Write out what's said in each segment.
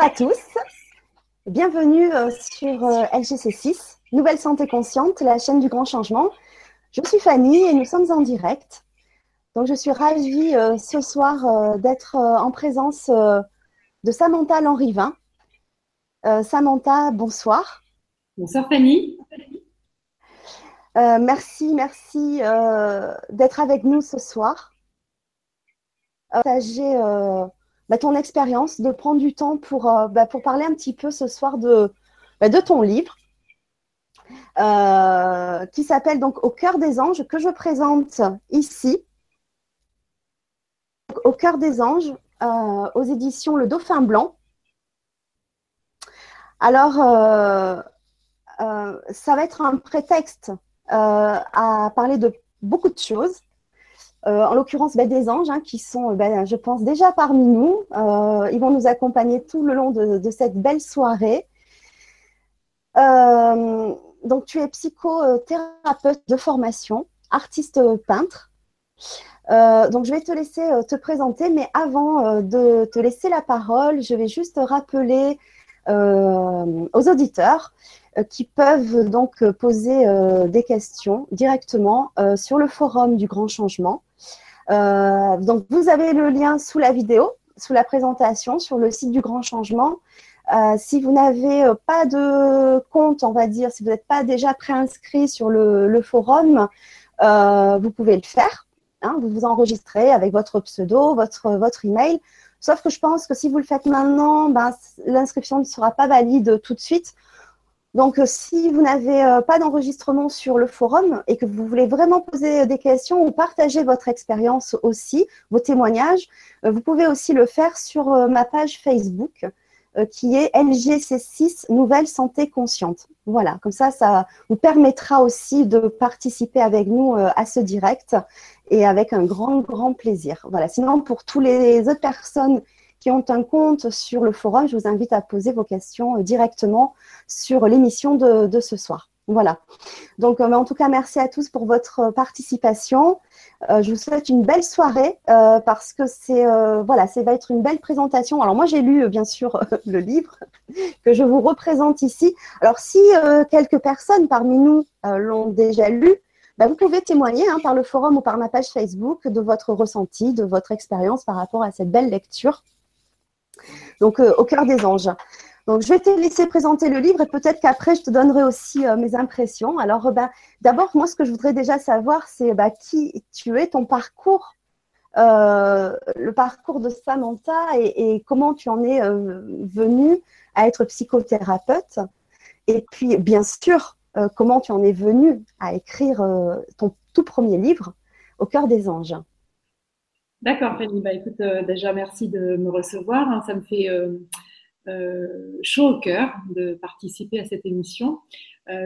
à tous. Bienvenue euh, sur euh, LGC6, Nouvelle Santé Consciente, la chaîne du grand changement. Je suis Fanny et nous sommes en direct. Donc, je suis ravie euh, ce soir d'être en présence de Samantha Lanrivin. Samantha, bonsoir. Bonsoir Fanny. merci, merci d'être avec nous ce soir. Partager bah, ton expérience, de prendre du temps pour, euh, bah, pour parler un petit peu ce soir de, bah, de ton livre. Euh, qui s'appelle donc Au cœur des anges, que je présente ici. Au cœur des anges, euh, aux éditions Le Dauphin Blanc. Alors, ça va être un prétexte à parler de beaucoup de choses. Euh, en l'occurrence ben, des anges hein, qui sont, ben, je pense, déjà parmi nous. Euh, ils vont nous accompagner tout le long de, cette belle soirée. Euh, donc, tu es psychothérapeute de formation, artiste peintre. donc, je vais te laisser te présenter, mais avant de te laisser la parole, je vais juste rappeler aux auditeurs qui peuvent donc poser des questions directement sur le forum du Grand Changement. Euh, donc, vous avez le lien sous la vidéo, sous la présentation, sur le site du Grand Changement. Euh, si vous n'avez euh, pas de compte, on va dire, si vous n'êtes pas déjà préinscrit sur le, forum, vous pouvez le faire. Hein. vous vous enregistrez avec votre pseudo, votre, votre email. Sauf que je pense que si vous le faites maintenant, ben, l'inscription ne sera pas valide tout de suite. Donc, euh, si vous n'avez euh, pas d'enregistrement sur le forum et que vous voulez vraiment poser des questions ou partager votre expérience aussi, vos témoignages, euh, vous pouvez aussi le faire sur ma page Facebook qui est LGC6 Nouvelle Santé Consciente. Voilà, comme ça, ça vous permettra aussi de participer avec nous à ce direct et avec un grand, grand plaisir. Voilà, sinon, pour tous les autres personnes qui ont un compte sur le forum, je vous invite à poser vos questions euh, directement sur l'émission de, ce soir. Voilà. Donc, euh, en tout cas, merci à tous pour votre participation. Euh, je vous souhaite une belle soirée parce que c'est voilà, ça va être une belle présentation. Alors moi, j'ai lu bien sûr le livre que je vous représente ici. Alors, si quelques personnes parmi nous l'ont déjà lu, bah, vous pouvez témoigner hein, par le forum ou par ma page Facebook de votre ressenti, de votre expérience par rapport à cette belle lecture. Donc, euh, au cœur des anges. Donc, je vais te laisser présenter le livre et peut-être qu'après, je te donnerai aussi euh, mes impressions. Alors, euh, bah, d'abord, moi, ce que je voudrais déjà savoir, c'est bah, qui tu es, ton parcours, le parcours de Samantha et, comment tu en es venue à être psychothérapeute. Et puis, bien sûr, comment tu en es venue à écrire ton tout premier livre, Au cœur des anges. D'accord, Fanny. Bah, écoute, euh, déjà, merci de me recevoir. Hein. Ça me fait euh, euh, chaud au cœur de participer à cette émission,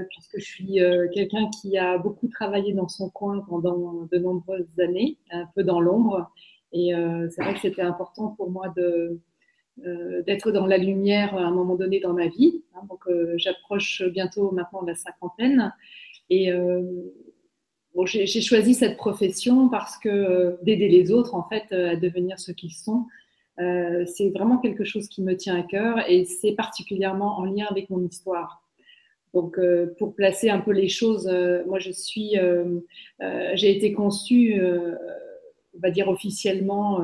puisque je suis quelqu'un qui a beaucoup travaillé dans son coin pendant de nombreuses années, un peu dans l'ombre. Et c'est vrai que c'était important pour moi de, d'être dans la lumière à un moment donné dans ma vie. Hein. donc, j'approche bientôt maintenant de la cinquantaine. Et j'ai choisi cette profession parce que euh, d'aider les autres, en fait, euh, à devenir ce qu'ils sont, euh, c'est vraiment quelque chose qui me tient à cœur et c'est particulièrement en lien avec mon histoire. Donc, pour placer un peu les choses, moi, je suis, j'ai été conçue, on va dire officiellement,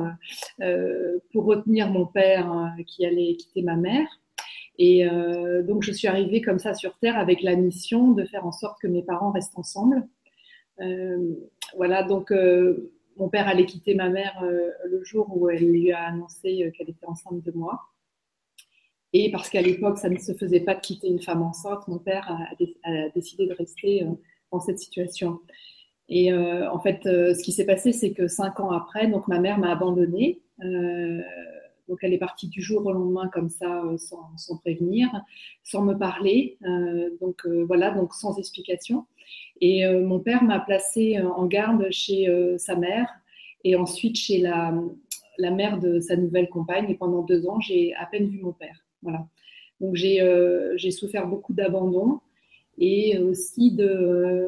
pour retenir mon père qui allait quitter ma mère. Et donc, je suis arrivée comme ça sur Terre avec la mission de faire en sorte que mes parents restent ensemble. Euh, voilà, donc euh, mon père allait quitter ma mère euh, le jour où elle lui a annoncé qu'elle était enceinte de moi. Et parce qu'à l'époque, ça ne se faisait pas de quitter une femme enceinte, mon père a, décidé de rester dans cette situation. Et en fait, ce qui s'est passé, c'est que cinq ans après, donc ma mère m'a abandonnée. donc elle est partie du jour au lendemain comme ça, sans, sans prévenir, sans me parler. donc voilà, donc sans explication. Et euh, mon père m'a placée euh, en garde chez euh, sa mère et ensuite chez la, mère de sa nouvelle compagne. Et pendant deux ans, j'ai à peine vu mon père. Voilà. Donc j'ai souffert beaucoup d'abandon et aussi de,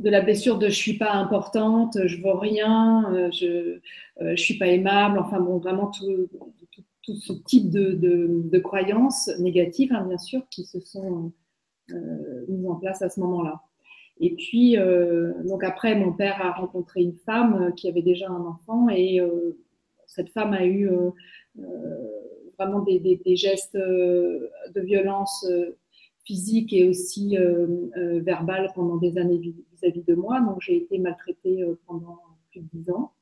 la blessure de je suis pas importante, je vaux rien, je ne suis pas aimable, enfin bon, vraiment tout, ce type de, de, croyances négatives, hein, bien sûr, qui se sont mises en place à ce moment-là. Et puis, donc après, mon père a rencontré une femme qui avait déjà un enfant et cette femme a eu vraiment des, gestes de violence physique et aussi euh, euh, verbale pendant des années vis-à-vis de moi. Donc j'ai été maltraitée euh, pendant plus de dix ans.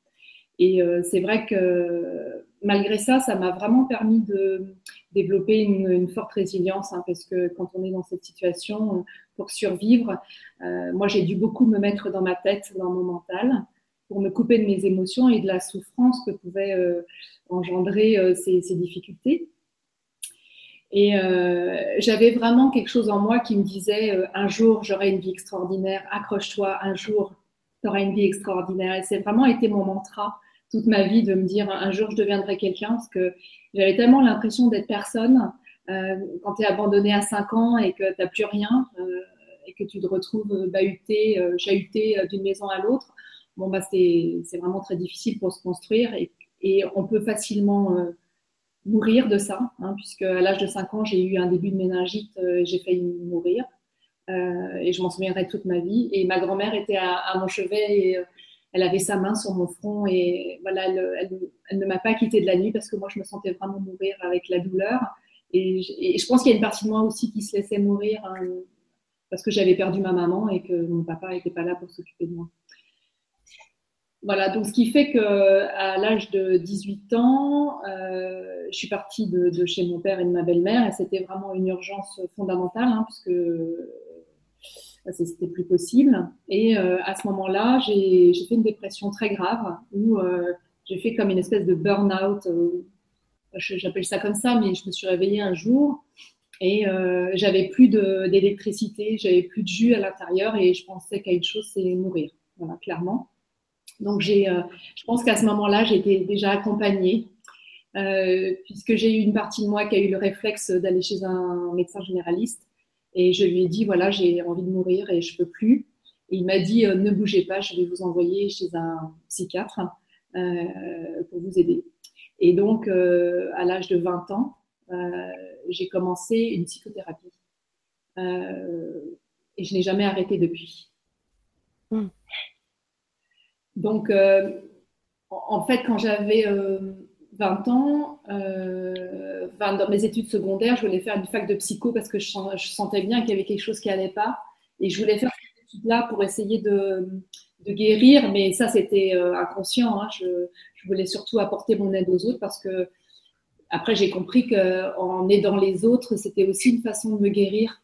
Et c'est vrai que malgré ça, ça m'a vraiment permis de développer une, forte résilience, hein, parce que quand on est dans cette situation, pour survivre, moi j'ai dû beaucoup me mettre dans ma tête, dans mon mental, pour me couper de mes émotions et de la souffrance que pouvaient engendrer ces, ces difficultés. Et euh, j'avais vraiment quelque chose en moi qui me disait euh, un jour j'aurai une vie extraordinaire, accroche-toi, un jour tu auras une vie extraordinaire. Et c'est vraiment été mon mantra toute ma vie de me dire un jour je deviendrai quelqu'un parce que j'avais tellement l'impression d'être personne euh, quand tu es abandonné à 5 ans et que tu n'as plus rien euh, et que tu te retrouves bahuté, euh, chahuté d'une maison à l'autre. Bon, bah, c'est vraiment très difficile pour se construire et, on peut facilement mourir de ça, hein, puisque à l'âge de 5 ans, j'ai eu un début de méningite j'ai failli mourir. Euh, et je m'en souviendrai toute ma vie. Et ma grand-mère était à, mon chevet et euh, elle avait sa main sur mon front et voilà, elle, ne m'a pas quittée de la nuit parce que moi, je me sentais vraiment mourir avec la douleur. Et, je pense qu'il y a une partie de moi aussi qui se laissait mourir hein, parce que j'avais perdu ma maman et que mon papa n'était pas là pour s'occuper de moi. Voilà, donc ce qui fait qu'à l'âge de 18 ans, euh, je suis partie de, chez mon père et de ma belle-mère et c'était vraiment une urgence fondamentale hein, puisque c'était plus possible. Et euh, à ce moment-là, j'ai fait une dépression très grave où j'ai fait comme une espèce de burn-out. J'appelle ça comme ça, mais je me suis réveillée un jour et j'avais plus d'électricité, j'avais plus de jus à l'intérieur et je pensais qu'à une chose, c'est mourir. Voilà, clairement. Donc, euh, je pense qu'à ce moment-là, j'étais déjà accompagnée, euh, puisque j'ai eu une partie de moi qui a eu le réflexe d'aller chez un médecin généraliste. Et je lui ai dit, voilà, j'ai envie de mourir et je peux plus. Et il m'a dit, euh, ne bougez pas, je vais vous envoyer chez un psychiatre pour vous aider. Et donc, à l'âge de 20 ans, j'ai commencé une psychothérapie. et je n'ai jamais arrêté depuis. Mmh. Donc, euh, en fait, quand j'avais 20 euh, ans, euh, dans mes études secondaires, je voulais faire une fac de psycho parce que je, sentais bien qu'il y avait quelque chose qui n'allait pas. Et je voulais faire cette étude-là pour essayer de, guérir, mais ça, c'était inconscient. Hein. Je, voulais surtout apporter mon aide aux autres parce que, après, j'ai compris qu'en aidant les autres, c'était aussi une façon de me guérir.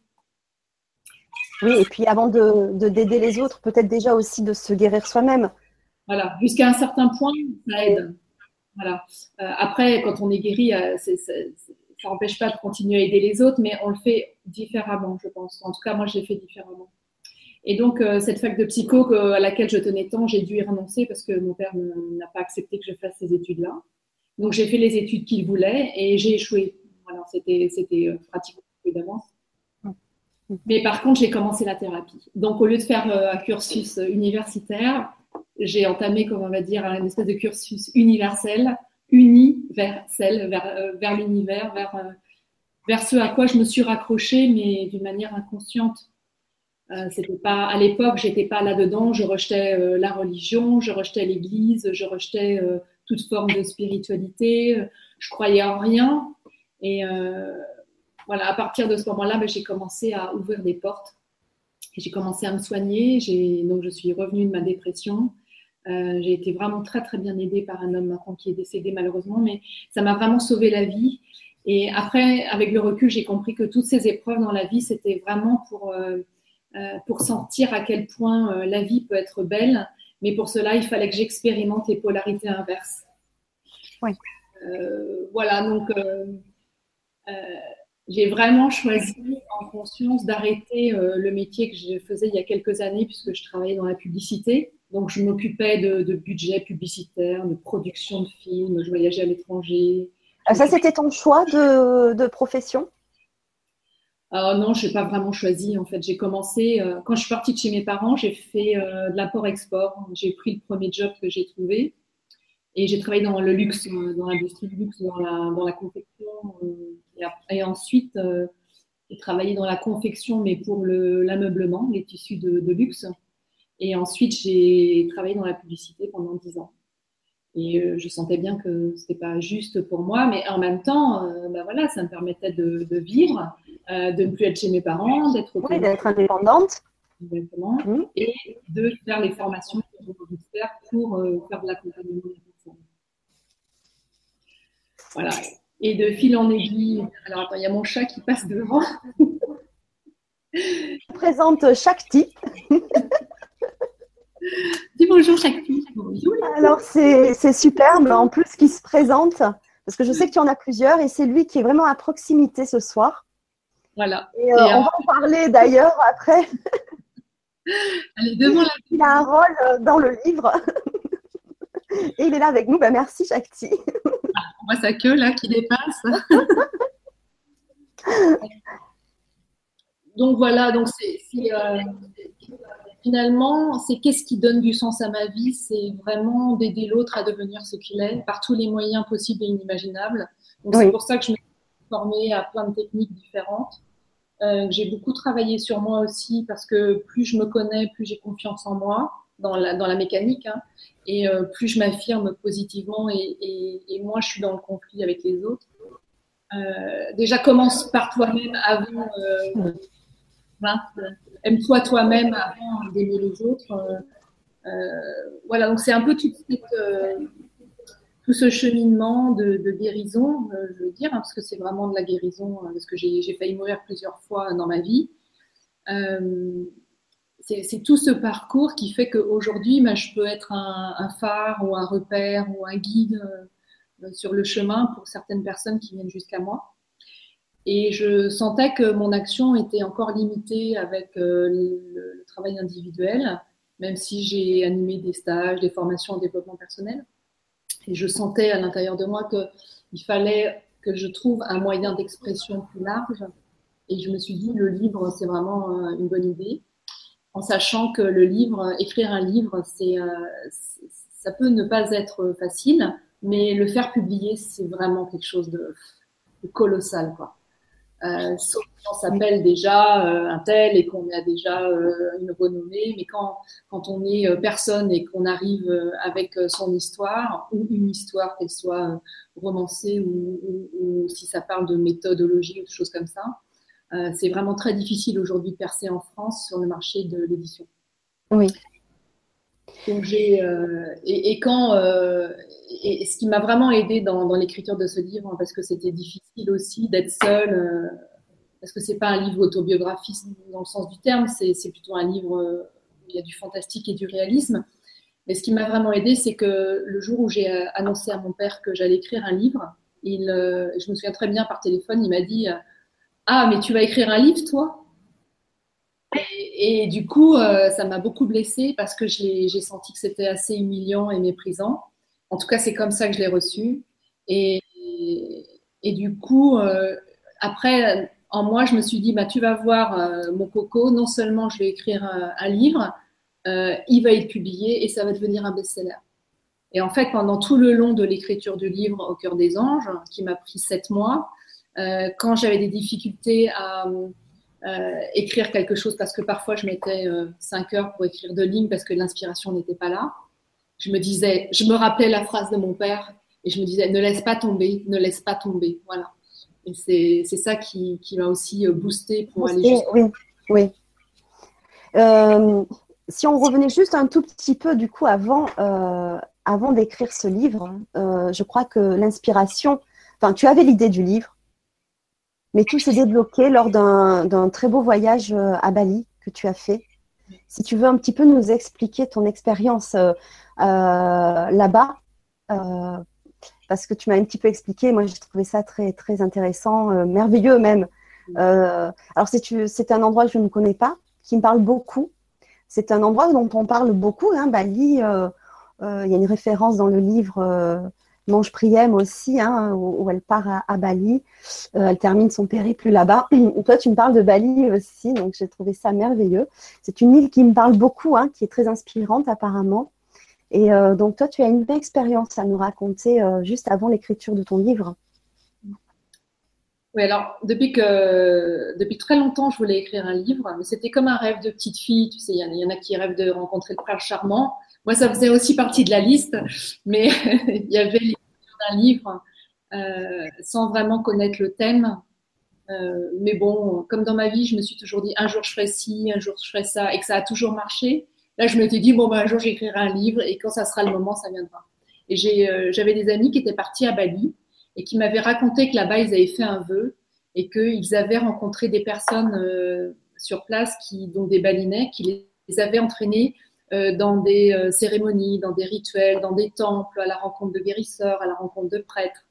Oui, et puis avant de d'aider les autres, peut-être déjà aussi de se guérir soi-même. Voilà, jusqu'à un certain point, ça aide. Voilà. Euh, après, quand on est guéri, euh, ça n'empêche pas de continuer à aider les autres, mais on le fait différemment, je pense. En tout cas, moi, je l'ai fait différemment. Et donc, euh, cette fac de psycho à laquelle je tenais tant, j'ai dû y renoncer parce que mon père n'a pas accepté que je fasse ces études-là. Donc, j'ai fait les études qu'il voulait et j'ai échoué. Voilà, c'était pratiquement d'avance. Mais par contre, j'ai commencé la thérapie. Donc, au lieu de faire un cursus universitaire, j'ai entamé, comme on va dire, un espèce de cursus universel, universel, vers, euh, vers l'univers, vers, euh, vers ce à quoi je me suis raccrochée, mais d'une manière inconsciente. Euh, c'était pas à l'époque, j'étais pas là-dedans. Je rejetais la religion, je rejetais l'Église, je rejetais toute forme de spiritualité. je croyais en rien. Et voilà, à partir de ce moment-là, ben, j'ai commencé à ouvrir des portes. J'ai commencé à me soigner. Donc, je suis revenue de ma dépression. Euh, j'ai été vraiment très très bien aidée par un homme maintenant qui est décédé malheureusement, mais ça m'a vraiment sauvé la vie. Et après, avec le recul, j'ai compris que toutes ces épreuves dans la vie, c'était vraiment pour, euh, euh, pour sentir à quel point la vie peut être belle. Mais pour cela, il fallait que j'expérimente les polarités inverses. Oui. voilà, donc j'ai vraiment choisi en conscience d'arrêter le métier que je faisais il y a quelques années puisque je travaillais dans la publicité. Donc, je m'occupais de, budget publicitaire, de production de films, je voyageais à l'étranger. Ah, ça, c'était ton choix de, profession? Alors non, je n'ai pas vraiment choisi. En fait, j'ai commencé euh, quand je suis partie de chez mes parents. J'ai fait euh, de l'import-export. J'ai pris le premier job que j'ai trouvé et j'ai travaillé dans le luxe, euh, dans l'industrie du luxe, dans la, dans la confection. Et, ensuite, j'ai travaillé dans la confection, mais pour l'ameublement, les tissus de, de, luxe. Et ensuite, j'ai travaillé dans la publicité pendant dix ans. Et euh, je sentais bien que ce n'était pas juste pour moi, mais en même temps, euh, bah voilà, ça me permettait de, vivre, euh, de ne plus être chez mes parents, d'être oui, d'être indépendante. Exactement. Mmh. Et de faire les formations que j'ai envie de faire pour faire de l'accompagnement des personnes. Voilà. Et de fil en aiguille, alors attends, il y a mon chat qui passe devant. Je présente type. Dis bonjour Shakti. Alors c'est superbe en plus qui se présente parce que je sais que tu en as plusieurs et c'est lui qui est vraiment à proximité ce soir. Voilà. Et, euh, on va en parler d'ailleurs après. Allez, devant la... Il a un rôle euh, dans le livre. et il est là avec nous. Ben, merci Shakti. On voit sa queue là qui dépasse. donc voilà, donc c'est euh, finalement, c'est qu'est-ce qui donne du sens à ma vie? C'est vraiment d'aider l'autre à devenir ce qu'il est par tous les moyens possibles et inimaginables. Donc c'est pour ça que je me suis formée à plein de techniques différentes. Euh, j'ai beaucoup travaillé sur moi aussi parce que plus je me connais, plus j'ai confiance en moi dans la, mécanique hein, et euh, plus je m'affirme positivement et, moins je suis dans le conflit avec les autres. Euh, déjà commence par toi-même avant euh, aime-toi toi-même avant d'aimer les autres. Voilà, donc c'est un peu tout ce cheminement de, guérison, je veux dire, hein, parce que c'est vraiment de la guérison, parce que j'ai failli mourir plusieurs fois dans ma vie. C'est tout ce parcours qui fait qu'aujourd'hui, bah, je peux être un, un, phare ou un repère ou un guide sur le chemin pour certaines personnes qui viennent jusqu'à moi. Et je sentais que mon action était encore limitée avec euh, le, travail individuel, même si j'ai animé des stages, des formations en développement personnel. Et je sentais à l'intérieur de moi qu'il fallait que je trouve un moyen d'expression plus large. Et je me suis dit, le livre, c'est vraiment euh, une bonne idée, en sachant que le livre, écrire un livre, c'est, euh, ça peut ne pas être facile, mais le faire publier, c'est vraiment quelque chose de, colossal, quoi. Euh, sauf on s'appelle déjà euh, un tel et qu'on a déjà euh, une renommée, mais quand, quand on est personne et qu'on arrive avec son histoire, ou une histoire, qu'elle soit romancée ou, si ça parle de méthodologie ou de choses comme ça, c'est vraiment très difficile aujourd'hui de percer en France sur le marché de l'édition. Oui. Donc j'ai euh, et, et, quand euh, et, ce qui m'a vraiment aidé dans, dans l'écriture de ce livre parce que c'était difficile aussi d'être seule euh, parce que c'est pas un livre autobiographique dans le sens du terme c'est plutôt un livre où il y a du fantastique et du réalisme mais ce qui m'a vraiment aidé c'est que le jour où j'ai annoncé à mon père que j'allais écrire un livre il je me souviens très bien par téléphone il m'a dit ah mais tu vas écrire un livre toi? Et, du coup, euh, ça m'a beaucoup blessée parce que j'ai senti que c'était assez humiliant et méprisant. En tout cas, c'est comme ça que je l'ai reçu. Et, et, du coup, euh, après, en moi, je me suis dit, bah, tu vas voir euh, mon coco, non seulement je vais écrire un, livre, il va être publié et ça va devenir un best-seller. Et en fait, pendant tout le long de l'écriture du livre Au cœur des anges, qui m'a pris sept mois, quand j'avais des difficultés à euh, écrire quelque chose parce que parfois je mettais euh, cinq heures pour écrire deux lignes parce que l'inspiration n'était pas là. Je me disais, je me rappelais la phrase de mon père et je me disais, ne laisse pas tomber, ne laisse pas tomber. Voilà. Et c'est ça qui, qui m'a aussi euh, boosté pour aller jusqu'au Oui, oui. Euh, si on revenait juste un tout petit peu du coup avant, euh, avant d'écrire ce livre, euh, je crois que l'inspiration, enfin tu avais l'idée du livre, mais tout s'est débloqué lors d'un très beau voyage euh, à Bali que tu as fait. Si tu veux un petit peu nous expliquer ton expérience euh, euh, là-bas, parce que tu m'as un petit peu expliqué, moi j'ai trouvé ça très, très intéressant, merveilleux même. alors c'est un endroit que je ne connais pas, qui me parle beaucoup. C'est un endroit dont on parle beaucoup, hein, Bali. Il y a une référence dans le livre Mange Priem aussi, hein, où, elle part à, Bali. Euh, elle termine son périple là-bas. Toi, tu me parles de Bali aussi, donc j'ai trouvé ça merveilleux. C'est une île qui me parle beaucoup, hein, qui est très inspirante apparemment. Et euh, donc, toi, tu as une belle expérience à nous raconter euh, juste avant l'écriture de ton livre. Oui, alors depuis très longtemps, je voulais écrire un livre, mais c'était comme un rêve de petite fille. Tu sais, il y, en a qui rêvent de rencontrer le prince charmant. Moi, ça faisait aussi partie de la liste, mais il y avait d'un livre euh, sans vraiment connaître le thème. Euh, mais bon, comme dans ma vie, je me suis toujours dit un jour je ferai ci, un jour je ferai ça, et que ça a toujours marché. Là, je m'étais dit bon, ben, un jour j'écrirai un livre, et quand ça sera le moment, ça viendra. Et euh, j'avais des amis qui étaient partis à Bali et qui m'avaient raconté que là-bas, ils avaient fait un vœu et qu'ils avaient rencontré des personnes sur place, qui, dont des balinais, qui les avaient entraînés dans des euh, cérémonies, dans des rituels, dans des temples, à la rencontre de guérisseurs, à la rencontre de prêtres.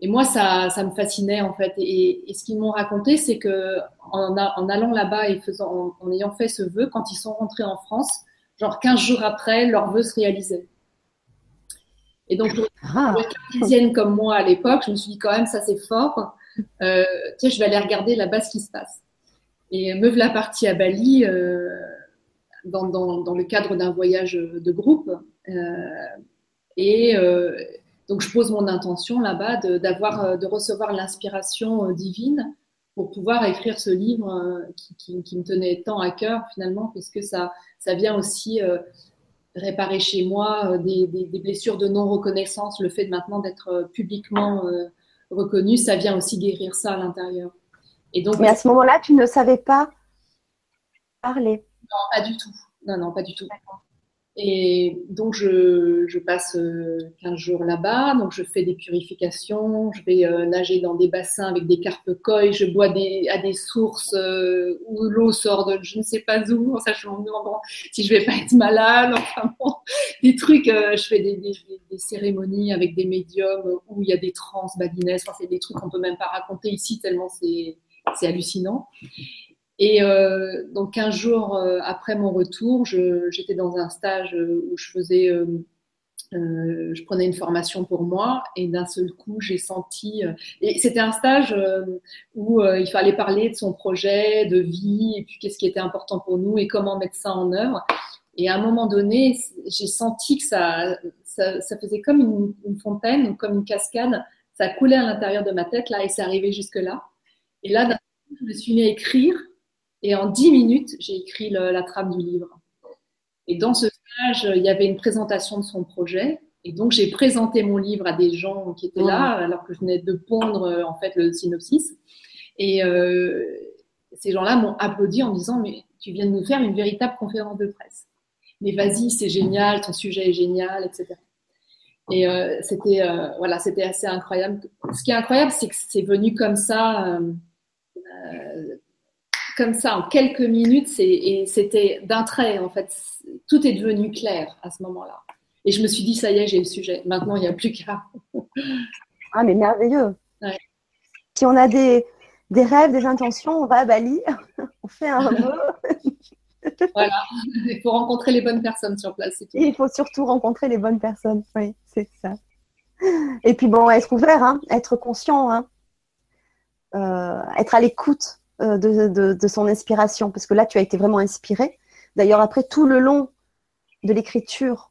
Et moi, ça, ça me fascinait en fait. Et, ce qu'ils m'ont raconté, c'est que en, en allant là-bas et faisant, en, ayant fait ce vœu, quand ils sont rentrés en France, genre 15 jours après, leur vœu se réalisait. Et donc, pour ah. une comme moi à l'époque, je me suis dit quand même, ça c'est fort. Euh, tiens, je vais aller regarder là-bas ce qui se passe. Et me voilà partie à Bali euh, dans, le cadre d'un voyage de groupe. Euh, et euh, donc, je pose mon intention là-bas de, d'avoir, de recevoir l'inspiration divine pour pouvoir écrire ce livre qui, me tenait tant à cœur finalement, puisque ça, ça vient aussi réparer chez moi euh, des, blessures de non-reconnaissance, le fait de maintenant d'être euh, publiquement euh, reconnu, ça vient aussi guérir ça à l'intérieur. Et donc, Mais à ce moment-là, tu ne savais pas parler Non, pas du tout. Non, non, pas du tout. Et donc, je, je passe 15 euh, jours là-bas. Donc, je fais des purifications. Je vais euh, nager dans des bassins avec des carpe koi. Je bois des, à des sources euh, où l'eau sort de je ne sais pas où, en sachant si je vais pas être malade. Enfin, bon, des trucs. je fais des, des, des, cérémonies avec des médiums où il y a des trans badinaises. Enfin, c'est des trucs qu'on peut même pas raconter ici tellement c'est hallucinant. Et euh, donc 15 jours euh, après mon retour, j'étais dans un stage euh, où je faisais, euh, euh, je prenais une formation pour moi, et d'un seul coup, j'ai senti. et c'était un stage où il fallait parler de son projet, de vie, et puis qu'est-ce qui était important pour nous et comment mettre ça en œuvre. Et à un moment donné, j'ai senti que ça, ça, ça faisait comme une, une, fontaine, comme une cascade. Ça coulait à l'intérieur de ma tête là, et c'est arrivé jusque là. Et là, je me suis mis à écrire et en dix minutes, j'ai écrit la trame du livre. Et dans ce stage, il y avait une présentation de son projet. Et donc, j'ai présenté mon livre à des gens qui étaient là, alors que je venais de pondre euh, en fait le synopsis. Et euh, ces gens-là m'ont applaudi en disant Mais tu viens de nous faire une véritable conférence de presse. Mais vas-y, c'est génial, ton sujet est génial, etc. Et euh, c'était euh, voilà, c'était assez incroyable. Ce qui est incroyable, c'est que c'est venu comme ça. Euh, comme ça en quelques minutes, et c'était d'un trait en fait. Tout est devenu clair à ce moment-là. Et je me suis dit, ça y est, j'ai le sujet. Maintenant, il n'y a plus qu'à. ah, mais merveilleux. Si on a des, des, rêves, des intentions, on va à Bali, on fait un vœu. voilà, il faut rencontrer les bonnes personnes sur place. il faut surtout rencontrer les bonnes personnes, oui, c'est ça. Et puis bon, être ouvert, hein, être conscient, hein. euh, être à l'écoute euh, de, son inspiration Parce que là, tu as été vraiment inspiré. D'ailleurs, après tout le long de l'écriture,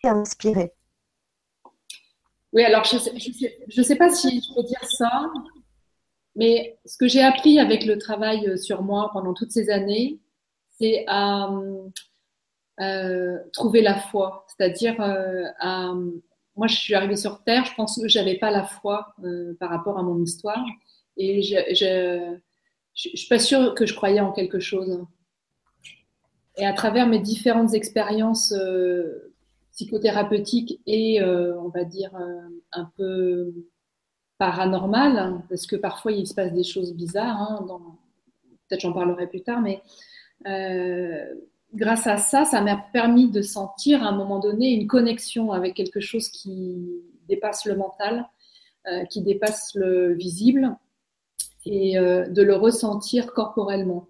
tu es inspiré. Oui, alors je ne sais, pas si je peux dire ça, mais ce que j'ai appris avec le travail euh, sur moi pendant toutes ces années, c'est à euh, trouver la foi. C'est-à-dire, à, moi, je suis arrivée sur Terre, je pense que je n'avais pas la foi par rapport à mon histoire. Et je, je, ne suis pas sûre que je croyais en quelque chose. Et à travers mes différentes expériences euh, psychothérapeutiques et, euh, on va dire, euh, un peu paranormales, parce que parfois il se passe des choses bizarres, hein, peut-être j'en parlerai plus tard, mais grâce à ça, ça m'a permis de sentir à un moment donné une connexion avec quelque chose qui dépasse le mental, qui dépasse le visible et euh, de le ressentir corporellement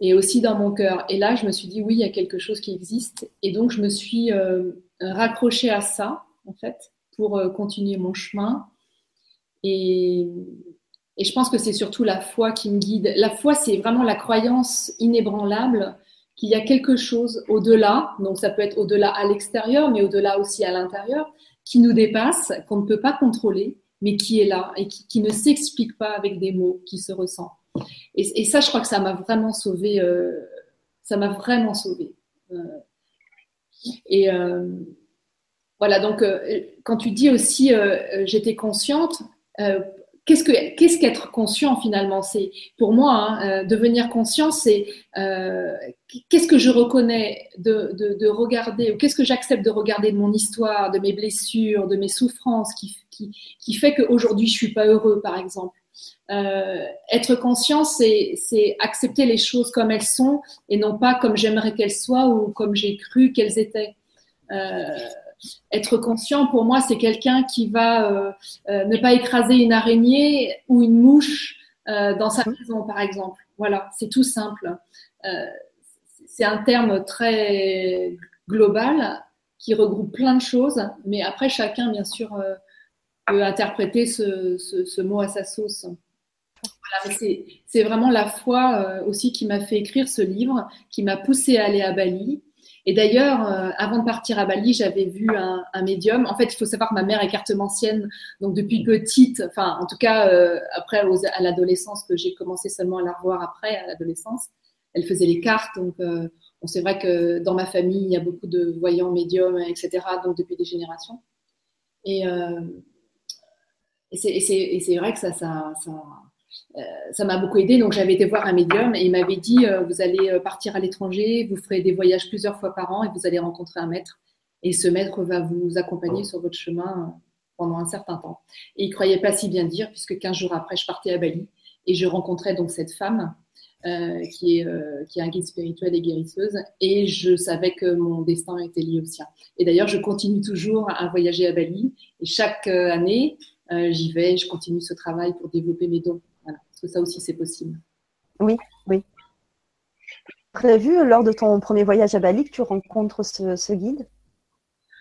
et aussi dans mon cœur. Et là, je me suis dit, oui, il y a quelque chose qui existe. Et donc, je me suis euh, raccrochée à ça. en fait, pour continuer mon chemin. Et, et je pense que c'est surtout la foi qui me guide. La foi, c'est vraiment la croyance inébranlable qu'il y a quelque chose au-delà, donc ça peut être au-delà à l'extérieur, mais au-delà aussi à l'intérieur, qui nous dépasse, qu'on ne peut pas contrôler, mais qui est là et qui, ne s'explique pas avec des mots, qui se ressent. Et, ça, je crois que ça m'a vraiment sauvé. Euh, ça m'a vraiment sauvé. Euh, et euh, voilà, donc quand tu dis aussi j'étais consciente, qu'est-ce que qu'est-ce qu'être conscient finalement? C'est pour moi hein, euh, devenir conscient, c'est euh, qu'est-ce que je reconnais de, de, regarder ou qu'est-ce que j'accepte de regarder de mon histoire, de mes blessures, de mes souffrances, qui qui, qui fait qu'aujourd'hui je suis pas heureux, par exemple? Euh, être conscient, c'est accepter les choses comme elles sont et non pas comme j'aimerais qu'elles soient ou comme j'ai cru qu'elles étaient. Être conscient, pour moi, c'est quelqu'un qui va euh, euh, ne pas écraser une araignée ou une mouche euh, dans sa maison, par exemple. Voilà, c'est tout simple. c'est un terme très global qui regroupe plein de choses, mais après, chacun, bien sûr, peut interpréter ce, mot à sa sauce. c'est vraiment la foi aussi qui m'a fait écrire ce livre, qui m'a poussé à aller à Bali, et d'ailleurs, euh, avant de partir à Bali, j'avais vu un, médium. En fait, il faut savoir que ma mère est cartomancienne, donc depuis petite, enfin, en tout cas, euh, après à l'adolescence, que j'ai commencé seulement à la revoir après à l'adolescence, elle faisait les cartes. Donc, euh, c'est vrai que dans ma famille, il y a beaucoup de voyants, médiums, etc. Donc, depuis des générations. Et, et c'est vrai que ça, ça, ça euh, ça m'a beaucoup aidé. Donc, j'avais été voir un médium et il m'avait dit euh, Vous allez euh, partir à l'étranger, vous ferez des voyages plusieurs fois par an et vous allez rencontrer un maître. Et ce maître va vous accompagner sur votre chemin pendant un certain temps. Et il croyait pas si bien dire, puisque 15 jours après, je partais à Bali et je rencontrais donc cette femme qui, est, qui est un guide spirituel et guérisseuse. Et je savais que mon destin était lié au sien. Et d'ailleurs, je continue toujours à voyager à Bali. Et chaque année, j'y vais, je continue ce travail pour développer mes dons parce que ça aussi, c'est possible. Oui, oui. Prévu lors de ton premier voyage à Bali que tu rencontres ce, guide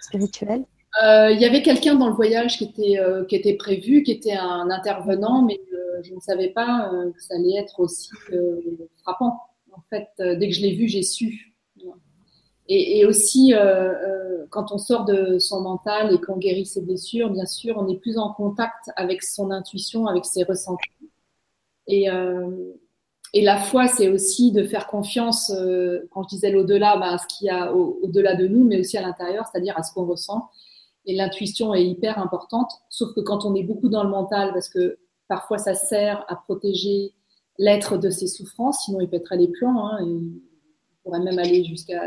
spirituel? Euh, Il y avait quelqu'un dans le voyage qui était, euh, qui était prévu, qui était un intervenant, mais euh, je ne savais pas que ça allait être aussi frappant. En fait, dès que je l'ai vu, j'ai su. Et, et aussi, quand on sort de son mental et qu'on guérit ses blessures, bien sûr, on est plus en contact avec son intuition, avec ses ressentis. Et, euh, et la foi, c'est aussi de faire confiance, euh, quand je disais l'au-delà, ben, à ce qu'il y a au-delà de nous, mais aussi à l'intérieur, c'est-à-dire à ce qu'on ressent. Et l'intuition est hyper importante, sauf que quand on est beaucoup dans le mental, parce que parfois ça sert à protéger l'être de ses souffrances, sinon il pèterait les plans, hein, il pourrait même aller jusqu'à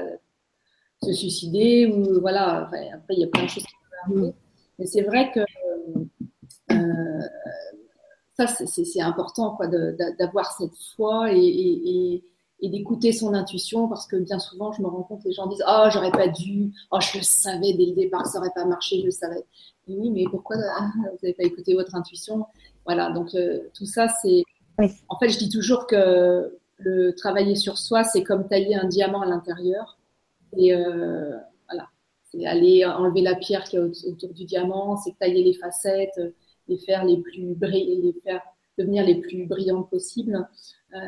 se suicider, ou voilà, après il y a plein de choses qui peuvent arriver. Mais c'est vrai que euh, c'est important quoi, d'avoir cette foi et, d'écouter son intuition parce que bien souvent, je me rends compte, les gens disent Oh, j'aurais pas dû, oh, je le savais dès le départ, ça n'aurait pas marché, je le savais. oui, mais pourquoi ah, vous n'avez pas écouté votre intuition? Voilà, donc euh, tout ça, c'est. En fait, je dis toujours que le travailler sur soi, c'est comme tailler un diamant à l'intérieur. Et euh, voilà, c'est aller enlever la pierre qui est autour du diamant, c'est tailler les facettes les faire les plus les faire devenir les plus brillantes possibles. Euh,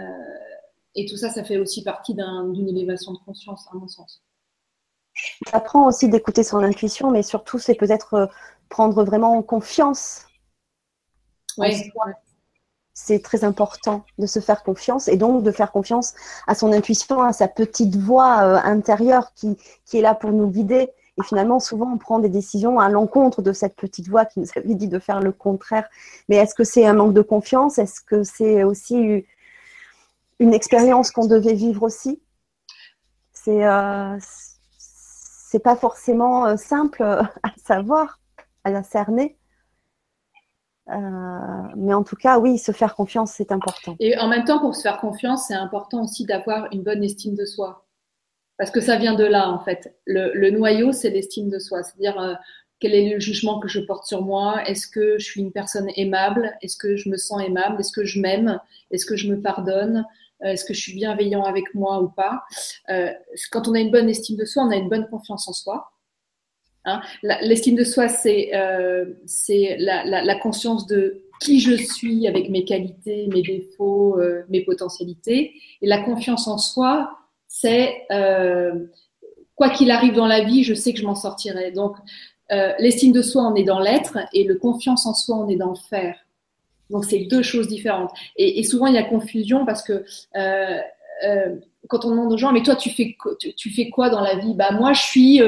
et tout ça, ça fait aussi partie d'une élévation de conscience, à mon sens. Ça apprend aussi d'écouter son intuition, mais surtout, c'est peut-être euh, prendre vraiment confiance. Oui. C'est très important de se faire confiance et donc de faire confiance à son intuition, à sa petite voix euh, intérieure qui, qui, est là pour nous guider et finalement, souvent, on prend des décisions à l'encontre de cette petite voix qui nous avait dit de faire le contraire. Mais est-ce que c'est un manque de confiance? Est-ce que c'est aussi une expérience qu'on devait vivre aussi? C'est euh, pas forcément euh, simple à savoir, à cerner. Euh, mais en tout cas, oui, se faire confiance, c'est important. Et en même temps, pour se faire confiance, c'est important aussi d'avoir une bonne estime de soi. Parce que ça vient de là, en fait. Le, noyau, c'est l'estime de soi. C'est-à-dire, euh, quel est le jugement que je porte sur moi? Est-ce que je suis une personne aimable? Est-ce que je me sens aimable? Est-ce que je m'aime? Est-ce que je me pardonne? Euh, Est-ce que je suis bienveillant avec moi ou pas? Euh, Quand on a une bonne estime de soi, on a une bonne confiance en soi. Hein? L'estime de soi, c'est la, conscience de qui je suis avec mes qualités, mes défauts, mes potentialités. Et la confiance en soi, c'est euh, quoi qu'il arrive dans la vie, je sais que je m'en sortirai. Donc, euh, l'estime de soi, on est dans l'être, et le confiance en soi, on est dans le faire. Donc, c'est deux choses différentes. Et, souvent, il y a confusion parce que euh, quand on demande aux gens, mais toi, tu fais, tu, tu fais quoi dans la vie? Bah, moi, je suis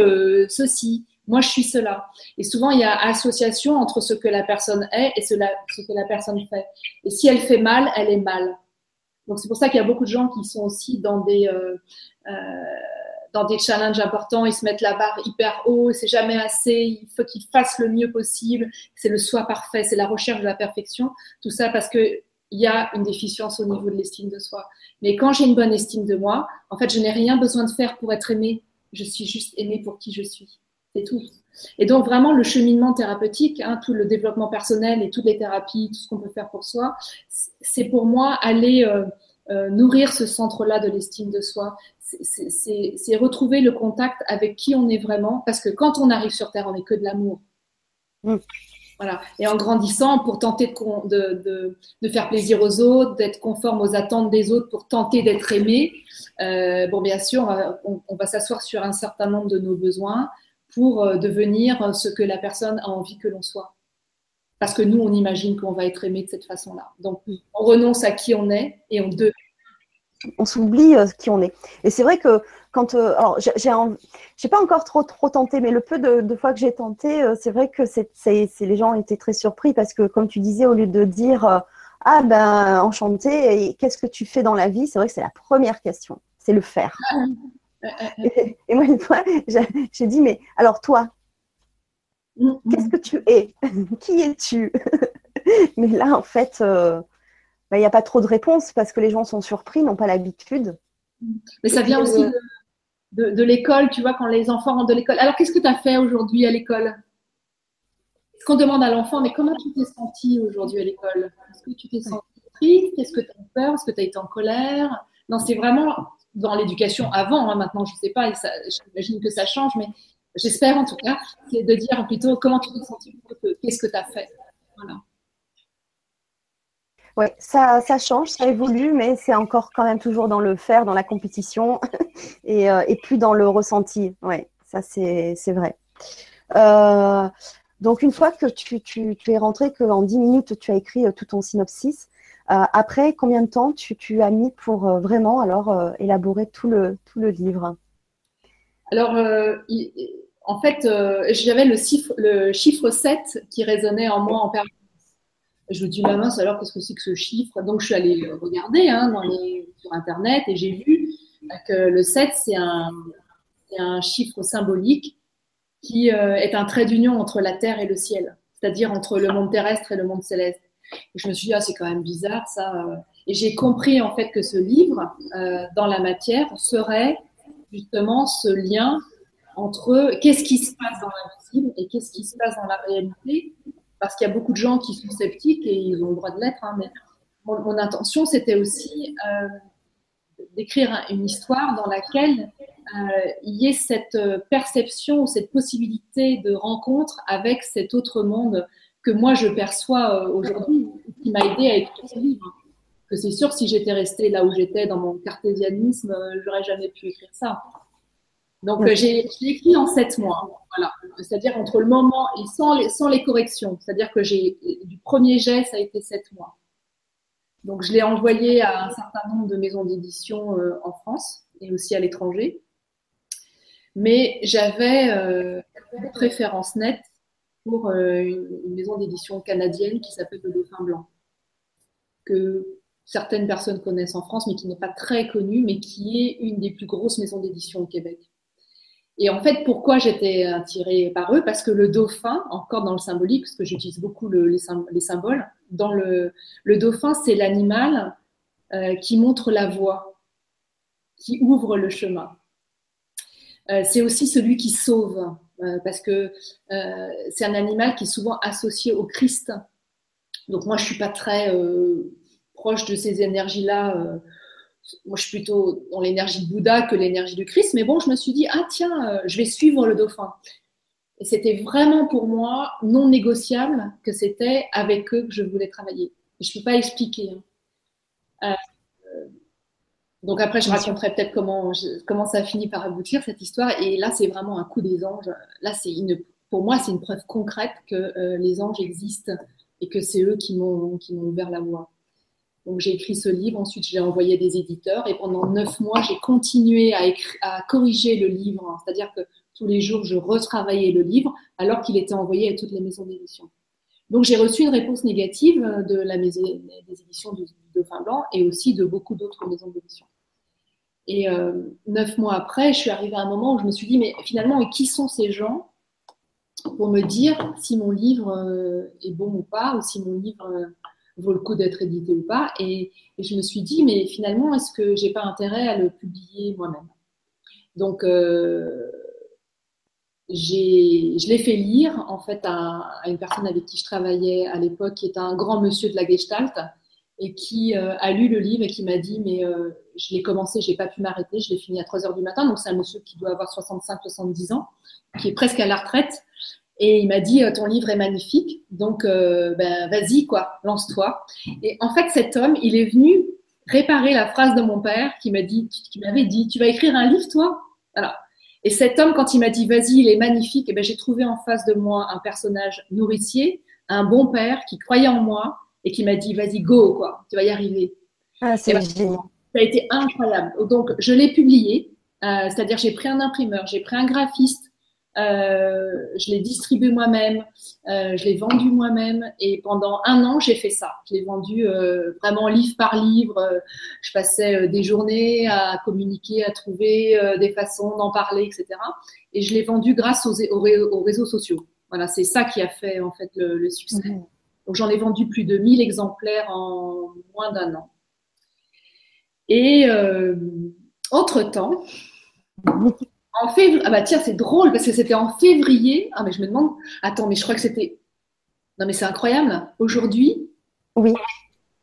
ceci. Moi, je suis cela. Et souvent, il y a association entre ce que la personne est et ce, que la personne fait. Et si elle fait mal, elle est mal. Donc, c'est pour ça qu'il y a beaucoup de gens qui sont aussi dans des, euh, euh, dans des challenges importants. Ils se mettent la barre hyper haut. C'est jamais assez. Il faut qu'ils fassent le mieux possible. C'est le soi parfait. C'est la recherche de la perfection. Tout ça parce que il y a une déficience au niveau de l'estime de soi. Mais quand j'ai une bonne estime de moi, en fait, je n'ai rien besoin de faire pour être aimée. Je suis juste aimée pour qui je suis. C'est tout. Et donc vraiment le cheminement thérapeutique, hein, tout le développement personnel et toutes les thérapies, tout ce qu'on peut faire pour soi, c'est pour moi aller euh, euh, nourrir ce centre-là de l'estime de soi. C'est retrouver le contact avec qui on est vraiment, parce que quand on arrive sur Terre, on n'est que de l'amour. Mm. Voilà. Et en grandissant, pour tenter de, de, de, faire plaisir aux autres, d'être conforme aux attentes des autres, pour tenter d'être aimé, euh, bon, bien sûr, on, on va s'asseoir sur un certain nombre de nos besoins, pour euh, devenir ce que la personne a envie que l'on soit. Parce que nous, on imagine qu'on va être aimé de cette façon-là. Donc, on renonce à qui on est et on devient. On s'oublie euh, qui on est. Et c'est vrai que quand. Euh, alors, j'ai pas encore trop, trop tenté, mais le peu de, fois que j'ai tenté, c'est vrai que c'est les gens étaient très surpris parce que, comme tu disais, au lieu de dire Ah ben, enchanté, qu'est-ce que tu fais dans la vie C'est vrai que c'est la première question. C'est le faire. Et, moi, une fois, j'ai dit, mais alors toi, mm, mm. qu'est-ce que tu es? Qui es-tu? Mais là, en fait, euh, bah, il n'y a pas trop de réponses parce que les gens sont surpris, n'ont pas l'habitude. Mais ça vient aussi de, l'école, tu vois, quand les enfants rentrent de l'école. Alors, qu'est-ce que tu as fait aujourd'hui à l'école? Est-ce qu'on demande à l'enfant, mais comment tu t'es senti aujourd'hui à l'école? Est-ce que tu t'es senti triste? Est-ce que tu as peur? Est-ce que tu as été en colère? Non, c'est vraiment dans l'éducation avant, hein, maintenant je ne sais pas, j'imagine que ça change, mais j'espère en tout cas, c'est de dire plutôt comment tu te sens qu'est-ce que tu as fait. Voilà. Oui, ça, change, ça évolue, mais c'est encore quand même toujours dans le faire, dans la compétition et, euh, et plus dans le ressenti. Oui, ça c'est vrai. Euh, donc une fois que tu, es rentré, qu'en 10 minutes tu as écrit euh, tout ton synopsis, après, combien de temps tu, as mis pour euh, vraiment alors euh, élaborer tout le, tout le livre? Alors, en fait, j'avais le chiffre, le chiffre 7 qui résonnait en moi en permanence. Je me dis, maman, alors qu'est-ce que c'est que ce chiffre? Donc, je suis allée regarder hein, sur Internet et j'ai vu que le 7, c'est un, un, chiffre symbolique qui est un trait d'union entre la terre et le ciel, c'est-à-dire entre le monde terrestre et le monde céleste je me suis dit, ah, c'est quand même bizarre ça. Euh. Et j'ai compris en fait que ce livre, euh, dans la matière, serait justement ce lien entre qu'est-ce qui se passe dans l'invisible et qu'est-ce qui se passe dans la réalité? Parce qu'il y a beaucoup de gens qui sont sceptiques et ils ont le droit de l'être. Hein, mais mon, intention, c'était aussi euh, d'écrire une histoire dans laquelle il y ait cette perception ou cette possibilité de rencontre avec cet autre monde que moi je perçois euh, aujourd'hui, qui m'a aidé à écrire ce livre. Que c'est sûr, si j'étais restée là où j'étais dans mon cartésianisme, euh, j'aurais jamais pu écrire ça. Donc euh, j'ai écrit en sept mois, voilà. C'est-à-dire entre le moment et sans les, corrections. C'est-à-dire que j'ai du premier jet, ça a été sept mois. Donc je l'ai envoyé à un certain nombre de maisons d'édition en France et aussi à l'étranger. Mais j'avais une préférence nette pour euh, une, maison d'édition canadienne qui s'appelle Le Dauphin Blanc, que certaines personnes connaissent en France, mais qui n'est pas très connue, mais qui est une des plus grosses maisons d'édition au Québec. Et en fait, pourquoi j'étais attirée par eux? Parce que le dauphin, encore dans le symbolique, parce que j'utilise beaucoup les, symboles, dans le, dauphin, c'est l'animal euh, qui montre la voie, qui ouvre le chemin. Euh, c'est aussi celui qui sauve. Euh, parce que euh, c'est un animal qui est souvent associé au Christ. Donc moi, je suis pas très euh, proche de ces énergies-là. moi, je suis plutôt dans l'énergie de Bouddha que l'énergie du Christ. Mais bon, je me suis dit, ah tiens, je vais suivre le dauphin. Et c'était vraiment pour moi non négociable que c'était avec eux que je voulais travailler. je ne peux pas expliquer. Hein. Euh, donc après, je raconterai peut-être comment, comment ça a fini par aboutir, cette histoire. Et là, c'est vraiment un coup des anges. Là, c'est une, pour moi, c'est une preuve concrète que euh, les anges existent et que c'est eux qui m'ont ouvert la voie. Donc j'ai écrit ce livre, ensuite je l'ai envoyé des éditeurs et pendant neuf mois j'ai continué à, à, corriger le livre, c'est-à-dire que tous les jours je retravaillais le livre alors qu'il était envoyé à toutes les maisons d'édition. Donc j'ai reçu une réponse négative de la maison des éditions du Dauphin Blanc et aussi de beaucoup d'autres maisons d'édition. Et euh, neuf mois après, je suis arrivée à un moment où je me suis dit mais finalement qui sont ces gens pour me dire si mon livre euh, est bon ou pas ou si mon livre euh, vaut le coup d'être édité ou pas? Et, je me suis dit, mais finalement, est-ce que j'ai pas intérêt à le publier moi-même? Donc, euh, je l'ai fait lire en fait à, une personne avec qui je travaillais à l'époque, qui est un grand monsieur de la Gestalt et qui a lu le livre et qui m'a dit, mais je l'ai commencé, j'ai pas pu m'arrêter, je l'ai fini à 3 heures du matin. Donc, c'est un monsieur qui doit avoir 65-70 ans, qui est presque à la retraite et il m'a dit, euh, ton livre est magnifique, donc euh, ben, vas-y, quoi, lance-toi. Et en fait, cet homme, il est venu réparer la phrase de mon père qui m'a dit, qui m'avait dit, tu vas écrire un livre, toi? Voilà. Et cet homme, quand il m'a dit, vas-y, il est magnifique, et ben, j'ai trouvé en face de moi un personnage nourricier, un bon père qui croyait en moi et qui m'a dit, vas-y, go, quoi, tu vas y arriver. Ah, c'est génial. Ça a été incroyable. Donc, je l'ai publié, euh, c'est-à-dire j'ai pris un imprimeur, j'ai pris un graphiste, euh, je l'ai distribué moi-même, euh, je l'ai vendu moi-même et pendant un an j'ai fait ça. Je l'ai vendu euh, vraiment livre par livre. je passais des journées à communiquer, à trouver des façons d'en parler, etc. Et je l'ai vendu grâce aux, aux, réseaux sociaux. Voilà, c'est ça qui a fait en fait le, succès. Mmh. Donc j'en ai vendu plus de 1000 exemplaires en moins d'un an. Et entre temps, en février, ah bah tiens, c'est drôle parce que c'était en février. Ah, mais je me demande, attends, mais je crois que c'était. Non, mais c'est incroyable. Aujourd'hui, oui.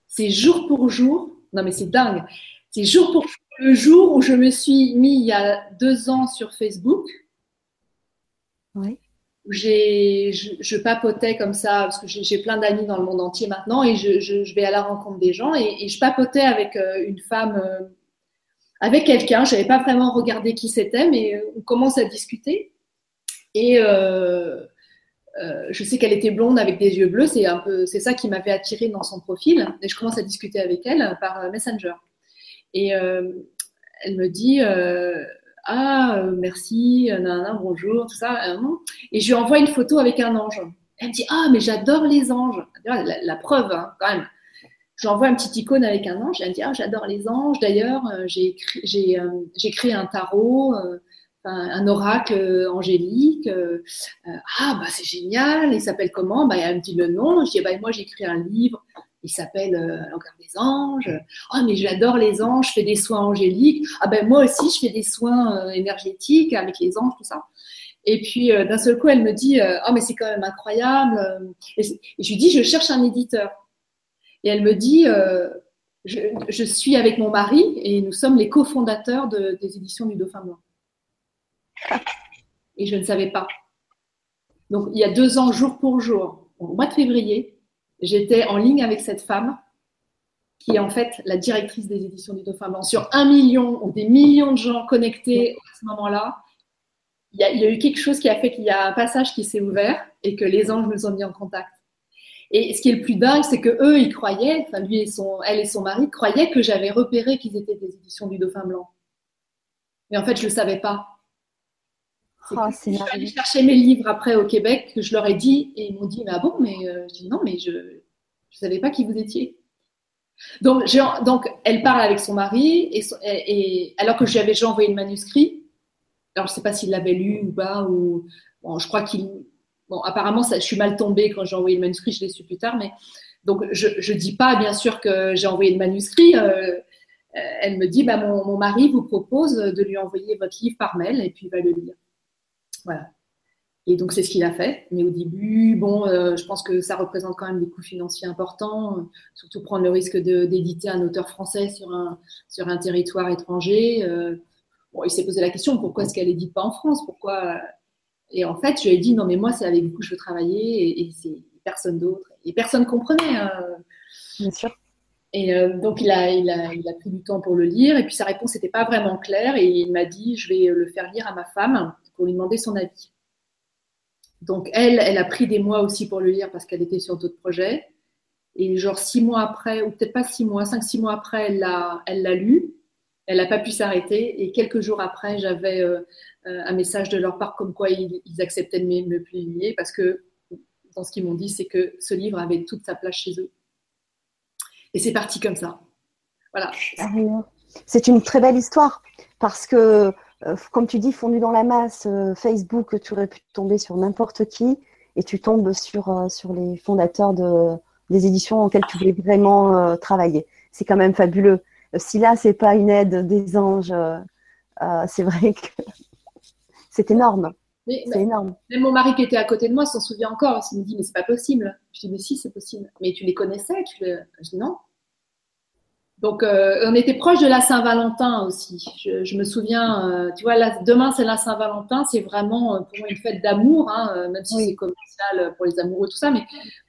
c'est jour pour jour. Non, mais c'est dingue. C'est jour pour jour. Le jour où je me suis mis il y a deux ans sur Facebook. Oui. Je, papotais comme ça, parce que j'ai plein d'amis dans le monde entier maintenant, et je, vais à la rencontre des gens, et, je papotais avec euh, une femme euh, avec quelqu'un. Je n'avais pas vraiment regardé qui c'était, mais euh, on commence à discuter. Et je sais qu'elle était blonde avec des yeux bleus. C'est un peu, c'est ça qui m'avait attiré dans son profil. Et je commence à discuter avec elle par Messenger. Et elle me dit ah merci, nanana, bonjour, tout ça. Et je lui envoie une photo avec un ange. Elle me dit ah mais j'adore les anges. La, preuve hein, quand même j'envoie un petit icône avec un ange. Elle me dit ah, j'adore les anges. D'ailleurs, euh, j'ai j'ai euh, créé un tarot, euh, un oracle angélique. ah bah c'est génial. Il s'appelle comment? Bah elle me dit le nom. Je dis bah moi j'ai écrit un livre. Il s'appelle L'Encore des anges. Oh mais j'adore les anges. Je fais des soins angéliques. Ah ben moi aussi je fais des soins énergétiques avec les anges tout ça. Et puis d'un seul coup elle me dit oh mais c'est quand même incroyable. et je lui dis je cherche un éditeur. Et elle me dit, euh, je, suis avec mon mari et nous sommes les cofondateurs de, des éditions du Dauphin Blanc. Et je ne savais pas. Donc, il y a deux ans, jour pour jour, au mois de février, j'étais en ligne avec cette femme qui est en fait la directrice des éditions du Dauphin Blanc. Sur un million ou des millions de gens connectés à ce moment-là, il y, a, eu quelque chose qui a fait qu'il y a un passage qui s'est ouvert et que les anges nous ont mis en contact. Et ce qui est le plus dingue, c'est que eux, ils croyaient, enfin lui et son, elle et son mari croyaient que j'avais repéré qu'ils étaient des éditions du Dauphin Blanc. Mais en fait, je ne le savais pas. Oh, je suis allée chercher mes livres après au Québec, que je leur ai dit, et ils m'ont dit, ah bon, mais euh, je dis non, mais je ne savais pas qui vous étiez. Donc, donc, elle parle avec son mari, et, et alors que je lui avais déjà envoyé le manuscrit. Alors, je ne sais pas s'il l'avait lu ou pas, ou bon, je crois qu'il Bon, apparemment, ça, je suis mal tombée quand j'ai envoyé le manuscrit, je l'ai su plus tard, mais donc je ne dis pas bien sûr que j'ai envoyé le manuscrit. Euh, euh, elle me dit, bah, mon, mari vous propose de lui envoyer votre livre par mail et puis il va le lire. Voilà. Et donc c'est ce qu'il a fait. Mais au début, bon, euh, je pense que ça représente quand même des coûts financiers importants, surtout prendre le risque d'éditer un auteur français sur un, sur un territoire étranger. bon, il s'est posé la question pourquoi est-ce qu'elle n'édite pas en France? Pourquoi? Et en fait, je lui ai dit non, mais moi, c'est avec vous que je veux travailler et, c'est personne d'autre. Et personne comprenait. Hein. Bien sûr. Et euh, donc, il a, il, a, il a pris du temps pour le lire. Et puis, sa réponse n'était pas vraiment claire. Et il m'a dit je vais le faire lire à ma femme pour lui demander son avis. Donc, elle, elle a pris des mois aussi pour le lire parce qu'elle était sur d'autres projets. Et genre six mois après, ou peut-être pas six mois, cinq, six mois après, elle l'a, lu. Elle n'a pas pu s'arrêter. Et quelques jours après, j'avais euh, euh, un message de leur part comme quoi ils, acceptaient de me, publier parce que dans ce qu'ils m'ont dit, c'est que ce livre avait toute sa place chez eux. Et c'est parti comme ça. Voilà. C'est une très belle histoire parce que, comme tu dis, fondu dans la masse, Facebook, tu aurais pu tomber sur n'importe qui et tu tombes sur, sur les fondateurs de, des éditions en lesquelles tu voulais vraiment travailler. C'est quand même fabuleux si là, c'est pas une aide des anges, euh, euh, c'est vrai que c'est énorme. C'est énorme. Même mon mari qui était à côté de moi s'en souvient encore. Il me dit, mais c'est pas possible. Je dis, mais si, c'est possible. Mais tu les connaissais tu Je dis, non. Donc, euh, on était proche de la Saint-Valentin aussi. Je, me souviens, tu vois, là, demain, c'est la Saint-Valentin. C'est vraiment pour moi une fête d'amour, hein, même si c'est commercial pour les amoureux, tout ça. Mais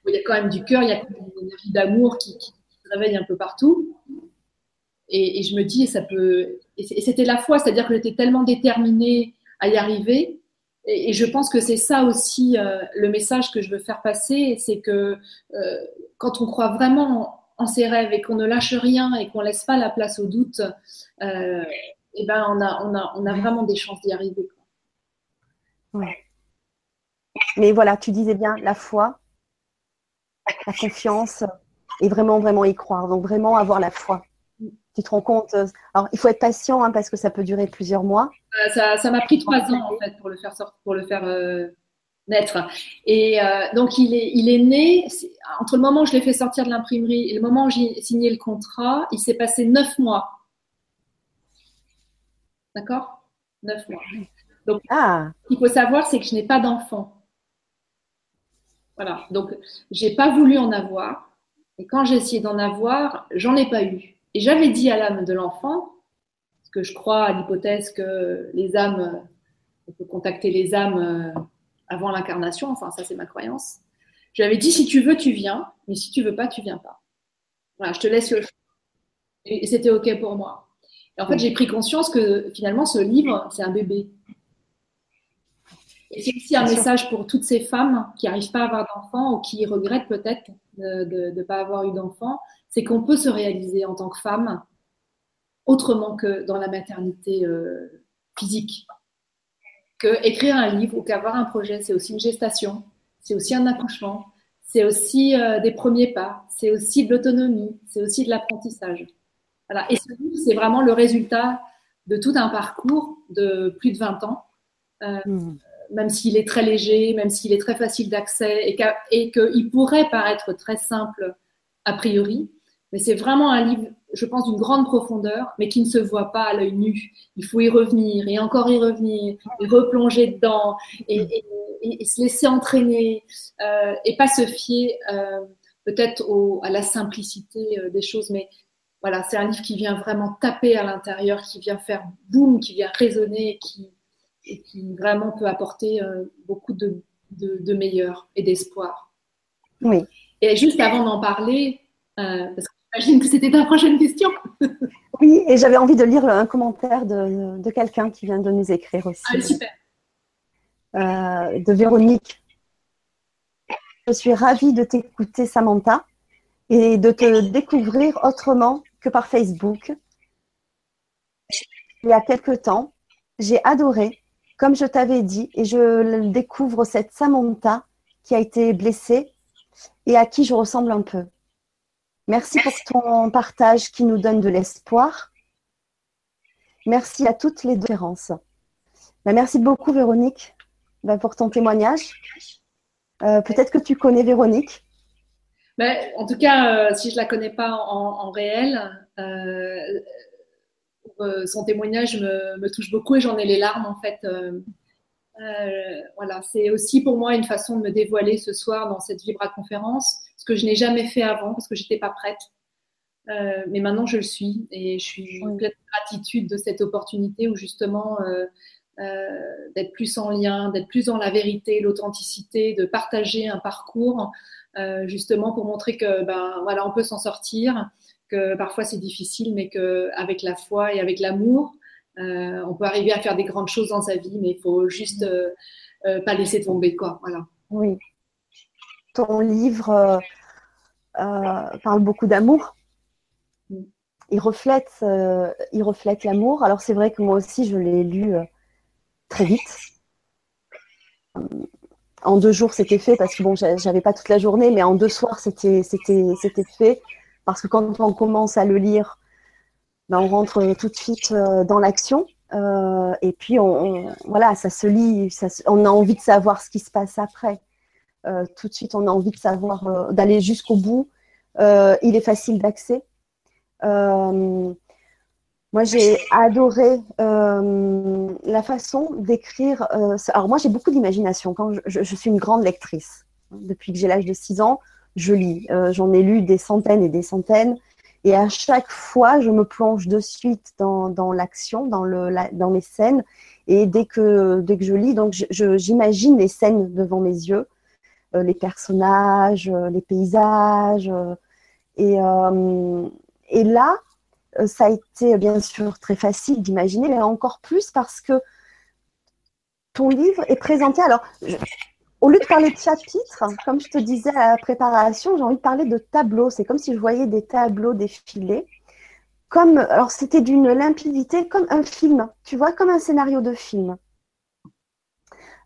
il y a quand même du cœur, il y a une énergie d'amour qui, qui, se réveille un peu partout. Et, je me dis, ça peut. Et c'était la foi, c'est-à-dire que j'étais tellement déterminée à y arriver. Et, je pense que c'est ça aussi euh, le message que je veux faire passer, c'est que euh, quand on croit vraiment en ses rêves et qu'on ne lâche rien et qu'on laisse pas la place au doute, euh, et ben on a, on, a, on a vraiment des chances d'y arriver. Ouais. Mais voilà, tu disais bien la foi, la confiance et vraiment, vraiment y croire. Donc vraiment avoir la foi tu te rends compte euh, Alors, il faut être patient hein, parce que ça peut durer plusieurs mois. Euh, ça m'a pris trois ans en fait pour le faire sortir, pour le faire euh, naître. Et donc il est, il est né entre le moment où je l'ai fait sortir de l'imprimerie et le moment où j'ai signé le contrat, il s'est passé neuf mois. D'accord? Neuf mois. Donc, ah. ce qu'il faut savoir, c'est que je n'ai pas d'enfant. Voilà. Donc, j'ai pas voulu en avoir. Et quand j'ai essayé d'en avoir, j'en ai pas eu. Et j'avais dit à l'âme de l'enfant, parce que je crois à l'hypothèse que les âmes, on peut contacter les âmes euh, avant l'incarnation, enfin ça c'est ma croyance. J'avais dit si tu veux tu viens, mais si tu veux pas tu viens pas. Voilà, je te laisse le choix. Et c'était ok pour moi. Et en fait j'ai pris conscience que finalement ce livre c'est un bébé. Et c'est aussi un message pour toutes ces femmes qui n'arrivent pas à avoir d'enfants ou qui regrettent peut-être de ne pas avoir eu d'enfants c'est qu'on peut se réaliser en tant que femme autrement que dans la maternité euh, physique. Que écrire un livre ou qu'avoir un projet, c'est aussi une gestation, c'est aussi un accouchement, c'est aussi euh, des premiers pas, c'est aussi de l'autonomie, c'est aussi de l'apprentissage. Voilà. Et ce livre, c'est vraiment le résultat de tout un parcours de plus de 20 ans, euh, mmh. même s'il est très léger, même s'il est très facile d'accès et qu'il pourrait paraître très simple a priori. Mais c'est vraiment un livre, je pense, d'une grande profondeur, mais qui ne se voit pas à l'œil nu. Il faut y revenir et encore y revenir, et replonger dedans et, se laisser entraîner euh, et pas se fier euh, peut-être à la simplicité euh, des choses. Mais voilà, c'est un livre qui vient vraiment taper à l'intérieur, qui vient faire boum, qui vient résonner qui, et qui vraiment peut apporter beaucoup de, de, meilleur et d'espoir. Oui. Et juste avant d'en parler, parce que J'imagine que c'était ta prochaine question. oui, et j'avais envie de lire un commentaire de, quelqu'un qui vient de nous écrire aussi. Ah, super. Euh, de Véronique. Je suis ravie de t'écouter, Samantha, et de te découvrir autrement que par Facebook. Il y a quelque temps, j'ai adoré, comme je t'avais dit, et je découvre cette Samantha qui a été blessée et à qui je ressemble un peu. Merci pour ton partage qui nous donne de l'espoir. Merci à toutes les différences. Ben, merci beaucoup, Véronique, ben, pour ton témoignage. Euh, peut-être que tu connais Véronique. Ben, en tout cas, euh, si je ne la connais pas en, réel, euh, son témoignage me, touche beaucoup et j'en ai les larmes en fait. voilà, c'est aussi pour moi une façon de me dévoiler ce soir dans cette Vibra conférence ce que je n'ai jamais fait avant parce que j'étais pas prête. Euh, mais maintenant, je le suis et je suis pleine de gratitude de cette opportunité où justement, euh, d'être plus en lien, d'être plus dans la vérité, l'authenticité, de partager un parcours, justement pour montrer que ben voilà, on peut s'en sortir, que parfois c'est difficile, mais qu'avec la foi et avec l'amour, on peut arriver à faire des grandes choses dans sa vie, mais il faut juste pas laisser tomber quoi. Voilà. Oui. Ton livre parle beaucoup d'amour. Il reflète, euh, il reflète l'amour. Alors c'est vrai que moi aussi je l'ai lu euh, très vite. Euh, en deux jours c'était fait parce que bon j'avais pas toute la journée, mais en deux soirs c'était fait parce que quand on commence à le lire, ben, on rentre tout de suite dans l'action. et puis on, voilà ça se lit, on a envie de savoir ce qui se passe après. Tout de suite on a envie de savoir d'aller jusqu'au bout. il est facile d'accès. Euh, moi, j'ai adoré euh, la façon d'écrire. Euh, alors, moi, j'ai beaucoup d'imagination. Quand je, suis une grande lectrice, depuis que j'ai l'âge de 6 ans, je lis. J'en ai lu des centaines et des centaines. Et à chaque fois, je me plonge de suite dans, l'action, dans, le, dans les scènes. Et dès que, je lis, j'imagine les scènes devant mes yeux, les personnages, les paysages. et, et là, euh, ça a été bien sûr très facile d'imaginer, mais encore plus parce que ton livre est présenté. Alors, au lieu de parler de chapitres, comme je te disais à la préparation, j'ai envie de parler de tableaux. C'est comme si je voyais des tableaux défiler. Comme, alors c'était d'une limpidité, comme un film, tu vois, comme un scénario de film.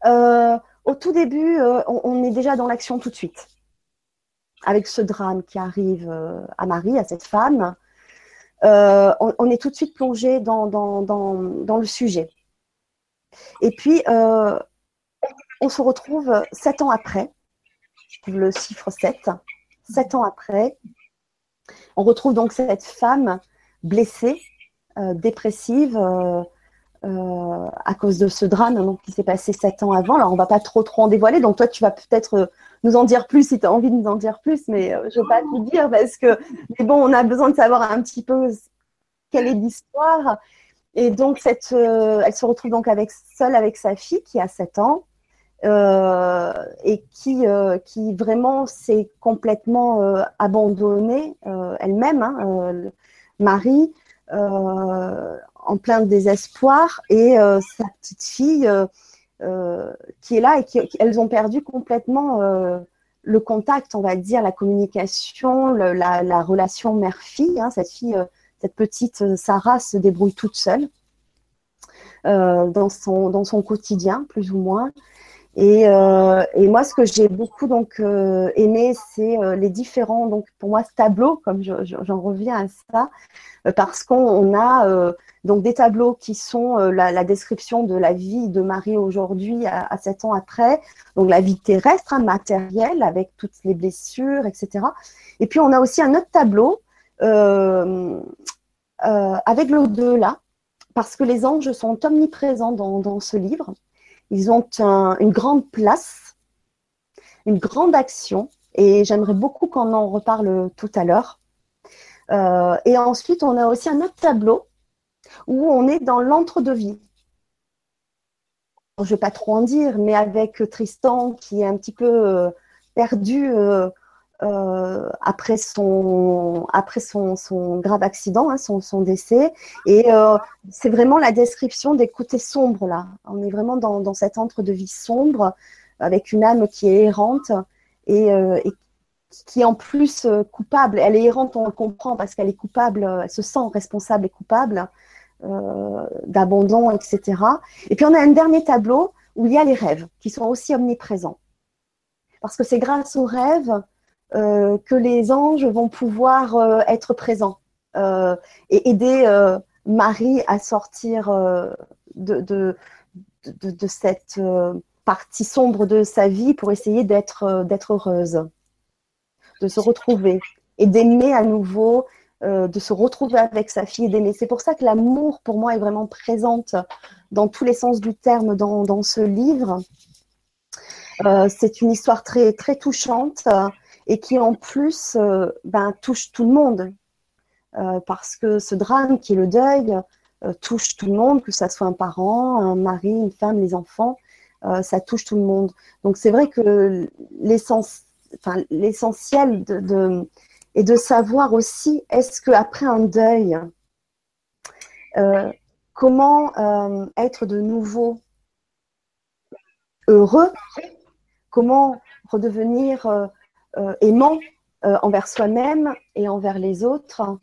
Euh, au tout début, euh, on, est déjà dans l'action tout de suite avec ce drame qui arrive euh, à Marie, à cette femme, euh, on, est tout de suite plongé dans, dans, le sujet. Et puis, on se retrouve sept ans après, le chiffre 7, sept ans après, on retrouve donc cette femme blessée, dépressive, euh, à cause de ce drame qui s'est passé sept ans avant. Alors, on va pas trop, trop en dévoiler. Donc, toi, tu vas peut-être euh, nous en dire plus si tu as envie de nous en dire plus, mais euh, je ne veux pas tout dire parce que, mais bon, on a besoin de savoir un petit peu quelle est l'histoire. Et donc, cette, elle se retrouve donc seule avec sa fille qui a 7 ans et qui, qui vraiment s'est complètement abandonnée elle-même, hein, Marie, en plein désespoir et euh, sa petite fille euh, euh, qui est là et qui, elles ont perdu complètement le contact, on va dire, la communication, la, relation mère-fille. Hein. cette fille, cette petite Sarah se débrouille toute seule dans, son, dans son quotidien, plus ou moins. Et, et moi, ce que j'ai beaucoup donc aimé, c'est les différents, donc pour moi, ce tableau, comme j'en reviens à ça, parce qu'on a donc des tableaux qui sont euh, la, description de la vie de Marie aujourd'hui, à, sept ans après, donc la vie terrestre, hein, matérielle, avec toutes les blessures, etc. Et puis on a aussi un autre tableau euh, euh, avec l'au-delà, parce que les anges sont omniprésents dans, ce livre. Ils ont une grande place, une grande action, et j'aimerais beaucoup qu'on en reparle tout à l'heure. et ensuite, on a aussi un autre tableau où on est dans l'entre-deux-vie. Je ne vais pas trop en dire, mais avec Tristan qui est un petit peu euh, perdu euh, euh, après, son, après son, grave accident, hein, son, décès. Et c'est vraiment la description des côtés sombres là. On est vraiment dans, cette entre-deux-vie sombre avec une âme qui est errante et, et qui est en plus coupable. Elle est errante, on le comprend parce qu'elle est coupable, elle se sent responsable et coupable. Euh, d'abandon, etc. Et puis on a un dernier tableau où il y a les rêves qui sont aussi omniprésents. Parce que c'est grâce aux rêves euh, que les anges vont pouvoir euh, être présents et aider Marie à sortir de, cette partie sombre de sa vie pour essayer d'être heureuse, de se retrouver et d'aimer à nouveau euh, de se retrouver avec sa fille et d'aimer. C'est pour ça que l'amour, pour moi, est vraiment présente dans tous les sens du terme dans, ce livre. Euh, c'est une histoire très, touchante euh, et qui, en plus, ben, touche tout le monde. parce que ce drame qui est le deuil touche tout le monde, que ce soit un parent, un mari, une femme, les enfants, ça touche tout le monde. Donc c'est vrai que l'essentiel est de savoir aussi, est-ce qu'après un deuil, comment être de nouveau heureux, comment redevenir aimant envers soi-même et envers les autres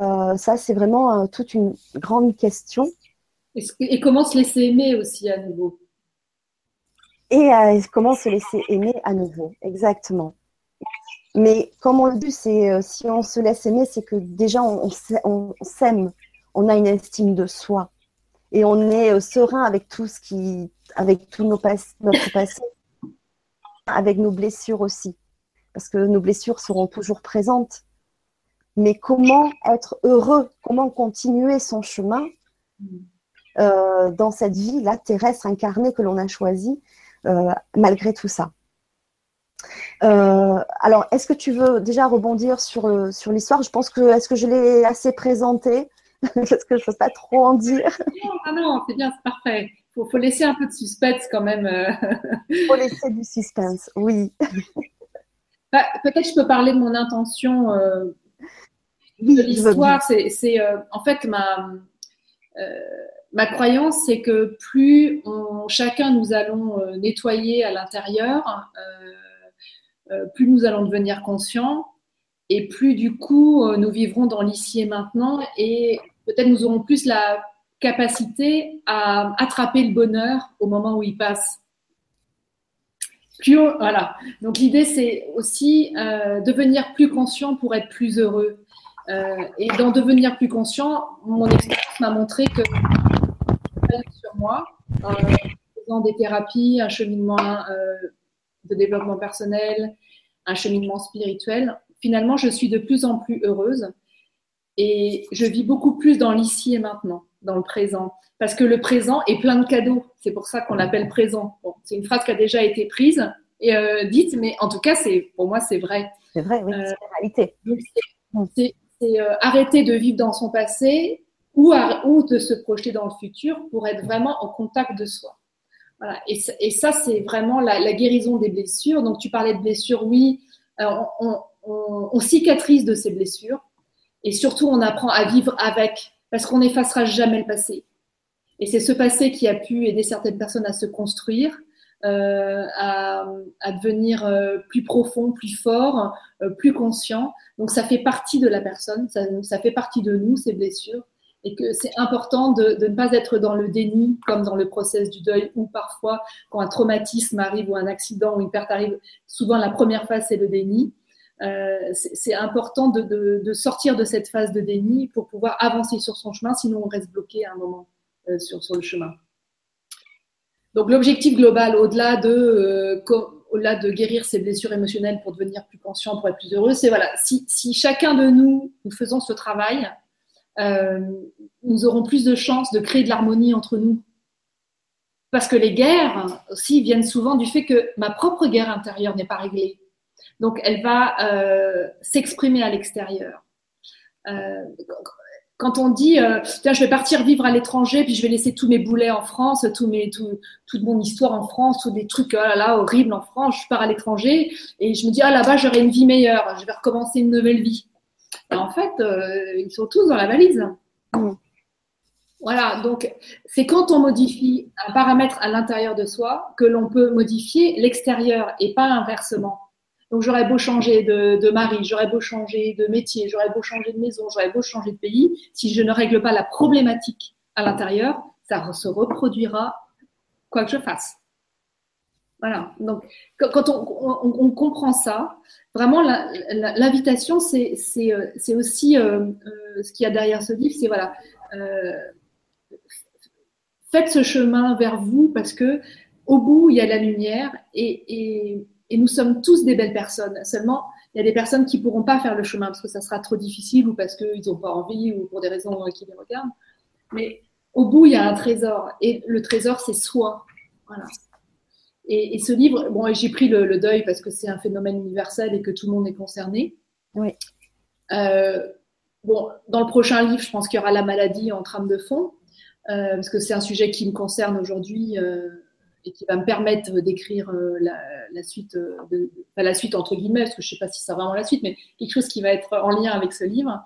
euh, ça, c'est vraiment euh, toute une grande question. Et, comment se laisser aimer aussi à nouveau? Et euh, comment se laisser aimer à nouveau, exactement. Mais comme on le dit, c'est si on se laisse aimer, c'est que déjà on, s'aime, on a une estime de soi et on est serein avec tout ce qui, avec tous nos notre passé, avec nos blessures aussi, parce que nos blessures seront toujours présentes mais comment être heureux, comment continuer son chemin euh, dans cette vie-là terrestre incarnée que l'on a choisie euh, malgré tout ça? Euh, alors, est-ce que tu veux déjà rebondir sur, sur l'histoire? Je pense que est-ce que je l'ai assez présenté? Parce que je ne peux pas trop en dire. Non, non, c'est bien, c'est parfait. Il faut, laisser un peu de suspense quand même. Il faut laisser du suspense, oui. Bah, peut-être je peux parler de mon intention l'histoire, c'est euh, en fait ma, euh, ma croyance, c'est que plus chacun nous allons euh, nettoyer à l'intérieur, plus nous allons devenir conscients et plus du coup nous vivrons dans l'ici et maintenant et peut-être nous aurons plus la capacité à attraper le bonheur au moment où il passe. Voilà. Donc l'idée c'est aussi devenir plus conscient pour être plus heureux. Euh, et d'en devenir plus conscient, mon expérience m'a montré que sur moi, en faisant des thérapies, un cheminement euh, de développement personnel, un cheminement spirituel, finalement, je suis de plus en plus heureuse et je vis beaucoup plus dans l'ici et maintenant, dans le présent. Parce que le présent est plein de cadeaux. C'est pour ça qu'on l'appelle présent. c'est une phrase qui a déjà été prise et euh, dite, mais en tout cas, c'est pour moi, c'est vrai. C'est vrai, oui, c'est la réalité. c'est c'est euh, arrêter de vivre dans son passé ou, ou, de se projeter dans le futur pour être vraiment en contact de soi. Voilà. Et, et ça, c'est vraiment la, la, guérison des blessures. Donc, tu parlais de blessures, oui, euh, on, on, on, cicatrise de ces blessures et surtout, on apprend à vivre avec parce qu'on n'effacera jamais le passé. Et c'est ce passé qui a pu aider certaines personnes à se construire, euh, à, devenir euh, plus profond, plus fort, euh, plus conscient. Donc ça fait partie de la personne, ça, fait partie de nous, ces blessures, et que c'est important de, de, ne pas être dans le déni, comme dans le process du deuil, ou parfois quand un traumatisme arrive ou un accident ou une perte arrive, souvent la première phase c'est le déni. Euh, c'est important de, sortir de cette phase de déni pour pouvoir avancer sur son chemin, sinon on reste bloqué à un moment euh, sur, le chemin. Donc l'objectif global, au-delà de, euh, au-delà de guérir ses blessures émotionnelles pour devenir plus conscient, pour être plus heureux, c'est voilà, si, si, chacun de nous, nous faisons ce travail, nous aurons plus de chances de créer de l'harmonie entre nous. Parce que les guerres aussi viennent souvent du fait que ma propre guerre intérieure n'est pas réglée. Donc elle va euh, s'exprimer à l'extérieur. Euh, quand on dit euh, tiens je vais partir vivre à l'étranger puis je vais laisser tous mes boulets en France tout mes tout, toute mon histoire en France tous des trucs oh là, là horribles en France je pars à l'étranger et je me dis ah là-bas j'aurai une vie meilleure je vais recommencer une nouvelle vie et en fait ils sont tous dans la valise mmh. voilà donc c'est quand on modifie un paramètre à l'intérieur de soi que l'on peut modifier l'extérieur et pas inversement donc j'aurais beau changer de, mari, j'aurais beau changer de métier, j'aurais beau changer de maison, j'aurais beau changer de pays, si je ne règle pas la problématique à l'intérieur, ça se reproduira quoi que je fasse. Voilà. Donc quand on, comprend ça, vraiment l'invitation, c'est euh, aussi euh, euh, ce qu'il y a derrière ce livre, c'est voilà. faites ce chemin vers vous parce que au bout il y a la lumière et et nous sommes tous des belles personnes. Seulement, il y a des personnes qui pourront pas faire le chemin parce que ça sera trop difficile ou parce qu'ils n'ont pas envie ou pour des raisons qui les regardent. Mais au bout, il y a un trésor. Et le trésor, c'est soi. Voilà. Et, ce livre, bon, j'ai pris le, deuil parce que c'est un phénomène universel et que tout le monde est concerné. Oui. Euh, bon, dans le prochain livre, je pense qu'il y aura la maladie en trame de fond, euh, parce que c'est un sujet qui me concerne aujourd'hui euh, et qui va me permettre d'écrire euh, la, la, suite, euh, de, pas la suite entre guillemets, parce que je ne sais pas si c'est vraiment la suite, mais quelque chose qui va être en lien avec ce livre.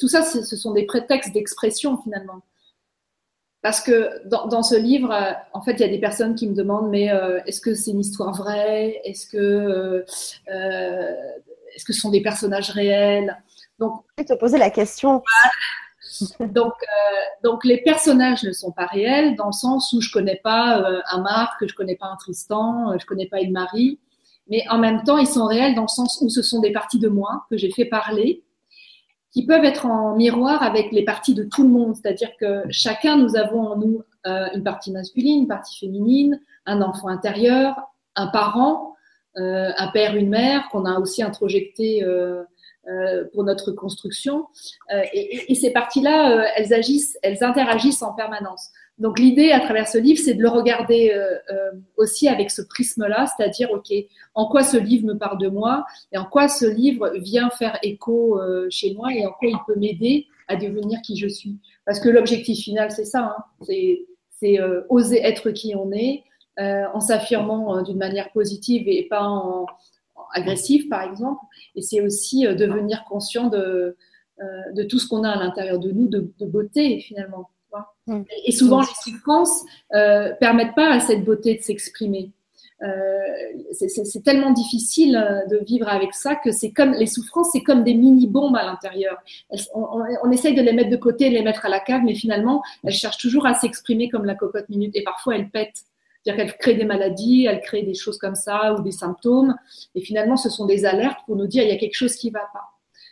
tout ça, ce sont des prétextes d'expression finalement. Parce que dans, dans, ce livre, en fait, il y a des personnes qui me demandent, mais est-ce que c'est une histoire vraie? Est-ce que, est-ce que ce sont des personnages réels? Donc, je vais te poser la question. donc, euh, donc les personnages ne sont pas réels dans le sens où je connais pas euh, un Marc, je connais pas un Tristan, euh, je connais pas une Marie, mais en même temps ils sont réels dans le sens où ce sont des parties de moi que j'ai fait parler, qui peuvent être en miroir avec les parties de tout le monde, c'est-à-dire que chacun nous avons en nous une partie masculine, une partie féminine, un enfant intérieur, un parent, un père, une mère qu'on a aussi introjecté euh, pour notre construction. Euh, et, et, ces parties-là, euh, elles agissent, elles interagissent en permanence. Donc l'idée à travers ce livre, c'est de le regarder aussi avec ce prisme-là, c'est-à-dire, ok, en quoi ce livre me parle de moi et en quoi ce livre vient faire écho chez moi et en quoi il peut m'aider à devenir qui je suis. Parce que l'objectif final, c'est ça, hein, c'est oser être qui on est, en s'affirmant d'une manière positive et pas en, agressif, par exemple. Et c'est aussi euh, devenir conscient de, euh, de tout ce qu'on a à l'intérieur de nous, de, beauté, finalement. Mm. Et souvent, les souffrances euh, permettent pas à cette beauté de s'exprimer. Euh, c'est tellement difficile de vivre avec ça que c'est comme les souffrances, c'est comme des mini bombes à l'intérieur. On, on, essaye de les mettre de côté, de les mettre à la cave, mais finalement, elles cherchent toujours à s'exprimer comme la cocotte minute, et parfois elles pètent. C'est-à-dire qu'elle crée des maladies, elle crée des choses comme ça ou des symptômes. Et finalement, ce sont des alertes pour nous dire il y a quelque chose qui ne va pas.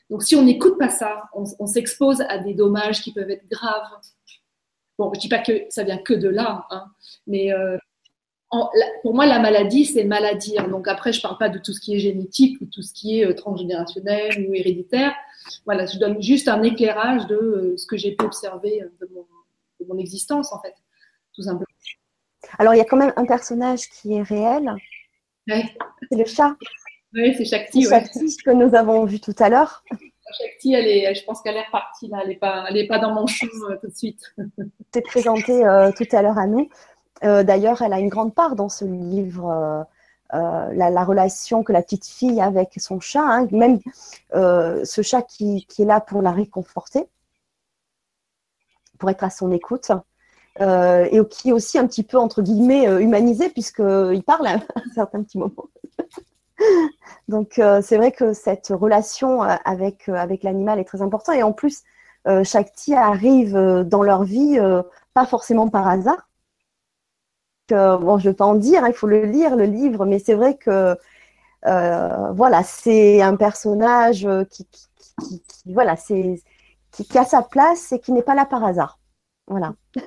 Donc, si on n'écoute pas ça, on, s'expose à des dommages qui peuvent être graves. Bon, je ne dis pas que ça vient que de là, hein, mais euh, pour moi, la maladie, c'est maladie. Donc après, je ne parle pas de tout ce qui est génétique ou tout ce qui est euh, transgénérationnel ou héréditaire. Voilà, je donne juste un éclairage de euh, ce que j'ai pu observer de mon, de mon existence, en fait, tout simplement. Alors, il y a quand même un personnage qui est réel. C'est le chat. Oui, c'est Shakti. Shakti que nous avons vu tout à l'heure. Shakti, elle est, je pense qu'elle est repartie là. Elle n'est pas, elle pas dans mon champ euh, tout de suite. C'est présenté euh, tout à l'heure à nous. Euh, d'ailleurs, elle a une grande part dans ce livre. La, relation que la petite fille a avec son chat, hein. même ce chat qui, qui, est là pour la réconforter, pour être à son écoute. Euh, et qui est aussi un petit peu, entre guillemets, euh, humanisé, puisqu'il parle à un certain petit moment. Donc, euh, c'est vrai que cette relation avec, avec l'animal est très importante. Et en plus, Shakti arrive dans leur vie, pas forcément par hasard. bon, je ne vais pas en dire, hein, il faut le lire, le livre, mais c'est vrai que voilà, c'est un personnage qui, voilà, c'est, qui, a sa place et qui n'est pas là par hasard. Voilà.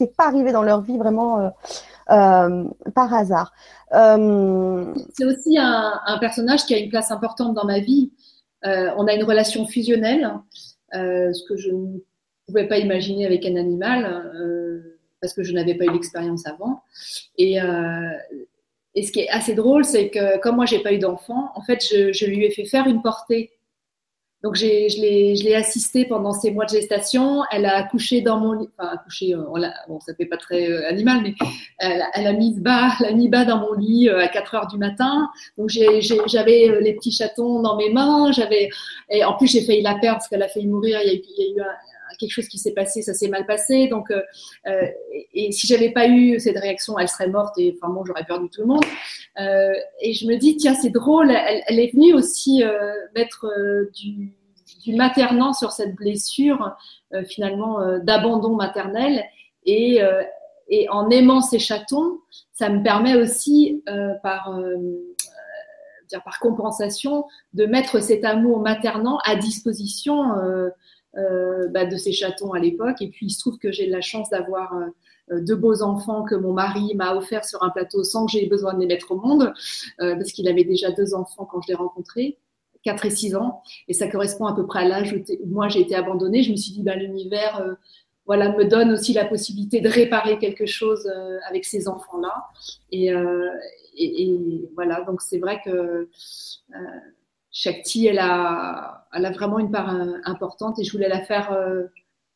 qui n'est pas arrivé dans leur vie vraiment euh, euh, par hasard. Euh, c'est aussi un, personnage qui a une place importante dans ma vie. on a une relation fusionnelle, ce que je ne pouvais pas imaginer avec un animal, parce que je n'avais pas eu l'expérience avant. Et, ce qui est assez drôle, c'est que comme moi, j'ai pas eu d'enfant, en fait, je lui ai fait faire une portée donc je l'ai assistée pendant ces mois de gestation. Elle a accouché dans mon lit, enfin accouché, euh, bon ça fait pas très euh, animal, mais elle, elle, a mis bas, elle a mis bas dans mon lit euh, à 4 heures du matin. Donc j'avais les petits chatons dans mes mains, j'avais et en plus j'ai failli la perdre parce qu'elle a failli mourir. Il y a, il y a eu quelque chose qui s'est passé, ça s'est mal passé. Donc, euh, et, si j'avais pas eu cette réaction, elle serait morte et enfin bon, j'aurais perdu tout le monde. Euh, et je me dis, tiens, c'est drôle, elle, est venue aussi euh, mettre du, maternant sur cette blessure finalement d'abandon maternel et, en aimant ces chatons, ça me permet aussi par par compensation, de mettre cet amour maternant à disposition euh, bah, de ces chatons à l'époque. Et puis il se trouve que j'ai la chance d'avoir euh, deux beaux enfants que mon mari m'a offert sur un plateau sans que j'ai besoin de les mettre au monde, euh, parce qu'il avait déjà deux enfants quand je l'ai rencontré. 4 et 6 ans, et ça correspond à peu près à l'âge où moi j'ai été abandonnée. Je me suis dit, bah, l'univers voilà, me donne aussi la possibilité de réparer quelque chose avec ces enfants-là. Et, et, et, voilà, donc c'est vrai que Shakti, elle a, vraiment une part importante et je voulais la faire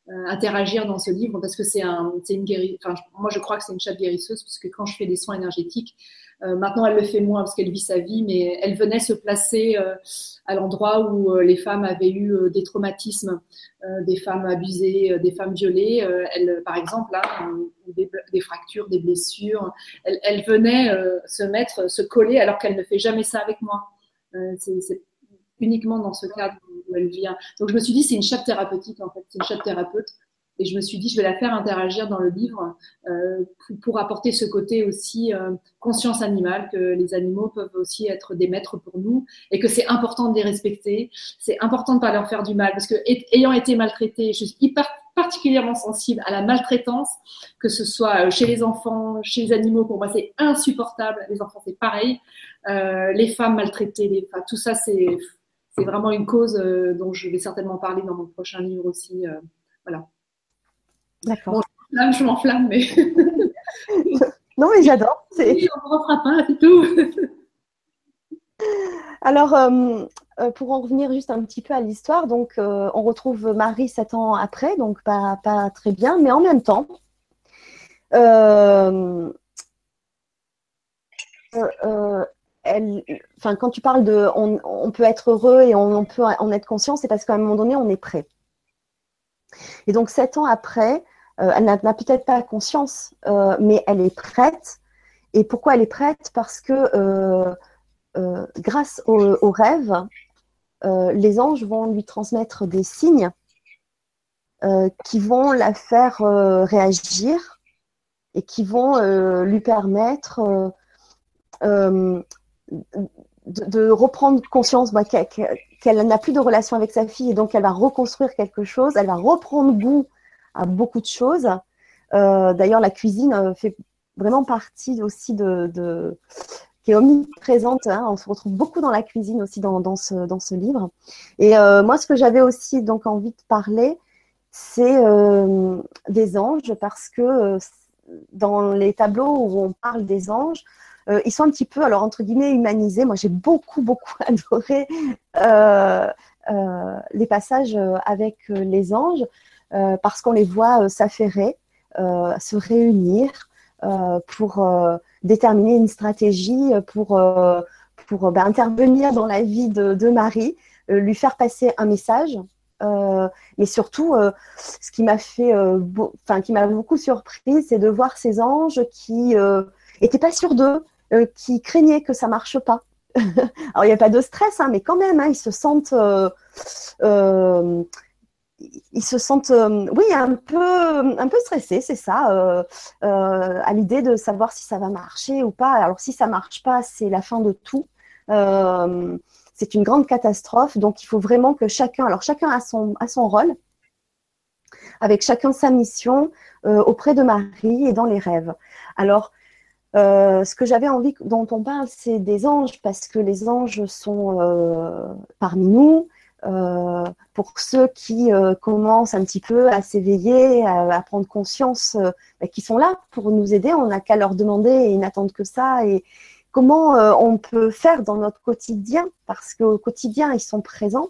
interagir dans ce livre parce que c'est un, une guérisseuse. Moi, je crois que c'est une chatte guérisseuse parce que quand je fais des soins énergétiques, euh, maintenant, elle le fait moins parce qu'elle vit sa vie, mais elle venait se placer euh, à l'endroit où euh, les femmes avaient eu des traumatismes, des femmes abusées, des femmes violées. elle, par exemple, des, fractures, des blessures. Elle venait se mettre, se coller alors qu'elle ne fait jamais ça avec moi. C'est uniquement dans ce cadre où elle vient. Donc je me suis dit, c'est une chatte thérapeutique en fait, c'est une chatte thérapeute. Et je me suis dit, je vais la faire interagir dans le livre euh, pour, apporter ce côté aussi euh, conscience animale, que les animaux peuvent aussi être des maîtres pour nous et que c'est important de les respecter. C'est important de pas leur faire du mal parce que ayant été maltraitée, je suis hyper particulièrement sensible à la maltraitance, que ce soit euh, chez les enfants, chez les animaux. Pour moi, c'est insupportable. Les enfants, c'est pareil. Euh, les femmes maltraitées, les, enfin, tout ça, c'est c'est vraiment une cause euh, dont je vais certainement parler dans mon prochain livre aussi. voilà. D'accord. je m'enflamme, mais. non, mais j'adore. On ne refera pas, c'est tout. Alors, euh, euh, pour en revenir juste un petit peu à l'histoire, donc euh, on retrouve Marie sept ans après, donc pas, très bien, mais en même temps, elle, enfin, quand tu parles de on, peut être heureux et on, peut en être conscient, c'est parce qu'à un moment donné, on est prêt. Et donc, sept ans après, euh, elle n'a peut-être pas conscience, euh, mais elle est prête. Et pourquoi elle est prête? Parce que euh, grâce au, rêve, les anges vont lui transmettre des signes qui vont la faire réagir et qui vont lui permettre de, reprendre conscience bah, qu'elle n'a plus de relation avec sa fille et donc elle va reconstruire quelque chose, elle va reprendre goût à beaucoup de choses. Euh, d'ailleurs, la cuisine euh, fait vraiment partie aussi de, qui est omniprésente. Hein. On se retrouve beaucoup dans la cuisine aussi dans, ce, dans ce, livre. Et euh, moi, ce que j'avais aussi donc envie de parler, c'est des anges parce que dans les tableaux où on parle des anges, ils sont un petit peu, alors entre guillemets, humanisés. Moi, j'ai beaucoup, beaucoup adoré les passages avec les anges euh, parce qu'on les voit euh, s'affairer, euh, se réunir pour déterminer une stratégie, pour, pour ben, intervenir dans la vie de, Marie, lui faire passer un message. mais surtout, ce qui m'a fait, enfin, qui m'a beaucoup surpris, c'est de voir ces anges qui n'étaient pas sûrs d'eux, qui craignaient que ça marche pas. Alors, il n'y a pas de stress, hein, mais quand même, hein, ils se sentent ils se sentent, euh, oui, un peu, un peu stressés, c'est ça, euh, euh, à l'idée de savoir si ça va marcher ou pas. Alors, si ça marche pas, c'est la fin de tout. c'est une grande catastrophe. Donc, il faut vraiment que chacun, alors chacun a son, a son rôle, avec chacun sa mission auprès de Marie et dans les rêves. Alors, ce que j'avais envie dont on parle, c'est des anges, parce que les anges sont parmi nous. Euh, pour ceux qui euh, commencent un petit peu à s'éveiller, à, prendre conscience euh, bah, qu'ils sont là pour nous aider, on n'a qu'à leur demander et ils n'attendent que ça. Et comment on peut faire dans notre quotidien, parce qu'au quotidien, ils sont présents,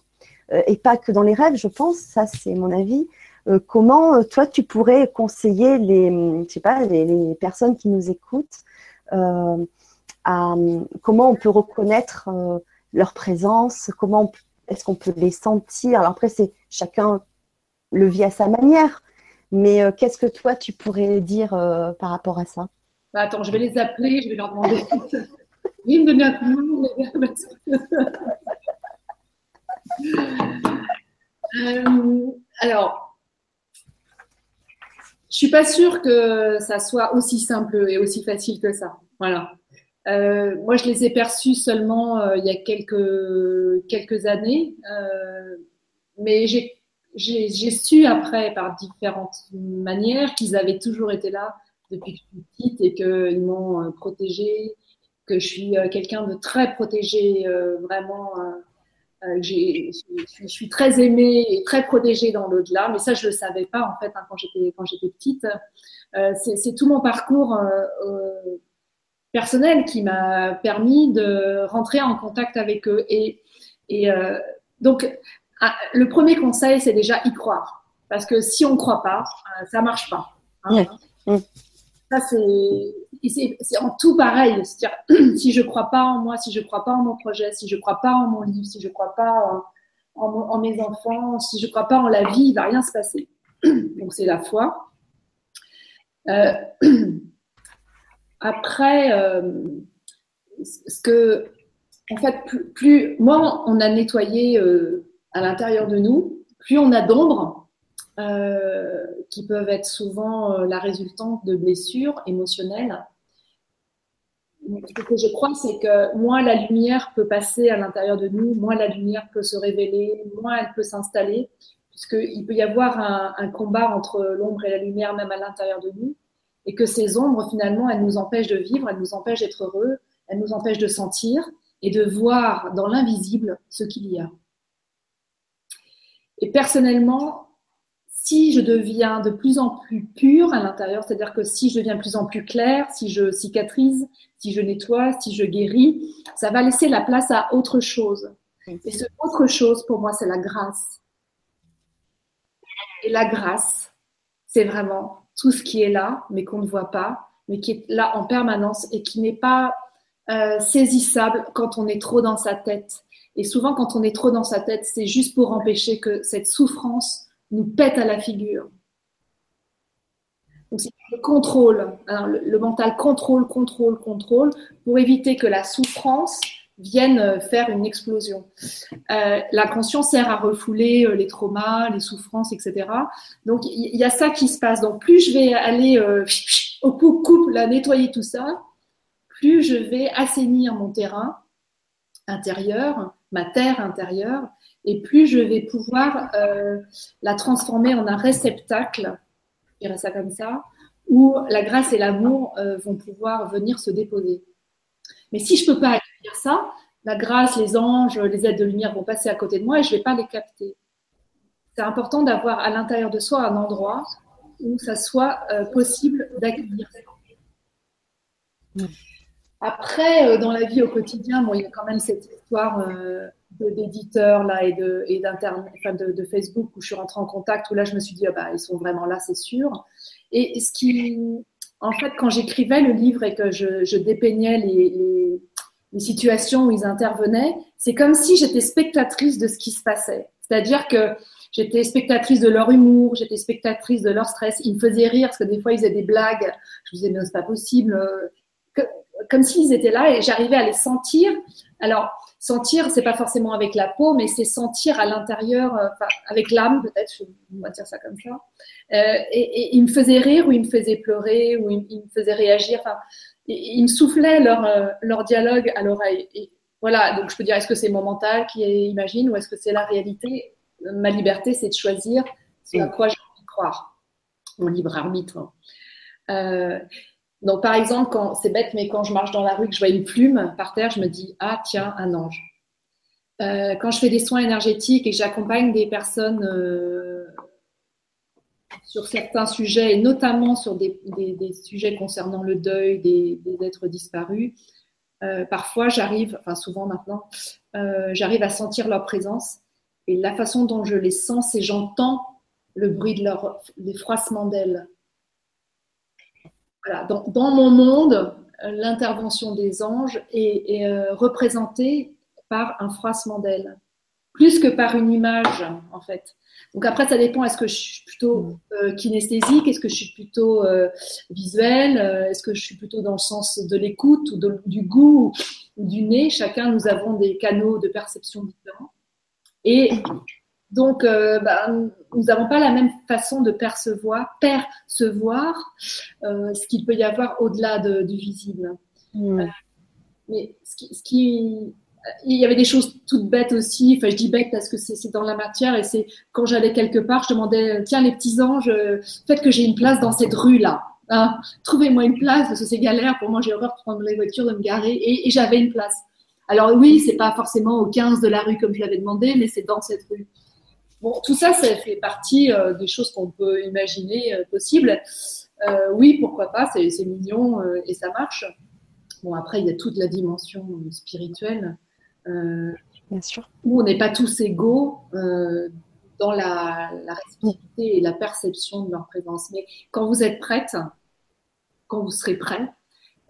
et pas que dans les rêves, je pense, ça c'est mon avis. comment toi tu pourrais conseiller les, je sais pas, les, personnes qui nous écoutent à comment on peut reconnaître leur présence, comment on peut est-ce qu'on peut les sentir? Alors après, c'est chacun le vit à sa manière. Mais euh, qu'est-ce que toi, tu pourrais dire euh, par rapport à ça? Bah, Attends, je vais les appeler, je vais leur demander. Ils me donner un coup euh, alors, je suis pas sûre que ça soit aussi simple et aussi facile que ça. Voilà. Euh, moi, je les ai perçus seulement euh, il y a quelques, années, euh, mais j'ai su après, par différentes manières, qu'ils avaient toujours été là depuis que je suis petite et qu'ils m'ont protégée, que je suis quelqu'un de très protégé, vraiment. je suis très aimée et très protégée dans l'au-delà, mais ça je le savais pas en fait hein, quand j'étais petite. c'est tout mon parcours personnel qui m'a permis de rentrer en contact avec eux. Et Et donc, ah, le premier conseil, c'est déjà y croire. Parce que si on ne croit pas, ça ne marche pas. Hein. Ça, c'est en tout pareil. C'est-à-dire, si je ne crois pas en moi, si je ne crois pas en mon projet, si je ne crois pas en mon livre, si je ne crois pas en, mes enfants, si je ne crois pas en la vie, il ne va rien se passer. Donc, c'est la foi. Euh, après, euh, ce que, en fait, plus, moins on a nettoyé euh, à l'intérieur de nous, plus on a d'ombre, qui peuvent être souvent la résultante de blessures émotionnelles. Ce que je crois, c'est que moins la lumière peut passer à l'intérieur de nous, moins la lumière peut se révéler, moins elle peut s'installer, puisqu'il peut y avoir un, combat entre l'ombre et la lumière même à l'intérieur de nous, et que ces ombres, finalement, elles nous empêchent de vivre, elles nous empêchent d'être heureux, elles nous empêchent de sentir et de voir dans l'invisible ce qu'il y a. Et personnellement, si je deviens de plus en plus pure à l'intérieur, c'est-à-dire que si je deviens de plus en plus claire, si je cicatrise, si je nettoie, si je guéris, ça va laisser la place à autre chose. Et ce autre chose, pour moi, c'est la grâce. Et la grâce, c'est vraiment tout ce qui est là, mais qu'on ne voit pas, mais qui est là en permanence et qui n'est pas euh, saisissable quand on est trop dans sa tête. Et souvent, quand on est trop dans sa tête, c'est juste pour empêcher que cette souffrance nous pète à la figure. Donc, c'est le contrôle. le, mental contrôle, contrôle, contrôle, pour éviter que la souffrance viennent euh, faire une explosion. Euh, la conscience sert à refouler euh, les traumas, les souffrances, etc. Donc il y, a ça qui se passe. Donc plus je vais aller au coup coupe, la nettoyer tout ça, plus je vais assainir mon terrain intérieur, ma terre intérieure, et plus je vais pouvoir la transformer en un réceptacle, je dirais ça comme ça, où la grâce et l'amour vont pouvoir venir se déposer. Mais si je ne peux pas accueillir ça, la grâce, les anges, les aides de lumière vont passer à côté de moi et je ne vais pas les capter. C'est important d'avoir à l'intérieur de soi un endroit où ça soit euh, possible d'accueillir. Après, euh, dans la vie au quotidien, bon, il y a quand même cette histoire euh, d'éditeurs là et de, et enfin de, de, Facebook où je suis rentrée en contact où là je me suis dit ah bah ils sont vraiment là, c'est sûr. Et ce qui en fait, quand j'écrivais le livre et que je, dépeignais les, situations où ils intervenaient, c'est comme si j'étais spectatrice de ce qui se passait. C'est-à-dire que j'étais spectatrice de leur humour, j'étais spectatrice de leur stress. Ils me faisaient rire parce que des fois ils faisaient des blagues. Je me disais, mais c'est pas possible. comme s'ils étaient là et j'arrivais à les sentir. Alors, sentir, c'est pas forcément avec la peau, mais c'est sentir à l'intérieur, euh, avec l'âme peut-être, on va dire ça comme ça. Euh, et, ils me faisaient rire ou ils me faisaient pleurer ou ils, me faisaient réagir. Enfin, ils me soufflaient leur, euh, leur dialogue à l'oreille. Et voilà, donc je peux dire, est-ce que c'est mon mental qui imagine ou est-ce que c'est la réalité? Ma liberté, c'est de choisir ce à quoi j'ai envie de croire. Mon libre arbitre. Euh, donc, par exemple, quand c'est bête, mais quand je marche dans la rue, que je vois une plume par terre, je me dis ah tiens un ange. Euh, quand je fais des soins énergétiques et que j'accompagne des personnes euh, sur certains sujets, et notamment sur des, sujets concernant le deuil des, êtres disparus, euh, parfois j'arrive, enfin souvent maintenant, j'arrive à sentir leur présence. Et la façon dont je les sens, c'est j'entends le bruit de leur, des froissements d'ailes dans, mon monde, l'intervention des anges est, euh, représentée par un froissement d'ailes, plus que par une image, en fait. Donc après, ça dépend, est-ce que je suis plutôt euh, kinesthésique, est-ce que je suis plutôt euh, visuelle, est-ce que je suis plutôt dans le sens de l'écoute ou du goût ou du nez? Chacun, nous avons des canaux de perception différents. Et donc, euh, bah, nous n'avons pas la même façon de percevoir, percevoir euh, ce qu'il peut y avoir au-delà du visible. Euh, mais ce qui, il y avait des choses toutes bêtes aussi. Enfin, je dis bêtes parce que c'est dans la matière et c'est quand j'allais quelque part, je demandais tiens les petits anges, faites que j'ai une place dans cette rue là. Hein. Trouvez-moi une place parce que c'est galère pour moi. J'ai horreur de prendre les voitures, de me garer et, j'avais une place. Alors oui, c'est pas forcément au 15 de la rue comme je l'avais demandé, mais c'est dans cette rue. Bon, tout ça, ça fait partie euh, des choses qu'on peut imaginer euh, possibles. Euh, oui, pourquoi pas, c'est mignon et ça marche. Bon, après, il y a toute la dimension spirituelle bien sûr. Où on n'est pas tous égaux euh, dans la, la réceptivité et la perception de leur présence. Mais quand vous êtes prête, quand vous serez prêt,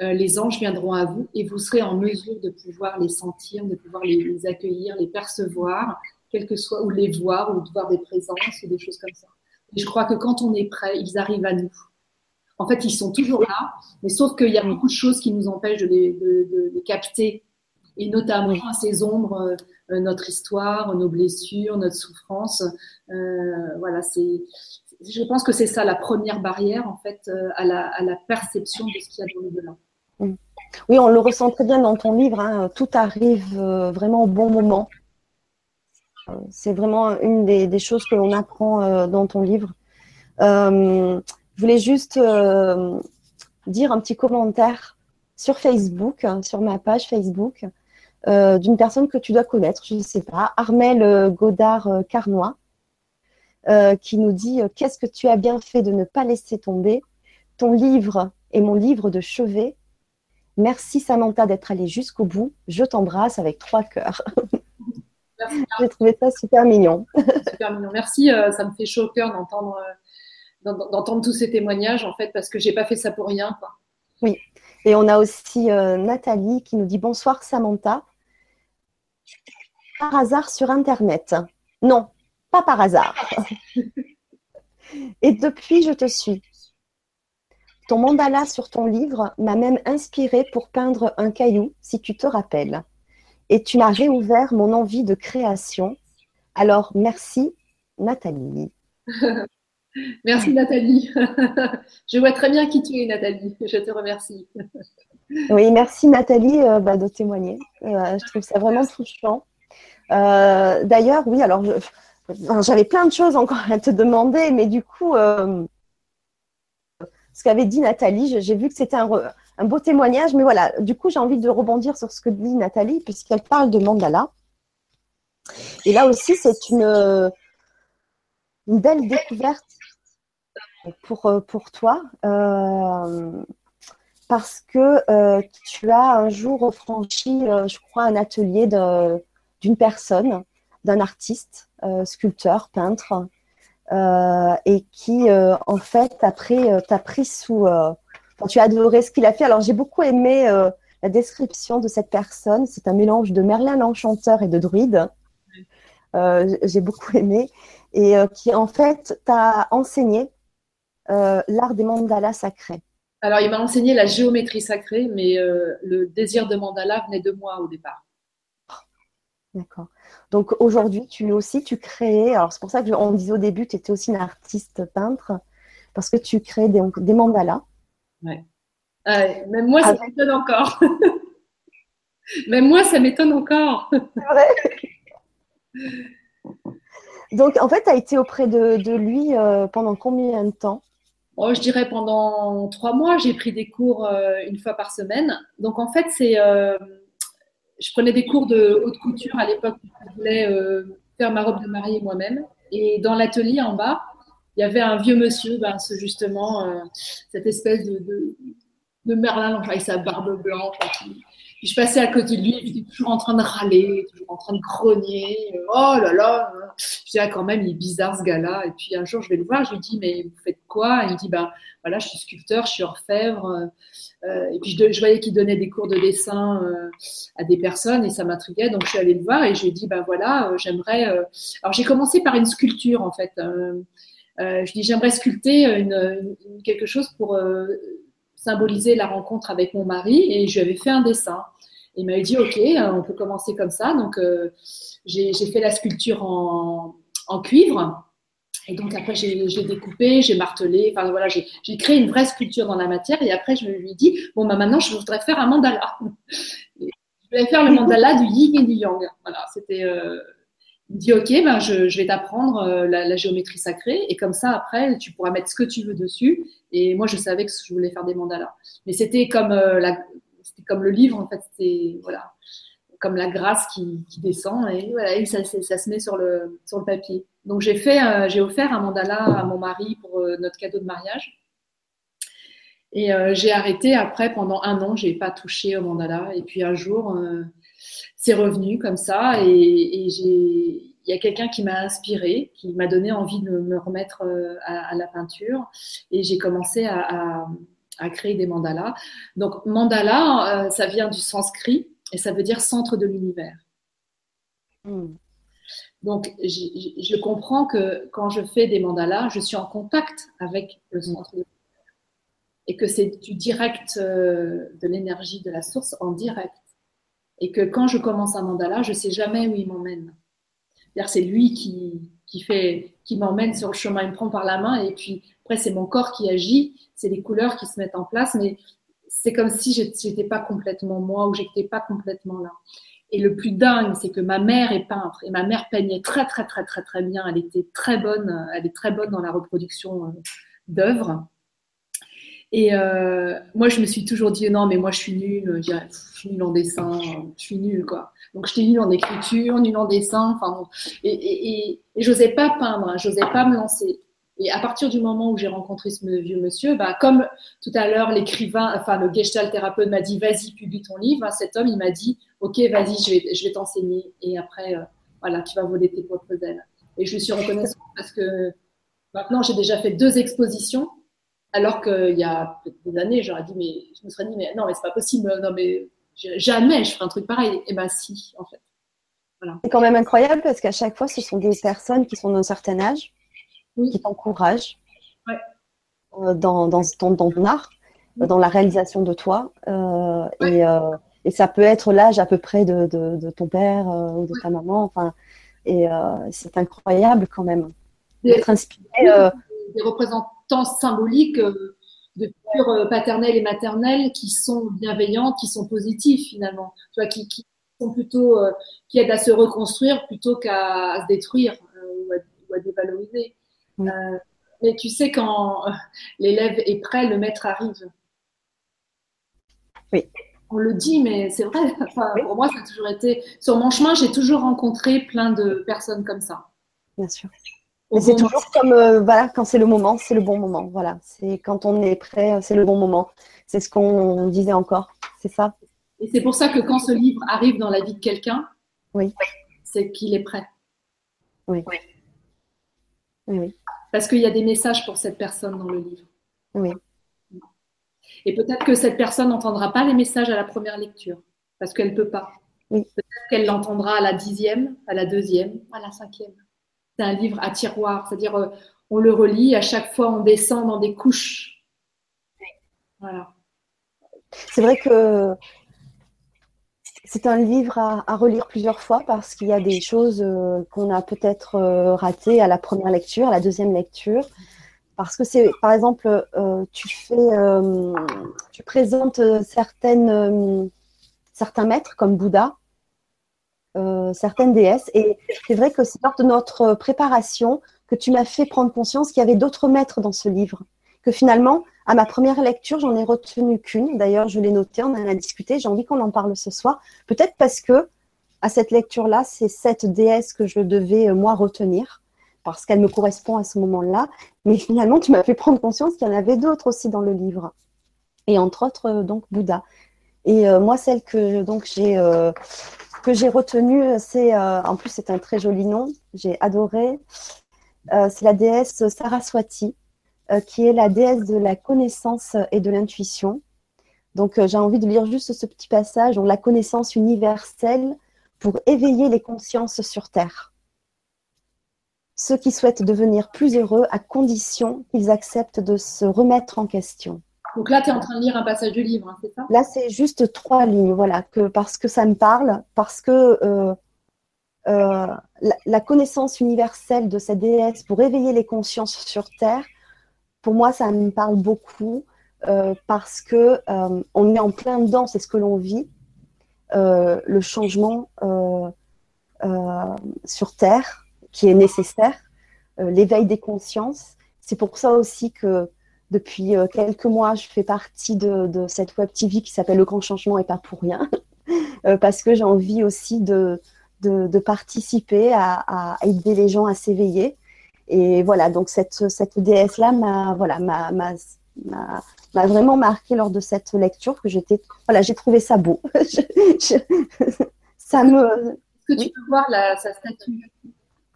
euh, les anges viendront à vous et vous serez en mesure de pouvoir les sentir, de pouvoir les, accueillir, les percevoir, quel que soit, ou les voir, ou de voir des présences, ou des choses comme ça. Et je crois que quand on est prêt, ils arrivent à nous. En fait, ils sont toujours là, mais sauf qu'il y a beaucoup de choses qui nous empêchent de les, de, les capter, et notamment ces ombres, euh, notre histoire, nos blessures, notre souffrance. Euh, voilà, c'est. Je pense que c'est ça la première barrière en fait à la, à la perception de ce qu'il y a dans le Mm. Oui, on le ressent très bien dans ton livre. Hein. Tout arrive euh, vraiment au bon moment. Euh, c'est vraiment une des, choses que l'on apprend euh, dans ton livre. je voulais juste dire un petit commentaire sur Facebook, hein, sur ma page Facebook, d'une personne que tu dois connaître, je ne sais pas, Armel Godard-Carnois, qui nous dit Qu'est-ce que tu as bien fait de ne pas laisser tomber Ton livre est mon livre de chevet? Merci Samantha d'être allée jusqu'au bout. Je t'embrasse avec trois cœurs. J'ai trouvé ça super mignon. super mignon. Merci, euh, ça me fait chaud au cœur d'entendre, euh, d'entendre tous ces témoignages en fait parce que j'ai pas fait ça pour rien. Oui. Et on a aussi euh, Nathalie qui nous dit bonsoir Samantha. Par hasard sur Internet. Non, pas par hasard. Et depuis, je te suis. Ton mandala sur ton livre m'a même inspiré pour peindre un caillou, si tu te rappelles. Et tu m'as réouvert mon envie de création. Alors, merci, Nathalie. merci, Nathalie. Je vois très bien qui tu es, Nathalie. Je te remercie. Oui, merci, Nathalie, euh, bah, de témoigner. Euh, je trouve ça vraiment touchant. Euh, d'ailleurs, oui, alors, j'avais plein de choses encore à te demander, mais du coup, ce qu'avait dit Nathalie. J'ai vu que c'était un, beau témoignage, mais voilà, du coup, j'ai envie de rebondir sur ce que dit Nathalie, puisqu'elle parle de mandala. Et là aussi, c'est une, belle découverte pour, toi, parce que euh, tu as un jour franchi, euh, je crois, un atelier d'une personne, d'un artiste, sculpteur, peintre, euh, et qui, euh, en fait, euh, pris sous. tu as adoré ce qu'il a fait. Alors, j'ai beaucoup aimé la description de cette personne. C'est un mélange de Merlin l'Enchanteur et de druide. j'ai beaucoup aimé. Et qui, en fait, t'a enseigné l'art des mandalas sacrés. Alors, il m'a enseigné la géométrie sacrée, mais le désir de mandala venait de moi au départ. D'accord. Donc aujourd'hui, tu aussi, tu crées, alors c'est pour ça qu'on disait au début, tu étais aussi une artiste peintre, parce que tu crées des, des mandalas. Ouais. même moi, ça m'étonne encore. même moi, ça m'étonne encore. c'est vrai. Donc en fait, tu as été auprès de, lui euh, pendant combien de temps? Oh, Je dirais pendant trois mois. J'ai pris des cours euh, une fois par semaine. Donc en fait, c'est. Euh, je prenais des cours de haute couture à l'époque. Je voulais euh, faire ma robe de mariée moi-même. Et dans l'atelier en bas, il y avait un vieux monsieur, ben, ce, justement, cette espèce de, Merlin avec sa barbe blanche. Puis je passais à côté de lui, il était toujours en train de râler, toujours en train de grogner. Oh là là Je dis, ah, quand même, il est bizarre ce gars-là. Et puis un jour, je vais le voir, je lui dis, mais vous faites quoi? Il me dit, ben voilà, je suis sculpteur, je suis orfèvre. Euh, et puis je, voyais qu'il donnait des cours de dessin euh, à des personnes et ça m'intriguait. Donc je suis allée le voir et je lui ai dit, ben voilà, euh, j'aimerais. Alors j'ai commencé par une sculpture en fait. je dis, j'aimerais sculpter une, quelque chose pour symboliser la rencontre avec mon mari et je lui avais fait un dessin. Il m'avait dit, OK, on peut commencer comme ça. Donc, j'ai fait la sculpture en, cuivre. Et donc après, j'ai découpé, j'ai martelé, enfin voilà, j'ai créé une vraie sculpture dans la matière. Et après, je lui ai dit, bon, bah, maintenant, je voudrais faire un mandala. je voulais faire le mandala du yin et du yang. Voilà, c'était. Euh, il me dit, ok, ben je, vais t'apprendre euh, la, géométrie sacrée. Et comme ça, après, tu pourras mettre ce que tu veux dessus. Et moi, je savais que je voulais faire des mandalas. Mais c'était comme, euh, la, comme le livre, en fait. C'était, voilà comme la grâce qui, descend et voilà, ça, se met sur le, sur le papier. Donc j'ai fait, euh, j'ai offert un mandala à mon mari pour euh, notre cadeau de mariage. Et j'ai arrêté après pendant un an, j'ai pas touché au mandala. Et puis un jour, c'est revenu comme ça et, il y a quelqu'un qui m'a inspiré, qui m'a donné envie de me remettre à, la peinture et j'ai commencé à, créer des mandalas. Donc mandala, ça vient du sanskrit et ça veut dire centre de l'univers. Hmm. Donc, je comprends que quand je fais des mandalas, je suis en contact avec le centre de l'univers et que c'est du direct euh, de l'énergie de la source en direct. Et que quand je commence un mandala, je ne sais jamais où il m'emmène. C'est lui qui, qui fait, qui m'emmène sur le chemin, il me prend par la main et puis après c'est mon corps qui agit, c'est les couleurs qui se mettent en place, mais c'est comme si je n'étais pas complètement moi ou j'étais pas complètement là. Et le plus dingue, c'est que ma mère est peintre et ma mère peignait très très très très très bien. Elle était très bonne, elle est très bonne dans la reproduction euh, d'œuvres. Et euh, moi, je me suis toujours dit non, mais moi, je suis nulle. Je, suis nulle en dessin, je suis nulle quoi. Donc, j'étais nulle en écriture, nulle en dessin. Enfin, et, et, et, j'osais pas peindre, hein, j'osais pas me lancer. Et à partir du moment où j'ai rencontré ce vieux monsieur, bah, comme tout à l'heure l'écrivain, enfin le gestalt thérapeute m'a dit vas-y publie ton livre, cet homme il m'a dit ok vas-y je vais, t'enseigner et après euh, voilà tu vas voler tes propres ailes. Et je suis reconnaissante parce que maintenant j'ai déjà fait deux expositions alors qu'il y a des années j'aurais dit mais je me serais dit mais non mais c'est pas possible non mais jamais je ferai un truc pareil et ben si en fait. Voilà. C'est quand même incroyable parce qu'à chaque fois ce sont des personnes qui sont d'un certain âge qui t'encourage euh, dans, dans, ton art, dans la réalisation de toi. Euh, et, euh, et, ça peut être l'âge à peu près de, de, ton père ou de ta maman. Enfin, et c'est incroyable quand même d'être inspiré. Des représentants symboliques de figures paternelles et maternelles qui sont bienveillantes, qui sont positives finalement, tu vois, qui, qui sont plutôt qui aident à se reconstruire plutôt qu'à se détruire ou, à, ou, à, dévaloriser. Euh, mais tu sais, quand euh, l'élève est prêt, le maître arrive. Oui. On le dit, mais c'est vrai. Pour moi, ça a toujours été. Sur mon chemin, j'ai toujours rencontré plein de personnes comme ça. Bien sûr. C'est toujours comme euh, voilà, quand c'est le moment, c'est le bon moment. Voilà, c'est quand on est prêt, c'est le bon moment. C'est ce qu'on disait encore. C'est ça. Et c'est pour ça que quand ce livre arrive dans la vie de quelqu'un, oui. c'est qu'il est prêt. Oui. oui. oui. Parce qu'il y a des messages pour cette personne dans le livre. Oui. Et peut-être que cette personne n'entendra pas les messages à la première lecture, parce qu'elle ne peut pas. Oui. Peut-être qu'elle l'entendra à la dixième, à la deuxième, à la cinquième. C'est un livre à tiroir, c'est-à-dire euh, on le relit, à chaque fois on descend dans des couches. Voilà. C'est vrai que c'est un livre à, relire plusieurs fois parce qu'il y a des choses euh, qu'on a peut-être euh, ratées à la première lecture, à la deuxième lecture. Parce que c'est, par exemple, euh, tu fais, tu présentes certaines, certains maîtres comme Bouddha, certaines déesses, et c'est vrai que c'est lors de notre préparation que tu m'as fait prendre conscience qu'il y avait d'autres maîtres dans ce livre, que finalement, à ma première lecture, j'en ai retenu qu'une. D'ailleurs, je l'ai noté, on en a discuté. J'ai envie qu'on en parle ce soir. Peut-être parce que à cette lecture-là, c'est cette déesse que je devais euh, moi retenir parce qu'elle me correspond à ce moment-là. Mais finalement, tu m'as fait prendre conscience qu'il y en avait d'autres aussi dans le livre. Et entre autres, euh, donc Bouddha. Et euh, moi, celle que donc j'ai que j'ai retenue, c'est en plus c'est un très joli nom. J'ai adoré. c'est la déesse Saraswati. Euh, qui est la déesse de la connaissance et de l'intuition. Donc euh, j'ai envie de lire juste ce petit passage, donc la connaissance universelle pour éveiller les consciences sur Terre. Ceux qui souhaitent devenir plus heureux à condition qu'ils acceptent de se remettre en question. Donc là, tu es en train de lire un passage du livre, hein, c'est ça? Là, c'est juste trois lignes, voilà, que, parce que ça me parle, parce que euh, la, la, connaissance universelle de cette déesse pour éveiller les consciences sur Terre pour moi, ça me parle beaucoup euh, parce que euh, on est en plein dedans, c'est ce que l'on vit, euh, le changement sur Terre qui est nécessaire, l'éveil des consciences. C'est pour ça aussi que depuis quelques mois, je fais partie de, cette web TV qui s'appelle Le Grand Changement et pas pour rien, parce que j'ai envie aussi de, de, participer à, aider les gens à s'éveiller. Et voilà, donc cette, cette déesse-là m'a voilà, m'a vraiment marqué lors de cette lecture que j'étais voilà j'ai trouvé ça beau. Ça me est-ce que tu peux voir la, sa statue?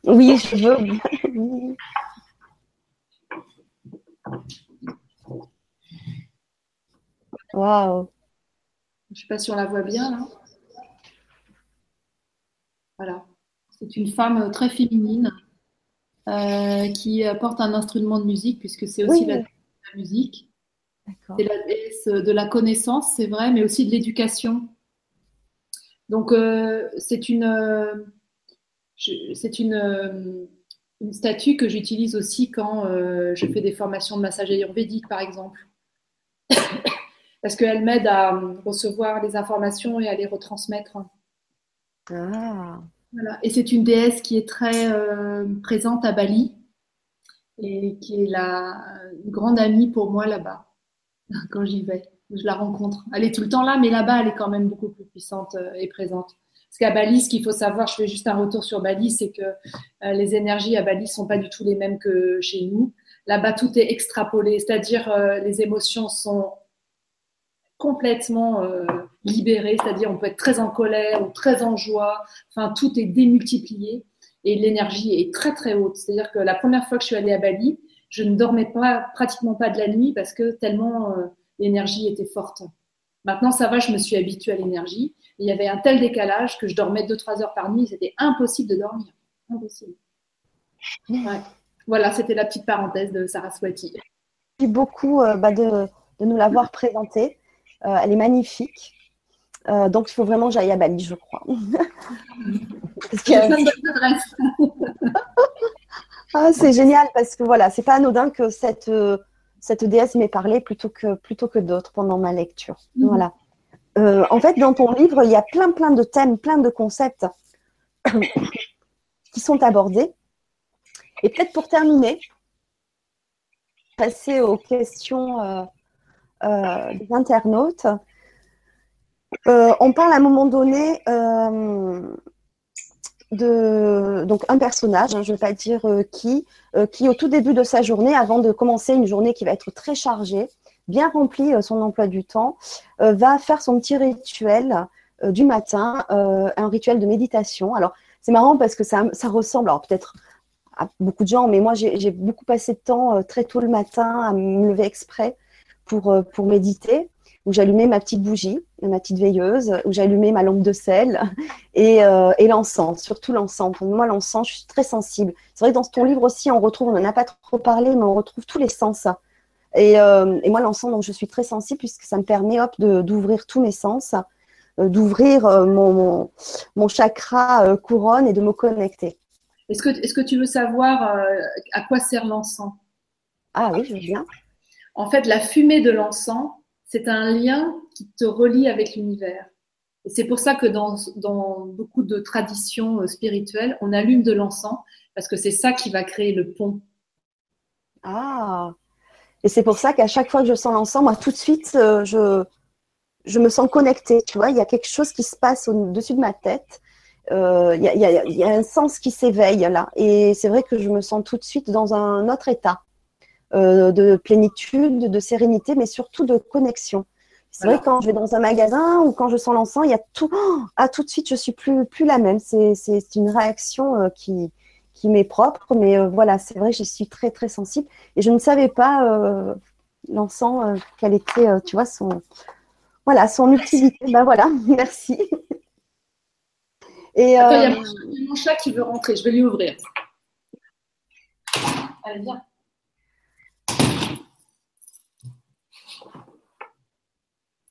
Oui je veux waouh je ne sais pas si on la voit bien là voilà c'est une femme très féminine euh, qui porte un instrument de musique puisque c'est aussi la la musique. C'est la déesse de la connaissance, c'est vrai, mais aussi de l'éducation. Donc, euh, c'est une, euh, c'est une, euh, une, statue que j'utilise aussi quand je fais des formations de massage ayurvédique, par exemple. Parce qu'elle m'aide à recevoir les informations et à les retransmettre. Ah. Voilà. Et c'est une déesse qui est très présente à Bali et qui est la grande amie pour moi là-bas, quand j'y vais. Je la rencontre. Elle est tout le temps là, mais là-bas, elle est quand même beaucoup plus puissante euh, et présente. Parce qu'à Bali, ce qu'il faut savoir, je fais juste un retour sur Bali, c'est que euh, les énergies à Bali sont pas du tout les mêmes que chez nous. Là-bas, tout est extrapolé, c'est-à-dire euh, les émotions sont complètement libérées, c'est-à-dire on peut être très en colère ou très en joie. Enfin, tout est démultiplié et l'énergie est très très haute. C'est-à-dire que la première fois que je suis allée à Bali, je ne dormais pas pratiquement pas de la nuit parce que tellement euh, l'énergie était forte. Maintenant, ça va, je me suis habituée à l'énergie. Il y avait un tel décalage que je dormais 2-3 heures par nuit. C'était impossible de dormir. Impossible. Voilà, c'était la petite parenthèse de Saraswati. Merci beaucoup euh, bah, de, nous l'avoir présentée. Euh, elle est magnifique. donc, il faut vraiment que j'aille à Bali, je crois. ah, c'est génial parce que voilà, c'est pas anodin que cette, euh, cette déesse m'ait parlé plutôt que, plutôt que d'autres pendant ma lecture. Mhm. Voilà. Euh, en fait, dans ton livre, il y a plein, plein de thèmes, plein de concepts qui sont abordés. Et peut-être pour terminer, passer aux questions euh, des internautes. on parle à un moment donné de donc un personnage, hein, je ne vais pas dire euh, qui, euh, qui au tout début de sa journée, avant de commencer une journée qui va être très chargée, bien remplie euh, son emploi du temps, va faire son petit rituel du matin, un rituel de méditation. Alors c'est marrant parce que ça, ça ressemble, alors peut-être à beaucoup de gens, mais moi j'ai beaucoup passé de temps très tôt le matin à me lever exprès pour, pour méditer où j'allumais ma petite bougie, ma petite veilleuse, où j'allumais ma lampe de sel et, euh, et l'encens, surtout l'encens. Pour moi, l'encens, je suis très sensible. C'est vrai que dans ton livre aussi, on retrouve, on n'en a pas trop parlé, mais on retrouve tous les sens. Et, euh, et moi, l'encens, donc je suis très sensible puisque ça me permet hop, d'ouvrir tous mes sens, euh, d'ouvrir mon, mon, mon, chakra couronne et de me connecter. Est-ce que, est que tu veux savoir à quoi sert l'encens? Ah oui, je veux bien. En fait, la fumée de l'encens, c'est un lien qui te relie avec l'univers. Et c'est pour ça que dans, beaucoup de traditions euh, spirituelles, on allume de l'encens, parce que c'est ça qui va créer le pont. Ah Et c'est pour ça qu'à chaque fois que je sens l'encens, moi, tout de suite, euh, je, me sens connectée. Tu vois, il y a quelque chose qui se passe au-dessus de ma tête. Euh, il y, a un sens qui s'éveille là. Et c'est vrai que je me sens tout de suite dans un autre état. Euh, de plénitude, de sérénité, mais surtout de connexion. C'est vrai quand je vais dans un magasin ou quand je sens l'encens, il y a tout. ah, tout de suite, je suis plus plus la même. C'est une réaction euh, qui qui m'est propre, mais euh, voilà, c'est vrai, je suis très très sensible et je ne savais pas l'encens quelle était, tu vois, son voilà son utilité. Ben voilà, merci. Et il y a mon chat qui veut rentrer. Je vais lui ouvrir. Allez, viens.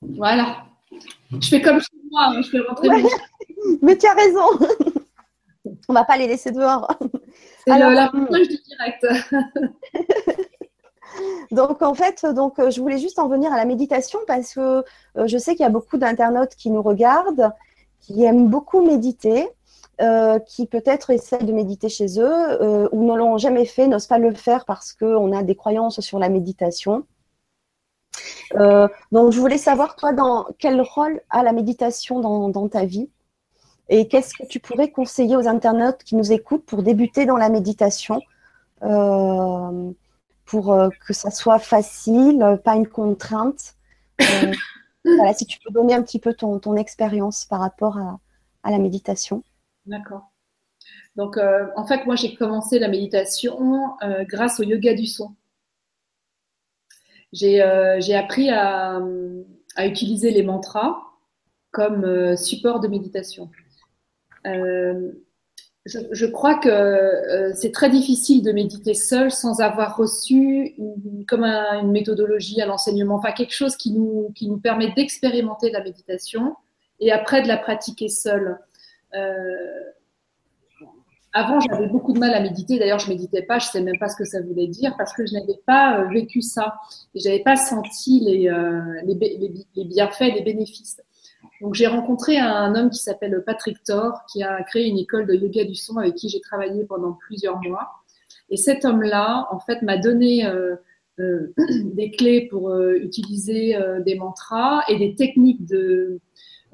Voilà. Je fais comme chez moi, hein, je fais rentrer Mais tu as raison. On va pas les laisser dehors. C'est l'approche du direct. donc en fait, donc euh, je voulais juste en venir à la méditation parce que euh, je sais qu'il y a beaucoup d'internautes qui nous regardent, qui aiment beaucoup méditer. Euh, qui peut-être essaient de méditer chez eux ou ne l'ont jamais fait, n'osent pas le faire parce qu'on a des croyances sur la méditation. Euh, donc, je voulais savoir, toi, dans quel rôle a la méditation dans, ta vie Et qu'est-ce que tu pourrais conseiller aux internautes qui nous écoutent pour débuter dans la méditation euh, pour que ça soit facile, pas une contrainte? voilà, si tu peux donner un petit peu ton, ton expérience par rapport à, à la méditation. D'accord. Donc, en fait, moi, j'ai commencé la méditation grâce au yoga du son. J'ai appris à, à, utiliser les mantras comme support de méditation. Euh, je, crois que euh, c'est très difficile de méditer seul sans avoir reçu comme une méthodologie, un enseignement, enfin quelque chose qui nous, qui nous permet d'expérimenter la méditation et après de la pratiquer seul. Euh, avant, j'avais beaucoup de mal à méditer. D'ailleurs, je méditais pas. Je sais même pas ce que ça voulait dire parce que je n'avais pas vécu ça et j'avais pas senti les, les, les, bienfaits, les bénéfices. Donc j'ai rencontré un homme qui s'appelle Patrick Thor, qui a créé une école de yoga du son avec qui j'ai travaillé pendant plusieurs mois. Et cet homme-là, en fait, m'a donné euh, euh, des clés pour euh, utiliser des mantras et des techniques de,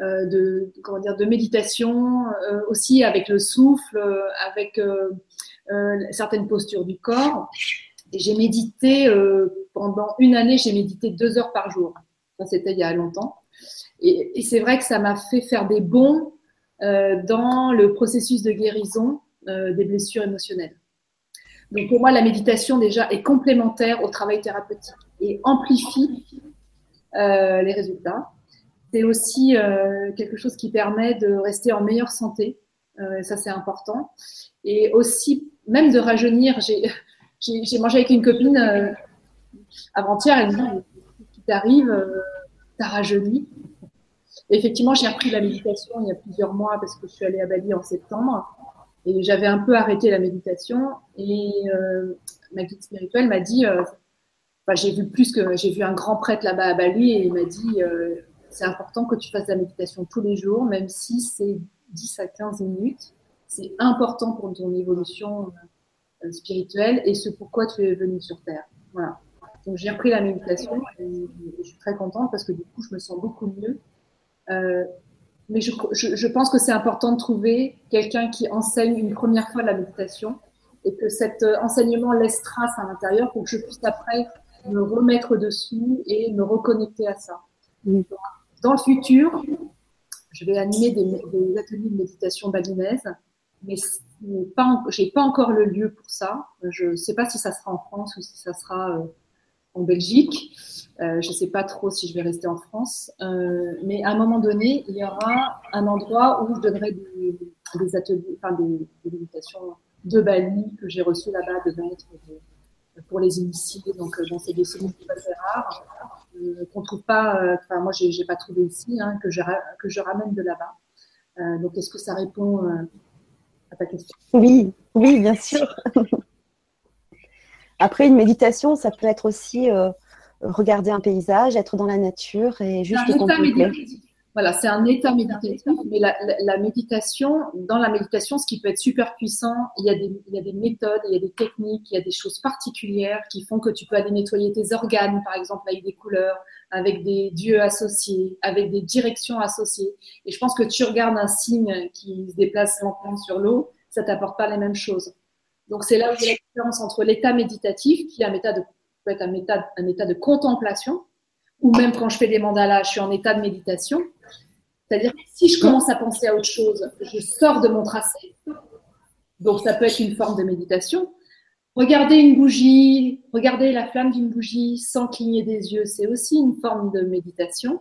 de comment dire de méditation, aussi avec le souffle, avec certaines postures du corps. Et j'ai médité pendant une année, j'ai médité deux heures par jour. Ça, c'était il y a longtemps. Et, c'est vrai que ça m'a fait faire des bons euh, dans le processus de guérison euh, des blessures émotionnelles. Donc pour moi, la méditation déjà est complémentaire au travail thérapeutique et amplifie euh, les résultats. C'est aussi quelque chose qui permet de rester en meilleure santé. ça, c'est important. Et aussi, même de rajeunir. J'ai mangé avec une copine avant-hier. Elle me dit, qui t'arrive, t'as rajeuni effectivement, j'ai appris la méditation il y a plusieurs mois parce que je suis allée à Bali en septembre et j'avais un peu arrêté la méditation et euh, ma guide spirituelle m'a dit, euh, j'ai vu plus que j'ai vu un grand prêtre là-bas à Bali et il m'a dit euh, c'est important que tu fasses la méditation tous les jours, même si c'est 10 à 15 minutes. C'est important pour ton évolution spirituelle et ce pourquoi tu es venu sur Terre. Voilà. Donc j'ai repris la méditation et je suis très contente parce que du coup je me sens beaucoup mieux euh, mais je, je, je, pense que c'est important de trouver quelqu'un qui enseigne une première fois la méditation et que cet euh, enseignement laisse trace à l'intérieur pour que je puisse après me remettre dessus et me reconnecter à ça. Dans le futur, je vais animer des, ateliers de méditation balinaise, mais j'ai pas encore le lieu pour ça. Je ne sais pas si ça sera en France ou si ça sera euh, en Belgique. Euh, je ne sais pas trop si je vais rester en France, euh, mais à un moment donné, il y aura un endroit où je donnerai des, ateliers, enfin des, méditations de Bali que j'ai reçues là-bas de maîtres pour les initiés. Donc, bon, c'est des solutions assez rares qu'on trouve pas. Euh, enfin, moi, j'ai, pas trouvé ici hein, que je que je ramène de là-bas. donc, est-ce que ça répond à ta question? Oui, oui, bien sûr. Après, une méditation, ça peut être aussi euh, regarder un paysage, être dans la nature et juste contempler. Voilà, c'est un état méditatif. Mais la, méditation, dans la méditation, ce qui peut être super puissant, il y, a des, il y a des méthodes, il y a des techniques, il y a des choses particulières qui font que tu peux aller nettoyer tes organes, par exemple, avec des couleurs, avec des dieux associés, avec des directions associées. Et je pense que tu regardes un signe qui se déplace lentement sur l'eau, ça t'apporte pas les mêmes choses. Donc c'est là où il y a la différence entre l'état méditatif, qui est un état de, peut être un état, un état de contemplation, ou même quand je fais des mandalas, je suis en état de méditation. C'est-à-dire que si je commence à penser à autre chose, je sors de mon tracé. Donc ça peut être une forme de méditation. Regarder une bougie, regarder la flamme d'une bougie sans cligner des yeux, c'est aussi une forme de méditation.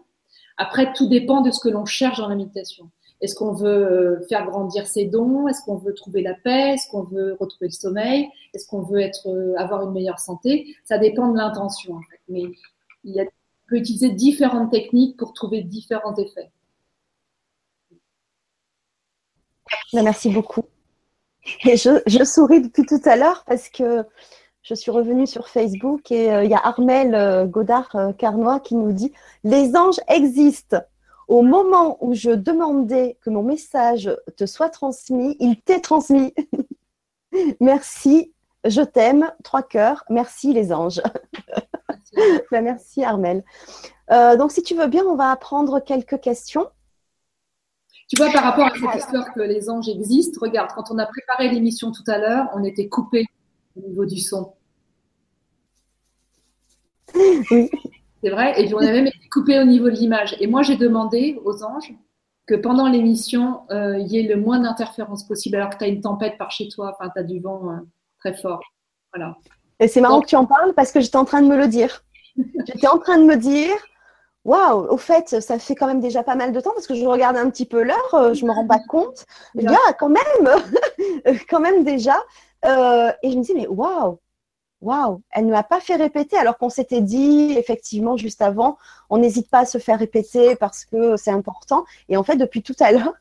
Après, tout dépend de ce que l'on cherche dans la méditation. Est-ce qu'on veut euh, faire grandir ses dons? Est-ce qu'on veut trouver la paix? Est-ce qu'on veut retrouver le sommeil? Est-ce qu'on veut être, euh, avoir une meilleure santé? Ça dépend de l'intention. Mais il on peut utiliser différentes techniques pour trouver différents effets. Ben, merci beaucoup. Et je, je, souris depuis tout à l'heure parce que je suis revenue sur Facebook et euh, il y a Armel Godard-Carnois qui nous dit Les anges existent. Au moment où je demandais que mon message te soit transmis, il t'est transmis. merci, je t'aime, trois cœurs, merci les anges. Ben, merci Armel. Euh, donc si tu veux bien, on va apprendre quelques questions. Tu vois, par rapport à cette histoire que les anges existent, regarde, quand on a préparé l'émission tout à l'heure, on était coupé au niveau du son. oui. C'est vrai? Et puis on a même été coupé au niveau de l'image. Et moi, j'ai demandé aux anges que pendant l'émission, euh, il y ait le moins d'interférences possible, alors que tu as une tempête par chez toi, enfin, tu as du vent euh, très fort. Voilà. Et c'est marrant que tu en parles parce que j'étais en train de me le dire. j'étais en train de me dire, waouh, au fait, ça fait quand même déjà pas mal de temps parce que je regarde un petit peu l'heure, euh, je me rends pas compte. Il y a quand même, quand même déjà. et je me dis, mais waouh, waouh, elle ne m'a pas fait répéter alors qu'on s'était dit effectivement juste avant, on n'hésite pas à se faire répéter parce que c'est important. Et en fait, depuis tout à l'heure,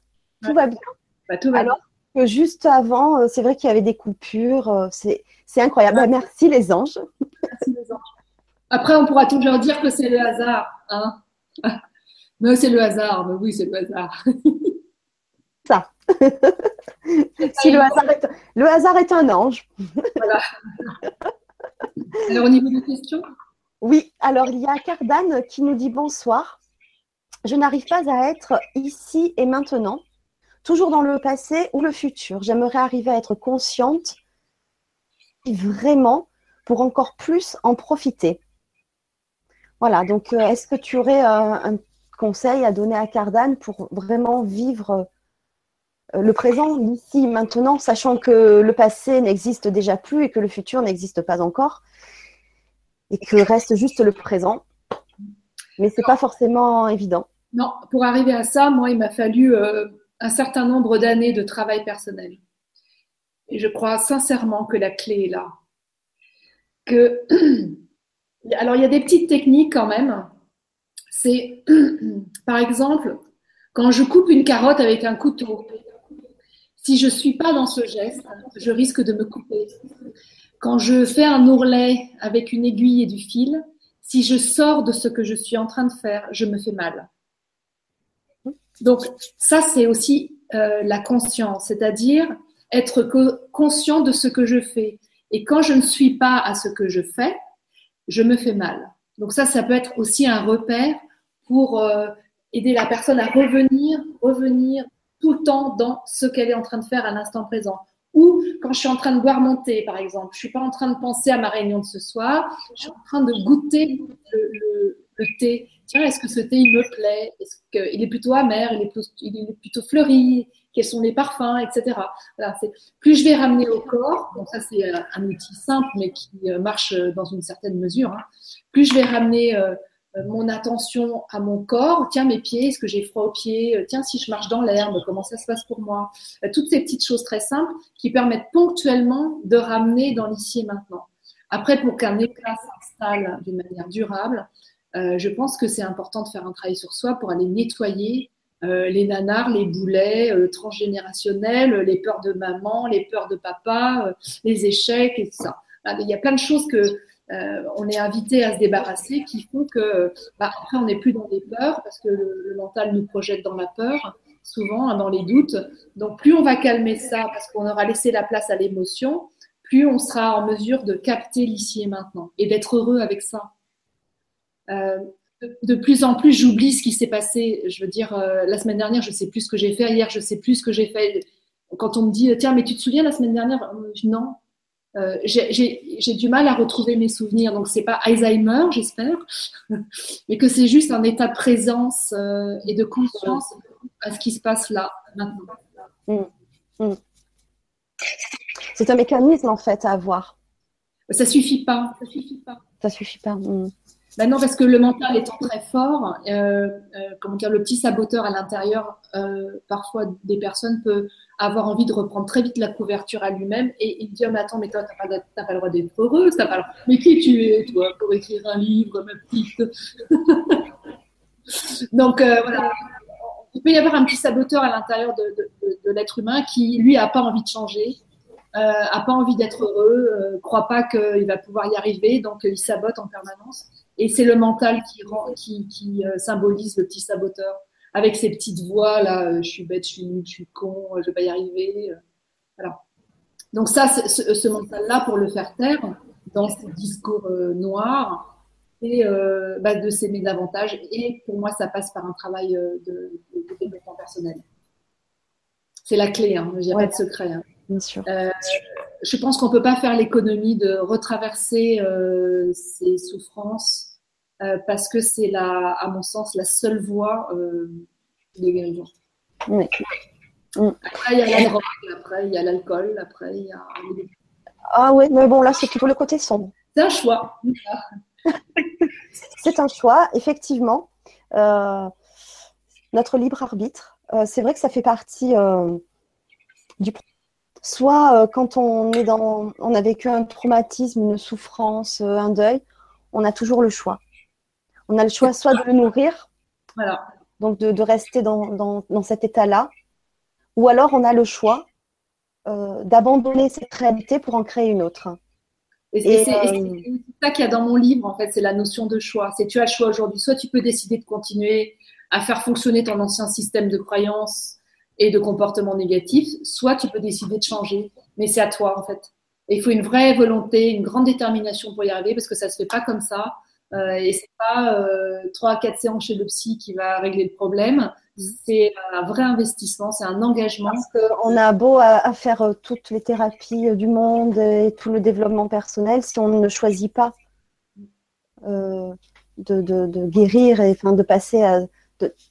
tout va bien. Bah, tout va alors que juste avant, euh, c'est vrai qu'il y avait des coupures. Euh, c'est, incroyable. Bah, merci les anges. Merci les anges. Après, on pourra toujours dire que c'est le hasard. Hein mais c'est le hasard. Mais oui, c'est le hasard. Ça. si le hasard, est, le hasard est un ange. Voilà. Alors, au niveau des questions? Oui, alors il y a Cardane qui nous dit bonsoir. Je n'arrive pas à être ici et maintenant, toujours dans le passé ou le futur. J'aimerais arriver à être consciente vraiment pour encore plus en profiter. Voilà, donc euh, est-ce que tu aurais euh, un conseil à donner à Cardane pour vraiment vivre euh, le présent, l'ici, maintenant, sachant que le passé n'existe déjà plus et que le futur n'existe pas encore, et que reste juste le présent? Mais ce n'est pas forcément évident. Non, pour arriver à ça, moi, il m'a fallu un certain nombre d'années de travail personnel. Et je crois sincèrement que la clé est là. Que... Alors, il y a des petites techniques quand même. C'est, par exemple, quand je coupe une carotte avec un couteau, si je ne suis pas dans ce geste, je risque de me couper. Quand je fais un ourlet avec une aiguille et du fil, si je sors de ce que je suis en train de faire, je me fais mal. Donc ça, c'est aussi euh, la conscience, c'est-à-dire être conscient de ce que je fais. Et quand je ne suis pas à ce que je fais, je me fais mal. Donc ça, ça peut être aussi un repère pour euh, aider la personne à revenir, revenir tout le temps dans ce qu'elle est en train de faire à l'instant présent. Ou quand je suis en train de boire mon thé, par exemple, je suis pas en train de penser à ma réunion de ce soir, je suis en train de goûter le, thé. Tiens, est-ce que ce thé il me plaît? Est-ce qu'il est plutôt amer il est plutôt fleuri? Quels sont les parfums, etc. Voilà, plus je vais ramener au corps, donc ça c'est un outil simple mais qui euh, marche dans une certaine mesure. Hein, plus je vais ramener euh, euh, mon attention à mon corps. Tiens, mes pieds, est-ce que j'ai froid aux pieds euh, Tiens, si je marche dans l'herbe, comment ça se passe pour moi euh, Toutes ces petites choses très simples qui permettent ponctuellement de ramener dans l'ici et maintenant. Après, pour qu'un éclat s'installe d'une manière durable, je pense que c'est important de faire un travail sur soi pour aller nettoyer les nanars, les boulets transgénérationnels, les peurs de maman, les peurs de papa, les échecs et tout ça. Il y a plein de choses que euh, on est invité à se débarrasser, qui font que bah, après on n'est plus dans des peurs parce que le, mental nous projette dans la peur, souvent hein, dans les doutes. Donc plus on va calmer ça parce qu'on aura laissé la place à l'émotion, plus on sera en mesure de capter l'ici et maintenant et d'être heureux avec ça. Euh, de, plus en plus, j'oublie ce qui s'est passé. Je veux dire, euh, la semaine dernière, je sais plus ce que j'ai fait. Hier, je sais plus ce que j'ai fait. Quand on me dit, tiens, mais tu te souviens la semaine dernière? Non, euh, j'ai du mal à retrouver mes souvenirs. Donc, c'est pas Alzheimer, j'espère, mais que c'est juste un état de présence euh, et de conscience à ce qui se passe là, maintenant. Mmh. Mmh. C'est un mécanisme, en fait, à avoir. Ça suffit pas. Ça suffit pas. Ça suffit pas. Mmh. Ben non, parce que le mental étant très fort, euh, euh, comment dire, le petit saboteur à l'intérieur, euh, parfois des personnes peuvent avoir envie de reprendre très vite la couverture à lui-même et il dit oh, mais attends mais toi t'as pas, pas le droit d'être heureuse, t'as pas le... mais qui tu es toi pour écrire un livre ma petite? Donc voilà, il peut y avoir un petit saboteur à l'intérieur de, de, l'être humain qui lui a pas envie de changer, a pas envie d'être heureux, croit pas qu'il va pouvoir y arriver, donc il sabote en permanence. Et c'est le mental qui, rend, qui, qui euh, symbolise le petit saboteur avec ses petites voix là, euh, je suis bête, je suis nulle, je suis con, je vais pas y arriver. voilà. Donc ça, ce, ce mental-là, pour le faire taire dans ce discours noirs, et bah, de s'aimer davantage. Et pour moi, ça passe par un travail de, de, développement personnel. C'est la clé, il n'y a pas de secret. Hein. Euh, je pense qu'on ne peut pas faire l'économie de retraverser euh, ces souffrances parce que c'est la, à mon sens, la seule voie de guérison. Oui. Après, il y a la drogue, après, il y a l'alcool, après, il y a. Ah oui, mais bon, là, c'est plutôt le côté sombre. C'est un choix. c'est un choix, effectivement. Euh, notre libre arbitre. Euh, c'est vrai que ça fait partie euh, du soit quand on est dans on a vécu un traumatisme, une souffrance, un deuil, on a toujours le choix. On a le choix soit de le nourrir, voilà. donc de, rester dans, dans cet état-là, ou alors on a le choix d'abandonner cette réalité pour en créer une autre. Et, c'est ça qu'il y a dans mon livre, en fait, c'est la notion de choix. C'est tu as le choix aujourd'hui. Soit tu peux décider de continuer à faire fonctionner ton ancien système de croyances et de comportements négatifs, soit tu peux décider de changer. Mais c'est à toi, en fait. Et il faut une vraie volonté, une grande détermination pour y arriver, parce que ça se fait pas comme ça. Euh, et c'est pas euh, trois à quatre séances chez le psy qui va régler le problème. C'est un vrai investissement, c'est un engagement. Parce qu'on a beau à, faire euh, toutes les thérapies euh, du monde et tout le développement personnel, si on ne choisit pas euh, de, guérir et de passer à,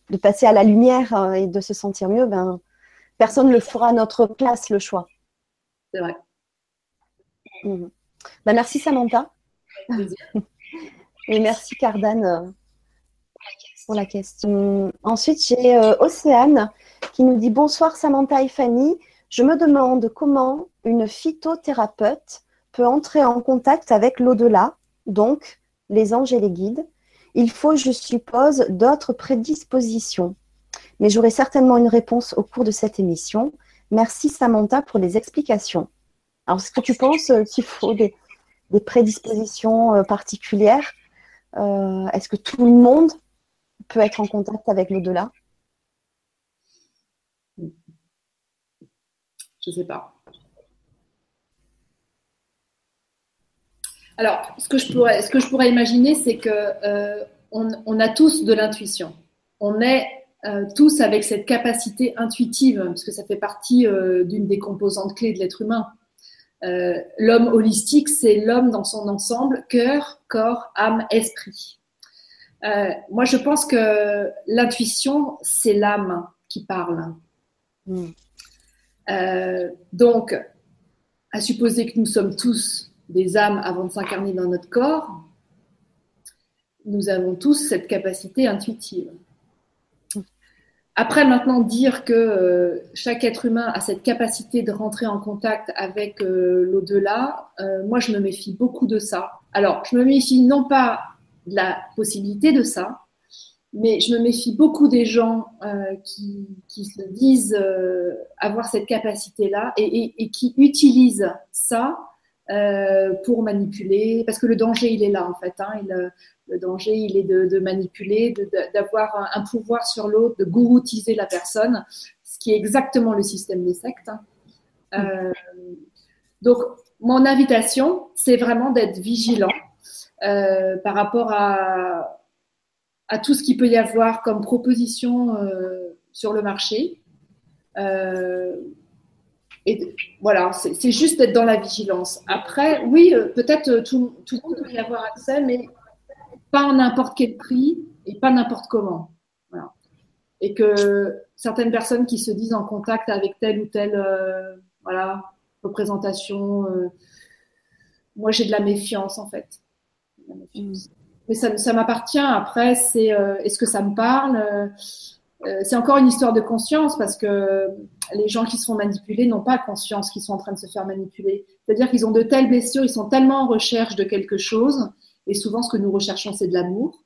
de, passer à la lumière euh, et de se sentir mieux, ben, personne ne le fera à notre place, le choix. C'est vrai. Mmh. Ben, merci Samantha. et merci Cardane euh, pour la question. Ensuite, j'ai euh, Océane qui nous dit Bonsoir Samantha et Fanny. Je me demande comment une phytothérapeute peut entrer en contact avec l'au-delà, donc les anges et les guides, il faut, je suppose, d'autres prédispositions. Mais j'aurai certainement une réponse au cours de cette émission. Merci Samantha pour les explications. Alors, est-ce que tu penses euh, qu'il faut des, prédispositions euh, particulières? Euh, Est-ce que tout le monde peut être en contact avec l'au-delà? Je ne sais pas. Alors, ce que je pourrais, ce que je pourrais imaginer, c'est que euh, on, a tous de l'intuition. On est euh, tous avec cette capacité intuitive, parce que ça fait partie euh, d'une des composantes clés de l'être humain. l'homme holistique, c'est l'homme dans son ensemble, cœur, corps, âme, esprit. moi, je pense que l'intuition, c'est l'âme qui parle. Hmm. donc, à supposer que nous sommes tous des âmes avant de s'incarner dans notre corps, nous avons tous cette capacité intuitive. Après, maintenant, dire que euh, chaque être humain a cette capacité de rentrer en contact avec euh, l'au-delà, euh, moi, je me méfie beaucoup de ça. Alors, je me méfie non pas de la possibilité de ça, mais je me méfie beaucoup des gens qui, se disent avoir cette capacité-là et, qui utilisent ça euh, pour manipuler, parce que le danger, il est là en fait. Hein, le danger, il est de, manipuler, d'avoir un, pouvoir sur l'autre, de gouroutiser la personne, ce qui est exactement le système des sectes. Hein. Euh, donc, mon invitation, c'est vraiment d'être vigilant euh, par rapport à, à tout ce qu'il peut y avoir comme proposition sur le marché. Et voilà, c'est juste d'être dans la vigilance. Après, oui, euh, peut-être euh, tout, tout, le monde peut y avoir accès, mais pas à n'importe quel prix et pas n'importe comment. Voilà. Et que certaines personnes qui se disent en contact avec telle ou telle euh, voilà, représentation, moi j'ai de la méfiance en fait. Mm. Mais ça, ça m'appartient. Après, c'est est-ce que ça me parle? C'est encore une histoire de conscience parce que les gens qui seront manipulés n'ont pas conscience qu'ils sont en train de se faire manipuler. C'est-à-dire qu'ils ont de telles blessures, ils sont tellement en recherche de quelque chose, et souvent ce que nous recherchons, c'est de l'amour,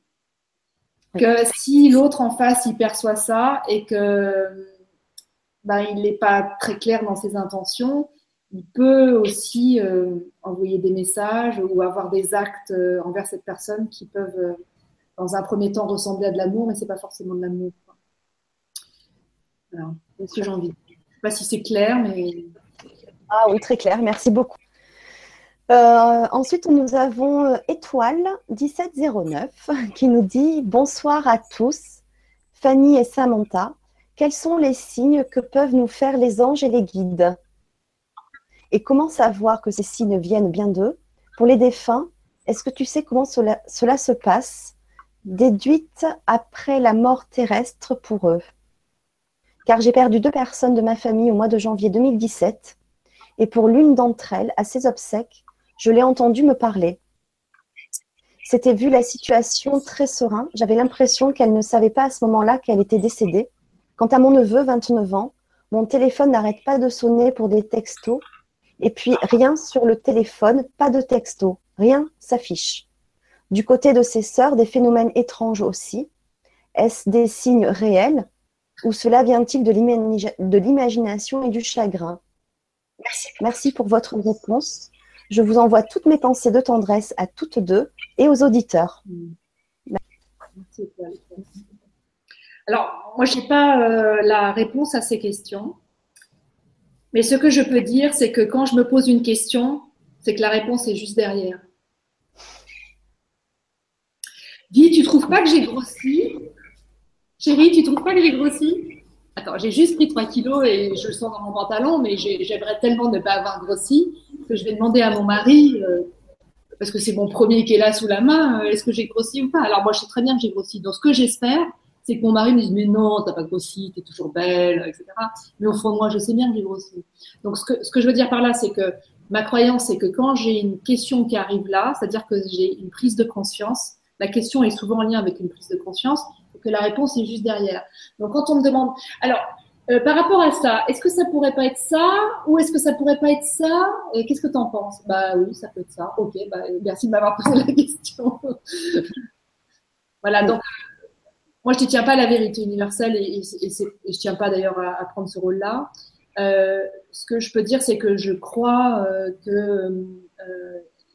que si l'autre en face, il perçoit ça et que ben, il n'est pas très clair dans ses intentions, il peut aussi euh, envoyer des messages ou avoir des actes euh, envers cette personne qui peuvent, dans un premier temps, ressembler à de l'amour, mais c'est pas forcément de l'amour ce. Je ne sais pas si c'est clair, mais. Ah oui, très clair. Merci beaucoup. Euh, ensuite, nous avons euh, Étoile 1709 qui nous dit Bonsoir à tous, Fanny et Samantha. Quels sont les signes que peuvent nous faire les anges et les guides? Et comment savoir que ces signes viennent bien d'eux? Pour les défunts, est-ce que tu sais comment cela se passe? Déduite après la mort terrestre pour eux. Car j'ai perdu deux personnes de ma famille au mois de janvier 2017, et pour l'une d'entre elles, à ses obsèques, je l'ai entendu me parler. C'était vu la situation très serein. J'avais l'impression qu'elle ne savait pas à ce moment-là qu'elle était décédée. Quant à mon neveu, 29 ans, mon téléphone n'arrête pas de sonner pour des textos. Et puis rien sur le téléphone, pas de texto, rien s'affiche. Du côté de ses sœurs, des phénomènes étranges aussi. Est-ce des signes réels? Ou cela vient-il de l'imagination et du chagrin? Merci. Merci pour votre réponse. Je vous envoie toutes mes pensées de tendresse à toutes deux et aux auditeurs. Merci. Alors, moi, je n'ai pas euh, la réponse à ces questions. Mais ce que je peux dire, c'est que quand je me pose une question, c'est que la réponse est juste derrière. Dis, tu trouves pas que j'ai grossi? Chérie, tu trouves pas que j'ai grossi? Attends, j'ai juste pris 3 kilos et je le sens dans mon pantalon, mais j'aimerais tellement ne pas avoir grossi que je vais demander à mon mari, euh, parce que c'est mon premier qui est là sous la main, euh, est-ce que j'ai grossi ou pas? Alors moi, je sais très bien que j'ai grossi. Donc ce que j'espère, c'est que mon mari me dise mais non, t'as pas grossi, t'es toujours belle, etc. Mais au fond moi, je sais bien que j'ai grossi. Donc ce que, ce que je veux dire par là, c'est que ma croyance, c'est que quand j'ai une question qui arrive là, c'est-à-dire que j'ai une prise de conscience, la question est souvent en lien avec une prise de conscience, que la réponse est juste derrière. Donc quand on me demande, alors euh, par rapport à ça, est-ce que ça pourrait pas être ça ou est-ce que ça pourrait pas être ça Et qu'est-ce que tu en penses? Bah oui, ça peut être ça. Ok, bah, merci de m'avoir posé la question. voilà, donc moi, je ne tiens pas à la vérité universelle et, je ne tiens pas d'ailleurs à, prendre ce rôle-là. Euh, ce que je peux dire, c'est que je crois euh, que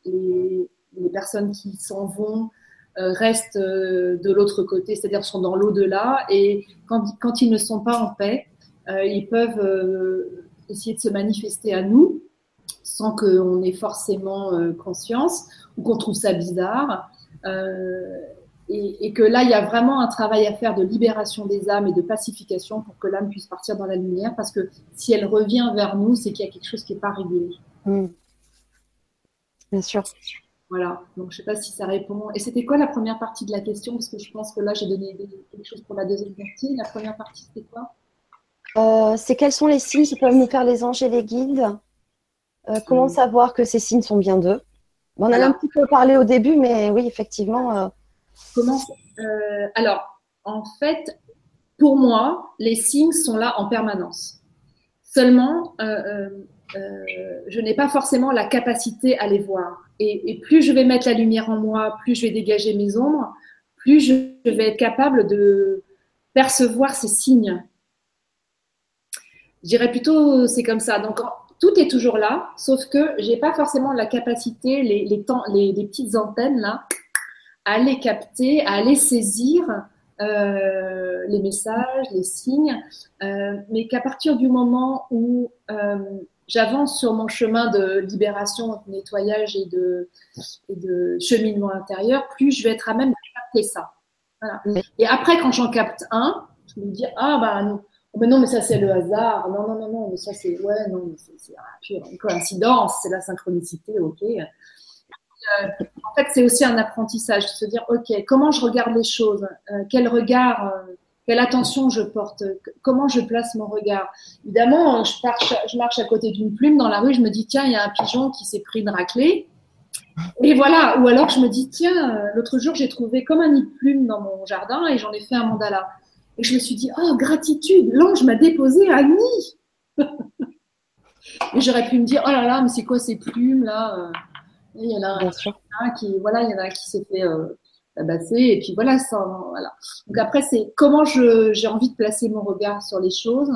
les, personnes qui s'en vont restent euh, de l'autre côté, c'est-à-dire sont dans l'au-delà, et quand, ils ne sont pas en paix, ils peuvent essayer de se manifester à nous sans qu'on ait forcément conscience ou qu'on trouve ça bizarre. Euh, et, que là, il y a vraiment un travail à faire de libération des âmes et de pacification pour que l'âme puisse partir dans la lumière, parce que si elle revient vers nous, c'est qu'il y a quelque chose qui n'est pas réglé. Hmm. Bien sûr. Voilà, donc je ne sais pas si ça répond. Et c'était quoi la première partie de la question? Parce que je pense que là, j'ai donné quelque chose pour la deuxième partie. La première partie, c'était quoi? Euh, C'est quels sont les signes qui peuvent nous faire les anges et les guides? Euh, Comment hmm. savoir que ces signes sont bien d'eux? On en a un petit peu parlé au début, mais oui, effectivement. Euh, Comment Alors, en fait, pour moi, les signes sont là en permanence. Seulement, je n'ai pas forcément la capacité à les voir. Et, plus je vais mettre la lumière en moi, plus je vais dégager mes ombres, plus je vais être capable de percevoir ces signes. Je dirais plutôt, c'est comme ça. Donc, tout est toujours là, sauf que j'ai pas forcément la capacité, les, petites antennes là, à les capter, à les saisir, euh, les messages, les signes, euh, mais qu'à partir du moment où euh, j'avance sur mon chemin de libération, de nettoyage et de, cheminement intérieur, plus je vais être à même de capter ça. Et après, quand j'en capte un, je me dis ah bah non, mais non, mais ça c'est le hasard. Non, non, non, non, mais ça c'est ouais, non, c'est une coïncidence, c'est la synchronicité, ok. Euh, en fait, c'est aussi un apprentissage, de se dire, OK, comment je regarde les choses? Euh, Quel regard, euh, quelle attention je porte Comment je place mon regard Évidemment, je, je marche à côté d'une plume dans la rue, je me dis, tiens, il y a un pigeon qui s'est pris une raclée. Et voilà, ou alors je me dis, tiens, l'autre jour, j'ai trouvé comme un nid de plume dans mon jardin et j'en ai fait un mandala. Et je me suis dit, oh, gratitude, l'ange m'a déposé un nid. et j'aurais pu me dire, oh là là, mais c'est quoi ces plumes là il y en a un, qui, voilà, il y en a qui s'est fait euh, tabasser, et puis voilà, ça, voilà. Donc après, c'est comment j'ai envie de placer mon regard sur les choses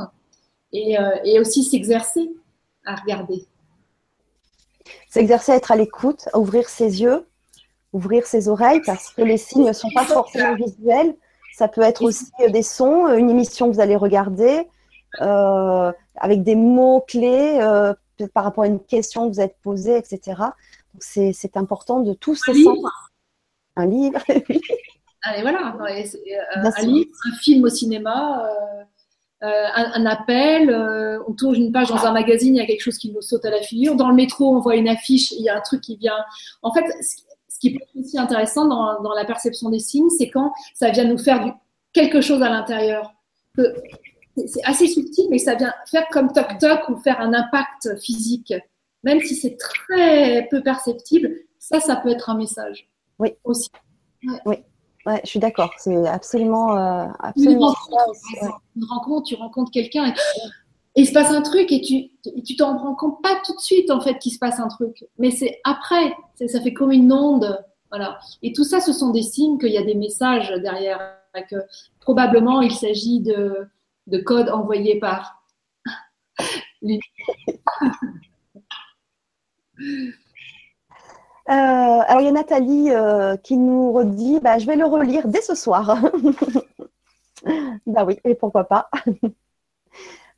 et, euh, et aussi s'exercer à regarder. S'exercer à être à l'écoute, à ouvrir ses yeux, ouvrir ses oreilles, parce que les signes ne sont pas forcément visuels. Ça peut être aussi des sons, une émission que vous allez regarder, euh, avec des mots clés euh, par rapport à une question que vous êtes posée, etc c'est important de tous ces sens. Un livre. Allez, voilà. Euh, un livre, un film au cinéma, euh, euh, un, appel, on tourne une page dans un magazine, il y a quelque chose qui nous saute à la figure. Dans le métro, on voit une affiche, il y a un truc qui vient. En fait, ce, qui peut être aussi intéressant dans, dans la perception des signes, c'est quand ça vient nous faire du, quelque chose à l'intérieur. C'est assez subtil, mais ça vient faire comme toc-toc ou faire un impact physique. Même si c'est très peu perceptible, ça, ça peut être un message. Oui. Aussi. Oui. Ouais, je suis d'accord. C'est absolument, euh, absolument une rencontre, tu rencontres quelqu'un et, il se passe un truc et tu tu t'en rends compte pas tout de suite en fait qu'il se passe un truc, mais c'est après. Ça fait comme une onde, voilà. Et tout ça, ce sont des signes qu'il y a des messages derrière. Que probablement il s'agit de de codes envoyés par Euh, alors, il y a Nathalie euh, qui nous redit bah, Je vais le relire dès ce soir. bah oui, et pourquoi pas.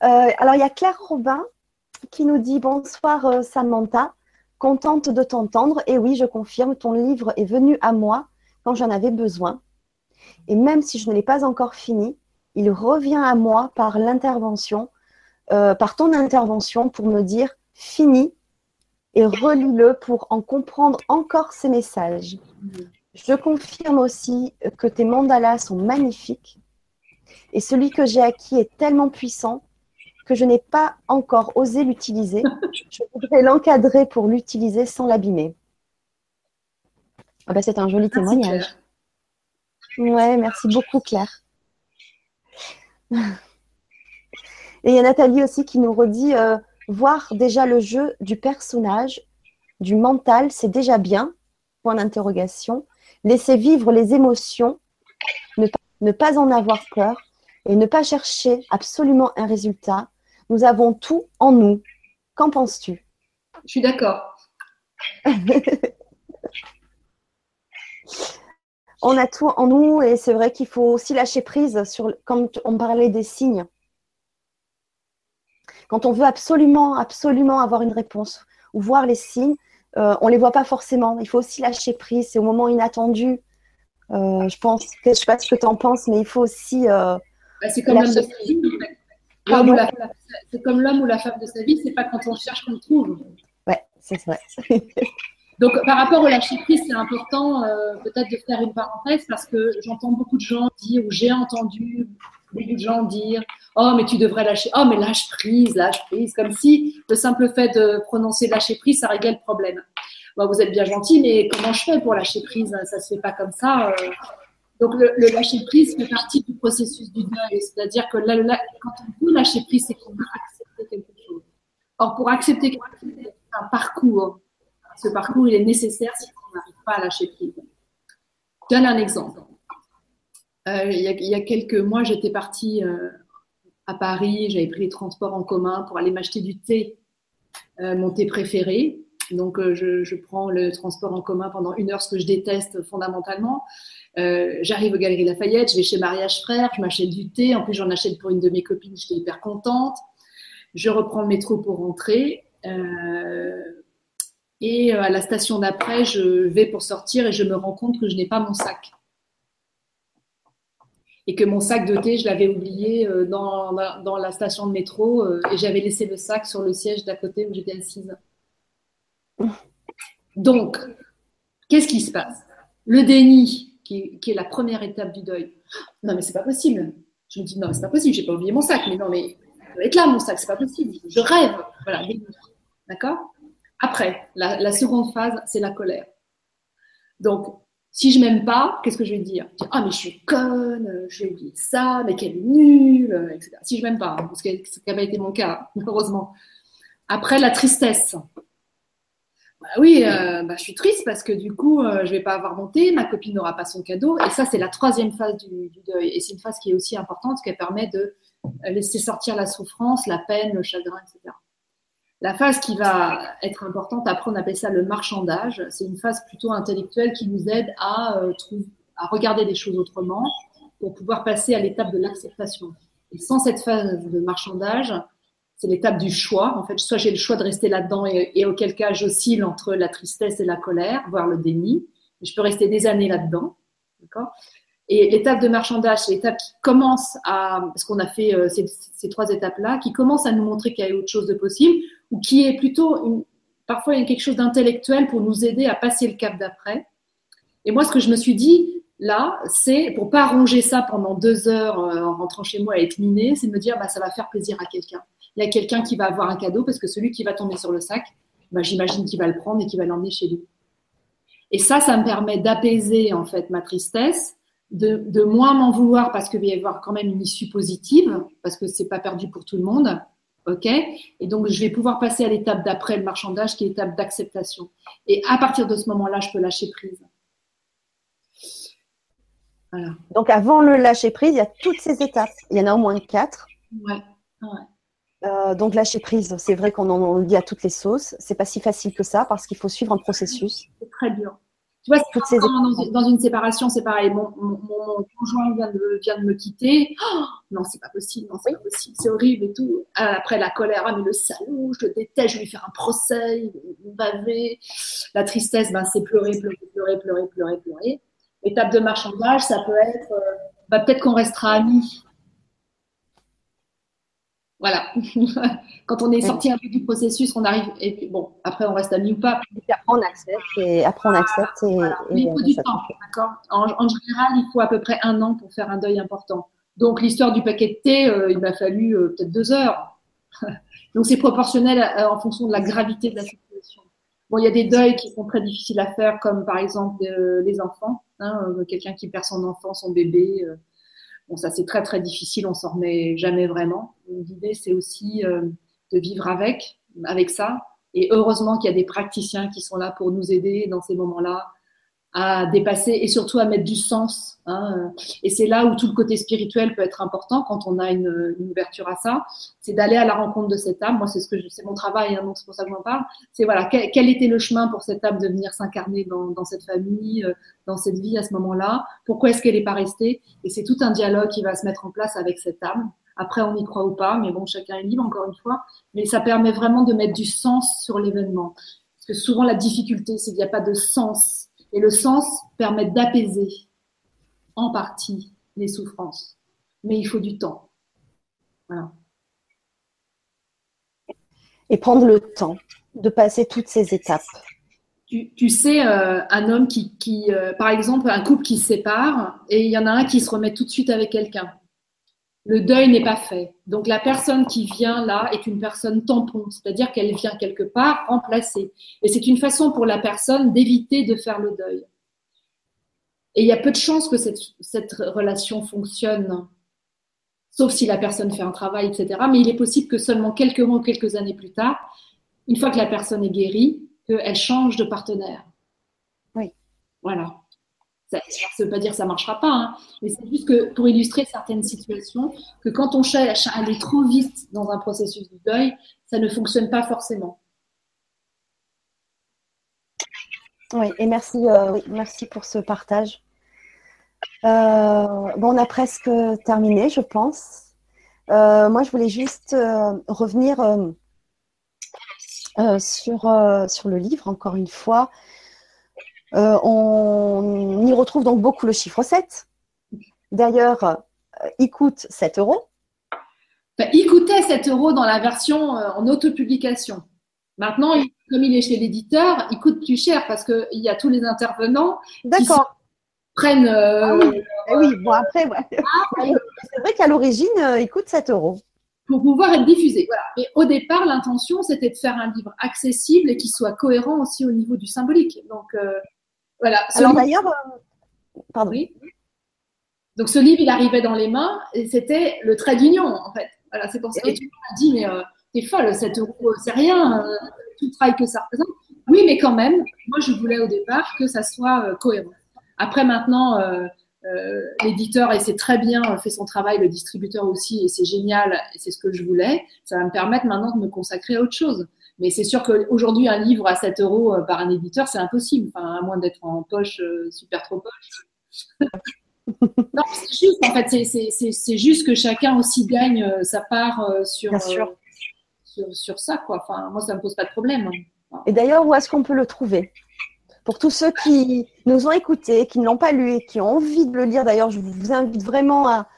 Euh, alors, il y a Claire Robin qui nous dit Bonsoir Samantha, contente de t'entendre. Et oui, je confirme, ton livre est venu à moi quand j'en avais besoin. Et même si je ne l'ai pas encore fini, il revient à moi par l'intervention, par ton intervention pour me dire Fini, et relis-le pour en comprendre encore ces messages. Je confirme aussi que tes mandalas sont magnifiques et celui que j'ai acquis est tellement puissant que je n'ai pas encore osé l'utiliser. Je voudrais l'encadrer pour l'utiliser sans l'abîmer. Ah bah, c'est un joli témoignage. Ouais, merci beaucoup Claire. Et il y a Nathalie aussi qui nous redit euh, voir déjà le jeu du personnage, du mental, c'est déjà bien. Point d'interrogation. Laisser vivre les émotions, ne pas, en avoir peur et ne pas chercher absolument un résultat. Nous avons tout en nous. Qu'en penses-tu? Je suis d'accord. on a tout en nous et c'est vrai qu'il faut aussi lâcher prise sur, comme on parlait des signes. Quand on veut absolument, absolument avoir une réponse ou voir les signes, euh, on ne les voit pas forcément. Il faut aussi lâcher prise. C'est au moment inattendu. Euh, je pense, je ne sais pas ce que tu en penses, mais il faut aussi. Euh, bah, c'est comme l'homme ou la femme de sa vie, c'est pas quand on cherche qu'on trouve. Ouais, c'est vrai. Donc, par rapport au lâcher prise, c'est important peut-être de faire une parenthèse parce que j'entends beaucoup de gens dire, ou j'ai entendu beaucoup de gens dire Oh, mais tu devrais lâcher. Oh, mais lâche prise, lâche prise. Comme si le simple fait de prononcer lâcher prise, ça réglait le problème. vous êtes bien gentil, mais comment je fais pour lâcher prise? Ça se fait pas comme ça. Euh. Donc, le, lâcher prise fait partie du processus du deuil. C'est-à-dire que quand on veut lâcher prise, c'est qu'on veut accepter quelque chose. Or, pour accepter quelque chose, c'est un parcours. Ce parcours, il est nécessaire si on n'arrive pas à lâcher prise. Je donne un exemple. Euh, il, y a, quelques mois, j'étais partie euh, à Paris, j'avais pris les transports en commun pour aller m'acheter du thé, euh, mon thé préféré. Donc, je, prends le transport en commun pendant une heure, ce que je déteste fondamentalement. J'arrive aux Galeries Lafayette, je vais chez Mariage Frère, je m'achète du thé. En plus, j'en achète pour une de mes copines, j'étais hyper contente. Je reprends le métro pour rentrer. Et à la station d'après, je vais pour sortir et je me rends compte que je n'ai pas mon sac et que mon sac de thé, je l'avais oublié euh, dans, dans, la station de métro euh, et j'avais laissé le sac sur le siège d'à côté où j'étais assise. Donc, qu'est-ce qui se passe? Le déni, qui, est la première étape du deuil. Non, mais c'est pas possible. Je me dis, non, mais c'est pas possible, j'ai pas oublié mon sac. Mais non, mais ça doit être là, mon sac, c'est pas possible. Je rêve. Voilà, D'accord? Après, la, seconde phase, c'est la colère. Donc, si je m'aime pas, qu'est-ce que je vais dire? Ah, mais je suis conne, euh, j'ai oublié ça, mais quelle nulle, euh, etc. Si je m'aime pas, ce qui pas été mon cas, heureusement. Après, la tristesse. Bah oui, euh, bah, je suis triste parce que du coup, je je vais pas avoir monté, ma copine n'aura pas son cadeau. Et ça, c'est la troisième phase du, du deuil. Et c'est une phase qui est aussi importante, parce qu'elle permet de laisser sortir la souffrance, la peine, le chagrin, etc. La phase qui va être importante, après on appelle ça le marchandage, c'est une phase plutôt intellectuelle qui nous aide à, euh, à regarder les choses autrement pour pouvoir passer à l'étape de l'acceptation. Et sans cette phase de marchandage, c'est l'étape du choix. En fait, soit j'ai le choix de rester là-dedans et, auquel cas j'oscille entre la tristesse et la colère, voire le déni. Je peux rester des années là-dedans. D'accord? Et l'étape de marchandage, c'est l'étape qui commence à, parce qu'on a fait euh, ces, trois étapes-là, qui commence à nous montrer qu'il y a autre chose de possible, ou qui est plutôt, parfois quelque chose d'intellectuel pour nous aider à passer le cap d'après. Et moi, ce que je me suis dit là, c'est pour pas ronger ça pendant deux heures euh, en rentrant chez moi et être miné, c'est de me dire, bah, ça va faire plaisir à quelqu'un. Il y a quelqu'un qui va avoir un cadeau parce que celui qui va tomber sur le sac, bah, j'imagine qu'il va le prendre et qu'il va l'emmener chez lui. Et ça, ça me permet d'apaiser en fait ma tristesse, de, de moins m'en vouloir parce qu'il va y avoir quand même une issue positive, parce que c'est pas perdu pour tout le monde. OK Et donc, je vais pouvoir passer à l'étape d'après le marchandage, qui est l'étape d'acceptation. Et à partir de ce moment-là, je peux lâcher prise. Voilà. Donc, avant le lâcher prise, il y a toutes ces étapes. Il y en a au moins quatre. Ouais. ouais. Euh, donc lâcher prise, c'est vrai qu'on en dit à toutes les sauces. C'est pas si facile que ça parce qu'il faut suivre un processus. C'est très dur. Tu vois, toutes ces dans, dans, une séparation, c'est pareil. Mon, mon, mon, conjoint vient de, vient de me quitter. Oh, non, c'est pas possible. Non, c'est pas possible. C'est horrible et tout. Ah, après, la colère, ah, mais le salaud, je le déteste, je vais lui faire un procès, il baver. La tristesse, ben, c'est pleurer, pleurer, pleurer, pleurer, pleurer, pleurer. Étape de marchandage, ça peut être, euh, bah, peut-être qu'on restera amis. Voilà. Quand on est sorti un peu du processus, on arrive. Et puis bon, après, on reste amis ou pas. Et après, on accepte. Et après, on accepte. Et, il faut du temps, d'accord? En, général, il faut à peu près un an pour faire un deuil important. Donc, l'histoire du paquet de thé, euh, il m'a fallu euh, peut-être deux heures. Donc, c'est proportionnel euh, en fonction de la gravité de la situation. Bon, il y a des deuils qui sont très difficiles à faire, comme par exemple les enfants. Hein, Quelqu'un qui perd son enfant, son bébé Bon, ça c'est très très difficile, on s'en remet jamais vraiment. L'idée c'est aussi euh, de vivre avec, avec ça. Et heureusement qu'il y a des praticiens qui sont là pour nous aider dans ces moments-là à dépasser et surtout à mettre du sens. Hein. Et c'est là où tout le côté spirituel peut être important quand on a une, une ouverture à ça. C'est d'aller à la rencontre de cette âme. Moi, c'est ce que c'est mon travail, hein, donc c'est pour ça que j'en parle. C'est voilà, quel, quel, était le chemin pour cette âme de venir s'incarner dans, dans, cette famille, euh, dans cette vie à ce moment-là? Pourquoi est-ce qu'elle n'est pas restée? Et c'est tout un dialogue qui va se mettre en place avec cette âme. Après, on y croit ou pas, mais bon, chacun est libre, encore une fois. Mais ça permet vraiment de mettre du sens sur l'événement. Parce que souvent, la difficulté, c'est qu'il n'y a pas de sens et le sens permet d'apaiser en partie les souffrances. Mais il faut du temps. Voilà. Et prendre le temps de passer toutes ces étapes. Tu, sais, euh, un homme qui, euh, par exemple, un couple qui se sépare et il y en a un qui se remet tout de suite avec quelqu'un. Le deuil n'est pas fait. Donc la personne qui vient là est une personne tampon, c'est-à-dire qu'elle vient quelque part remplacer. Et c'est une façon pour la personne d'éviter de faire le deuil. Et il y a peu de chances que cette, cette, relation fonctionne, sauf si la personne fait un travail, etc. Mais il est possible que seulement quelques mois ou quelques années plus tard, une fois que la personne est guérie, qu'elle change de partenaire. Oui. Voilà. Ça ne veut pas dire que ça ne marchera pas, hein, mais c'est juste que pour illustrer certaines situations, que quand on cherche à aller trop vite dans un processus de deuil, ça ne fonctionne pas forcément. Oui, et merci, euh, merci pour ce partage. Euh, bon, on a presque terminé, je pense. Euh, moi, je voulais juste revenir sur, sur le livre, encore une fois. Euh, on y retrouve donc beaucoup le chiffre 7. D'ailleurs, euh, il coûte 7 euros. il coûtait 7 euros dans la version euh, en autopublication. Maintenant, comme il est chez l'éditeur, il coûte plus cher parce qu'il y a tous les intervenants qui prennent. Ah eh oui. bon après, ah, c'est vrai qu'à l'origine, il coûte 7 euros. Pour pouvoir être diffusé. Voilà. Et au départ, l'intention, c'était de faire un livre accessible et qui soit cohérent aussi au niveau du symbolique. Donc, voilà. Alors d'ailleurs, euh, pardon. Donc ce livre, il arrivait dans les mains et c'était le trait d'union, en fait. Voilà, c'est pour ça que tu m'as dit, mais euh, t'es folle, 7 euros, c'est rien, euh, tout le travail que ça représente. Oui, mais quand même, moi, je voulais au départ que ça soit cohérent. Après, maintenant, l'éditeur, et c'est très bien, fait son travail, le distributeur aussi, et c'est génial, et c'est ce que je voulais. Ça va me permettre maintenant de me consacrer à autre chose. Mais c'est sûr qu'aujourd'hui, un livre à 7 euros euh, par un éditeur, c'est impossible, enfin, à moins d'être en poche, euh, super trop poche. non, c'est juste, en fait, c'est juste que chacun aussi gagne euh, sa part sur, sur, sur, ça, quoi. Enfin, moi, ça ne me pose pas de problème. Et d'ailleurs, où est-ce qu'on peut le trouver? Pour tous ceux qui nous ont écoutés, qui ne l'ont pas lu et qui ont envie de le lire, d'ailleurs, je vous invite vraiment à,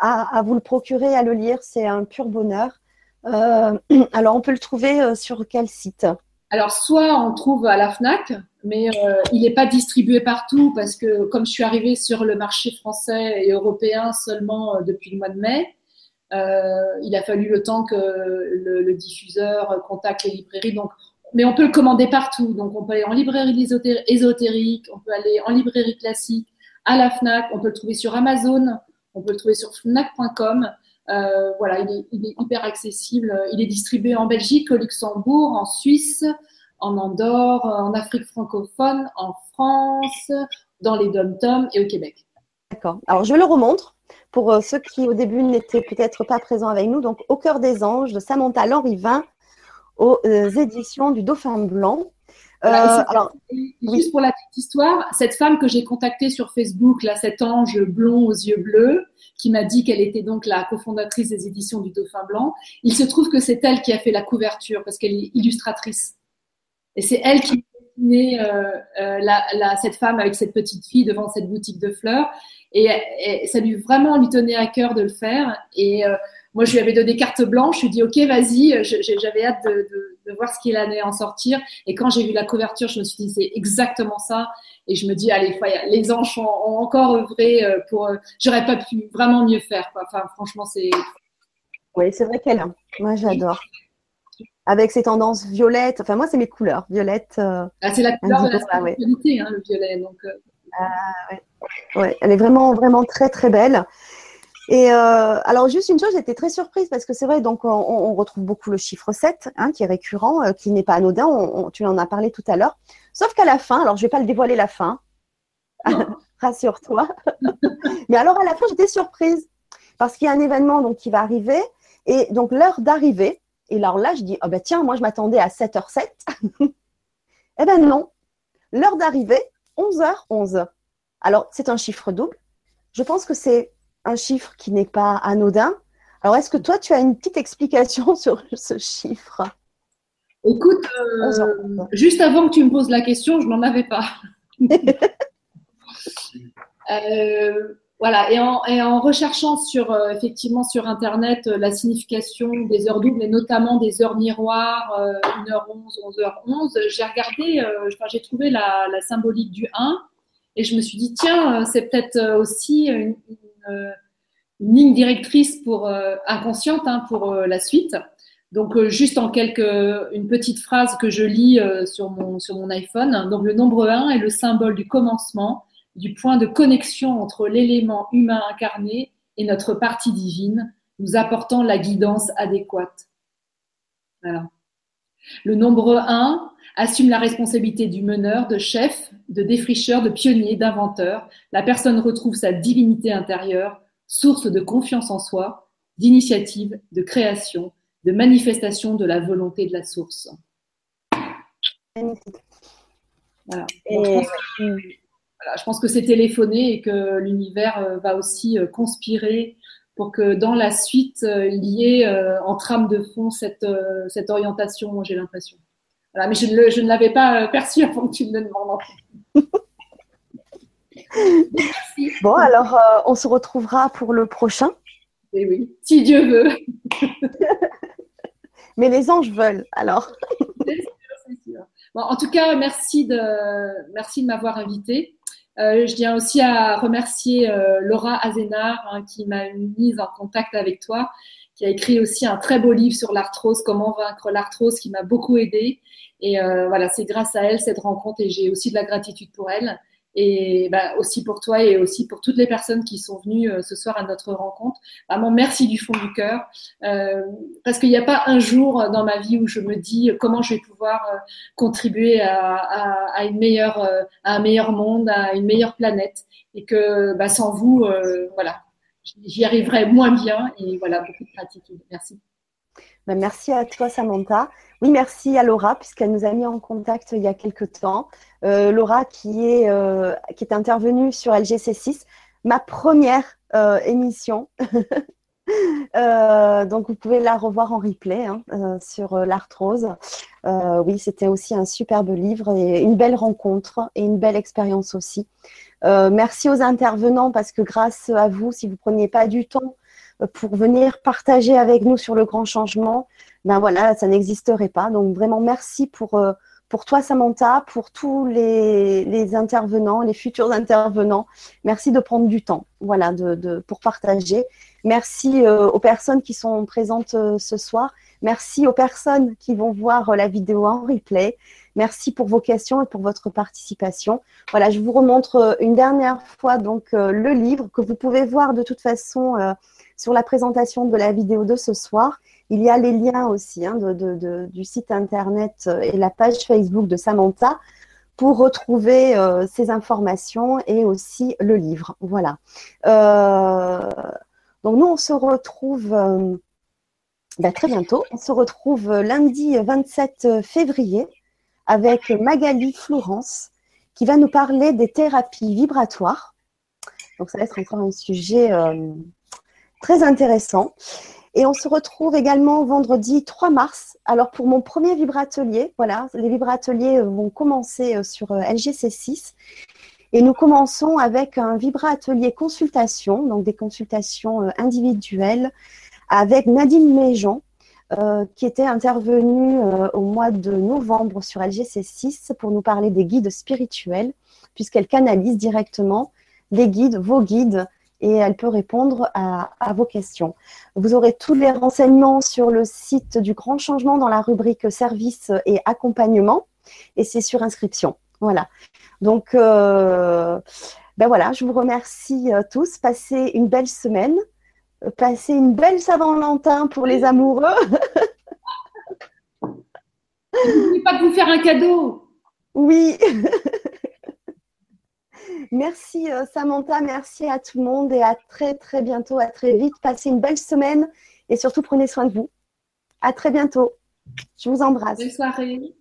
à, à vous le procurer, à le lire. C'est un pur bonheur. Euh, alors, on peut le trouver euh, sur quel site? Alors, soit on trouve à la FNAC, mais il n'est pas distribué partout parce que comme je suis arrivée sur le marché français et européen seulement depuis le mois de mai, il a fallu le temps que le, le diffuseur contacte les librairies. Donc, mais on peut le commander partout. Donc, on peut aller en librairie ésotérique, on peut aller en librairie classique, à la FNAC, on peut le trouver sur Amazon, on peut le trouver sur fnac.com. Euh, voilà, il est, hyper accessible. Il est distribué en Belgique, au Luxembourg, en Suisse, en Andorre, en Afrique francophone, en France, dans les dom-toms et au Québec. D'accord. Alors, je le remontre pour euh, ceux qui, au début, n'étaient peut-être pas présents avec nous. Donc, Au cœur des anges de Samantha Lanrivin aux euh, éditions du Dauphin Blanc. Euh, alors, juste pour la petite histoire, cette femme que j'ai contactée sur Facebook, là, cet ange blond aux yeux bleus, qui m'a dit qu'elle était donc la cofondatrice des éditions du Dauphin Blanc, il se trouve que c'est elle qui a fait la couverture parce qu'elle est illustratrice. Et c'est elle qui a dessiné euh, la, cette femme avec cette petite fille devant cette boutique de fleurs. Et, et ça lui vraiment lui tenait à cœur de le faire. Et moi, je lui avais donné carte blanche. Je lui ai dit, OK, vas-y. J'avais hâte de, voir ce qu'il allait en sortir. Et quand j'ai vu la couverture, je me suis dit, c'est exactement ça. Et je me dis, allez, les anges ont, encore œuvré euh, pour. Euh, j'aurais pas pu vraiment mieux faire. Enfin, franchement, c'est. Oui, c'est vrai qu'elle. Moi, j'adore. Avec ses tendances violettes. Enfin, moi, c'est mes couleurs. Violette. Euh, ah, c'est la couleur de la spiritualité, hein, le violet. Donc, ah, ouais. elle est vraiment, vraiment très, très belle. Et euh, alors, juste une chose, j'étais très surprise parce que c'est vrai, donc on, retrouve beaucoup le chiffre 7, hein, qui est récurrent, euh, qui n'est pas anodin, tu en as parlé tout à l'heure. Sauf qu'à la fin, alors je ne vais pas le dévoiler la fin, rassure-toi. Mais alors, à la fin, j'étais surprise parce qu'il y a un événement donc, qui va arriver et donc l'heure d'arrivée. Et alors là, je dis, oh ben tiens, moi je m'attendais à 7h07. eh ben non, l'heure d'arrivée, 11h11. Alors, c'est un chiffre double. Je pense que c'est un chiffre qui n'est pas anodin. Alors, est-ce que toi, tu as une petite explication sur ce chiffre? Écoute, euh, juste avant que tu me poses la question, je n'en avais pas. Euh, voilà, et en, recherchant sur, euh, effectivement sur Internet la signification des heures doubles et notamment des heures miroirs, 1h11, 11h11, j'ai regardé, j'ai trouvé la, symbolique du 1 et je me suis dit, tiens, c'est peut-être aussi une une, ligne directrice pour euh, inconsciente hein, pour euh, la suite. Donc juste en quelques, une petite phrase que je lis sur mon sur mon iPhone. Donc le nombre 1 est le symbole du commencement, du point de connexion entre l'élément humain incarné et notre partie divine, nous apportant la guidance adéquate. Voilà. Le nombre 1 assume la responsabilité du meneur, de chef, de défricheur, de pionnier, d'inventeur. La personne retrouve sa divinité intérieure, source de confiance en soi, d'initiative, de création, de manifestation de la volonté de la source. Voilà. je, pense que, c'est téléphoné et que l'univers euh, va aussi euh, conspirer pour que dans la suite, euh, il y ait en trame de fond cette, cette orientation, j'ai l'impression mais je, ne l'avais pas euh, perçu avant que tu me le demandes. Merci. Bon, alors euh, on se retrouvera pour le prochain. Et eh oui, si Dieu veut. mais les anges veulent, alors. c'est sûr, c'est sûr. Bon, en tout cas, merci de, merci de m'avoir invité. Euh, je tiens aussi à remercier Laura Azenar hein, qui m'a mise en contact avec toi, qui a écrit aussi un très beau livre sur l'arthrose, comment vaincre l'arthrose, qui m'a beaucoup aidé. Et euh, voilà, c'est grâce à elle cette rencontre et j'ai aussi de la gratitude pour elle et bah, aussi pour toi et aussi pour toutes les personnes qui sont venues euh, ce soir à notre rencontre. Vraiment, merci du fond du cœur, euh, parce qu'il n'y a pas un jour dans ma vie où je me dis comment je vais pouvoir euh, contribuer à, à, à, une meilleure, euh, à un meilleur monde, à une meilleure planète, et que bah, sans vous, voilà, j'y arriverai moins bien. Et voilà, beaucoup de gratitude. Merci. Ben, merci à toi, Samantha. Oui, merci à Laura, puisqu'elle nous a mis en contact il y a quelques temps. Euh, Laura, qui est, euh, qui est intervenue sur LGC6, ma première euh, émission. donc, vous pouvez la revoir en replay hein, sur l'arthrose. oui, c'était aussi un superbe livre et une belle rencontre et une belle expérience aussi. Merci aux intervenants parce que grâce à vous, si vous ne preniez pas du temps pour venir partager avec nous sur le grand changement, ben voilà, ça n'existerait pas. Donc vraiment merci pour, euh, toi, Samantha, pour tous les, intervenants, les futurs intervenants. Merci de prendre du temps, voilà, de, pour partager. Merci euh, aux personnes qui sont présentes euh, ce soir. Merci aux personnes qui vont voir euh, la vidéo en replay. Merci pour vos questions et pour votre participation. Voilà, je vous remontre une dernière fois donc le livre que vous pouvez voir de toute façon sur la présentation de la vidéo de ce soir. Il y a les liens aussi hein, du site internet et la page Facebook de Samantha pour retrouver euh, ces informations et aussi le livre. Voilà. Euh, donc nous, on se retrouve euh, ben, très bientôt. On se retrouve lundi 27 février avec Magali Florence qui va nous parler des thérapies vibratoires. Donc ça va être encore un sujet très intéressant. Et on se retrouve également vendredi 3 mars. Alors pour mon premier vibratelier, voilà, les vibrateliers euh, vont commencer euh, sur euh, LGC6. Et nous commençons avec un vibratelier consultation, donc des consultations individuelles avec Nadine Méjean, qui était intervenue au mois de novembre sur LGC6 pour nous parler des guides spirituels, puisqu'elle canalise directement les guides, vos guides, et elle peut répondre à, vos questions. Vous aurez tous les renseignements sur le site du Grand Changement dans la rubrique services et accompagnement et c'est sur inscription. Voilà. Donc, euh, ben voilà, je vous remercie euh, tous. Passez une belle semaine. Passez une belle Saint-Valentin pour les amoureux. N'oubliez pas de vous faire un cadeau. Oui. Merci euh, Samantha, merci à tout le monde et à très très bientôt, à très vite. Passez une belle semaine et surtout prenez soin de vous. À très bientôt. Je vous embrasse. Bonne soirée.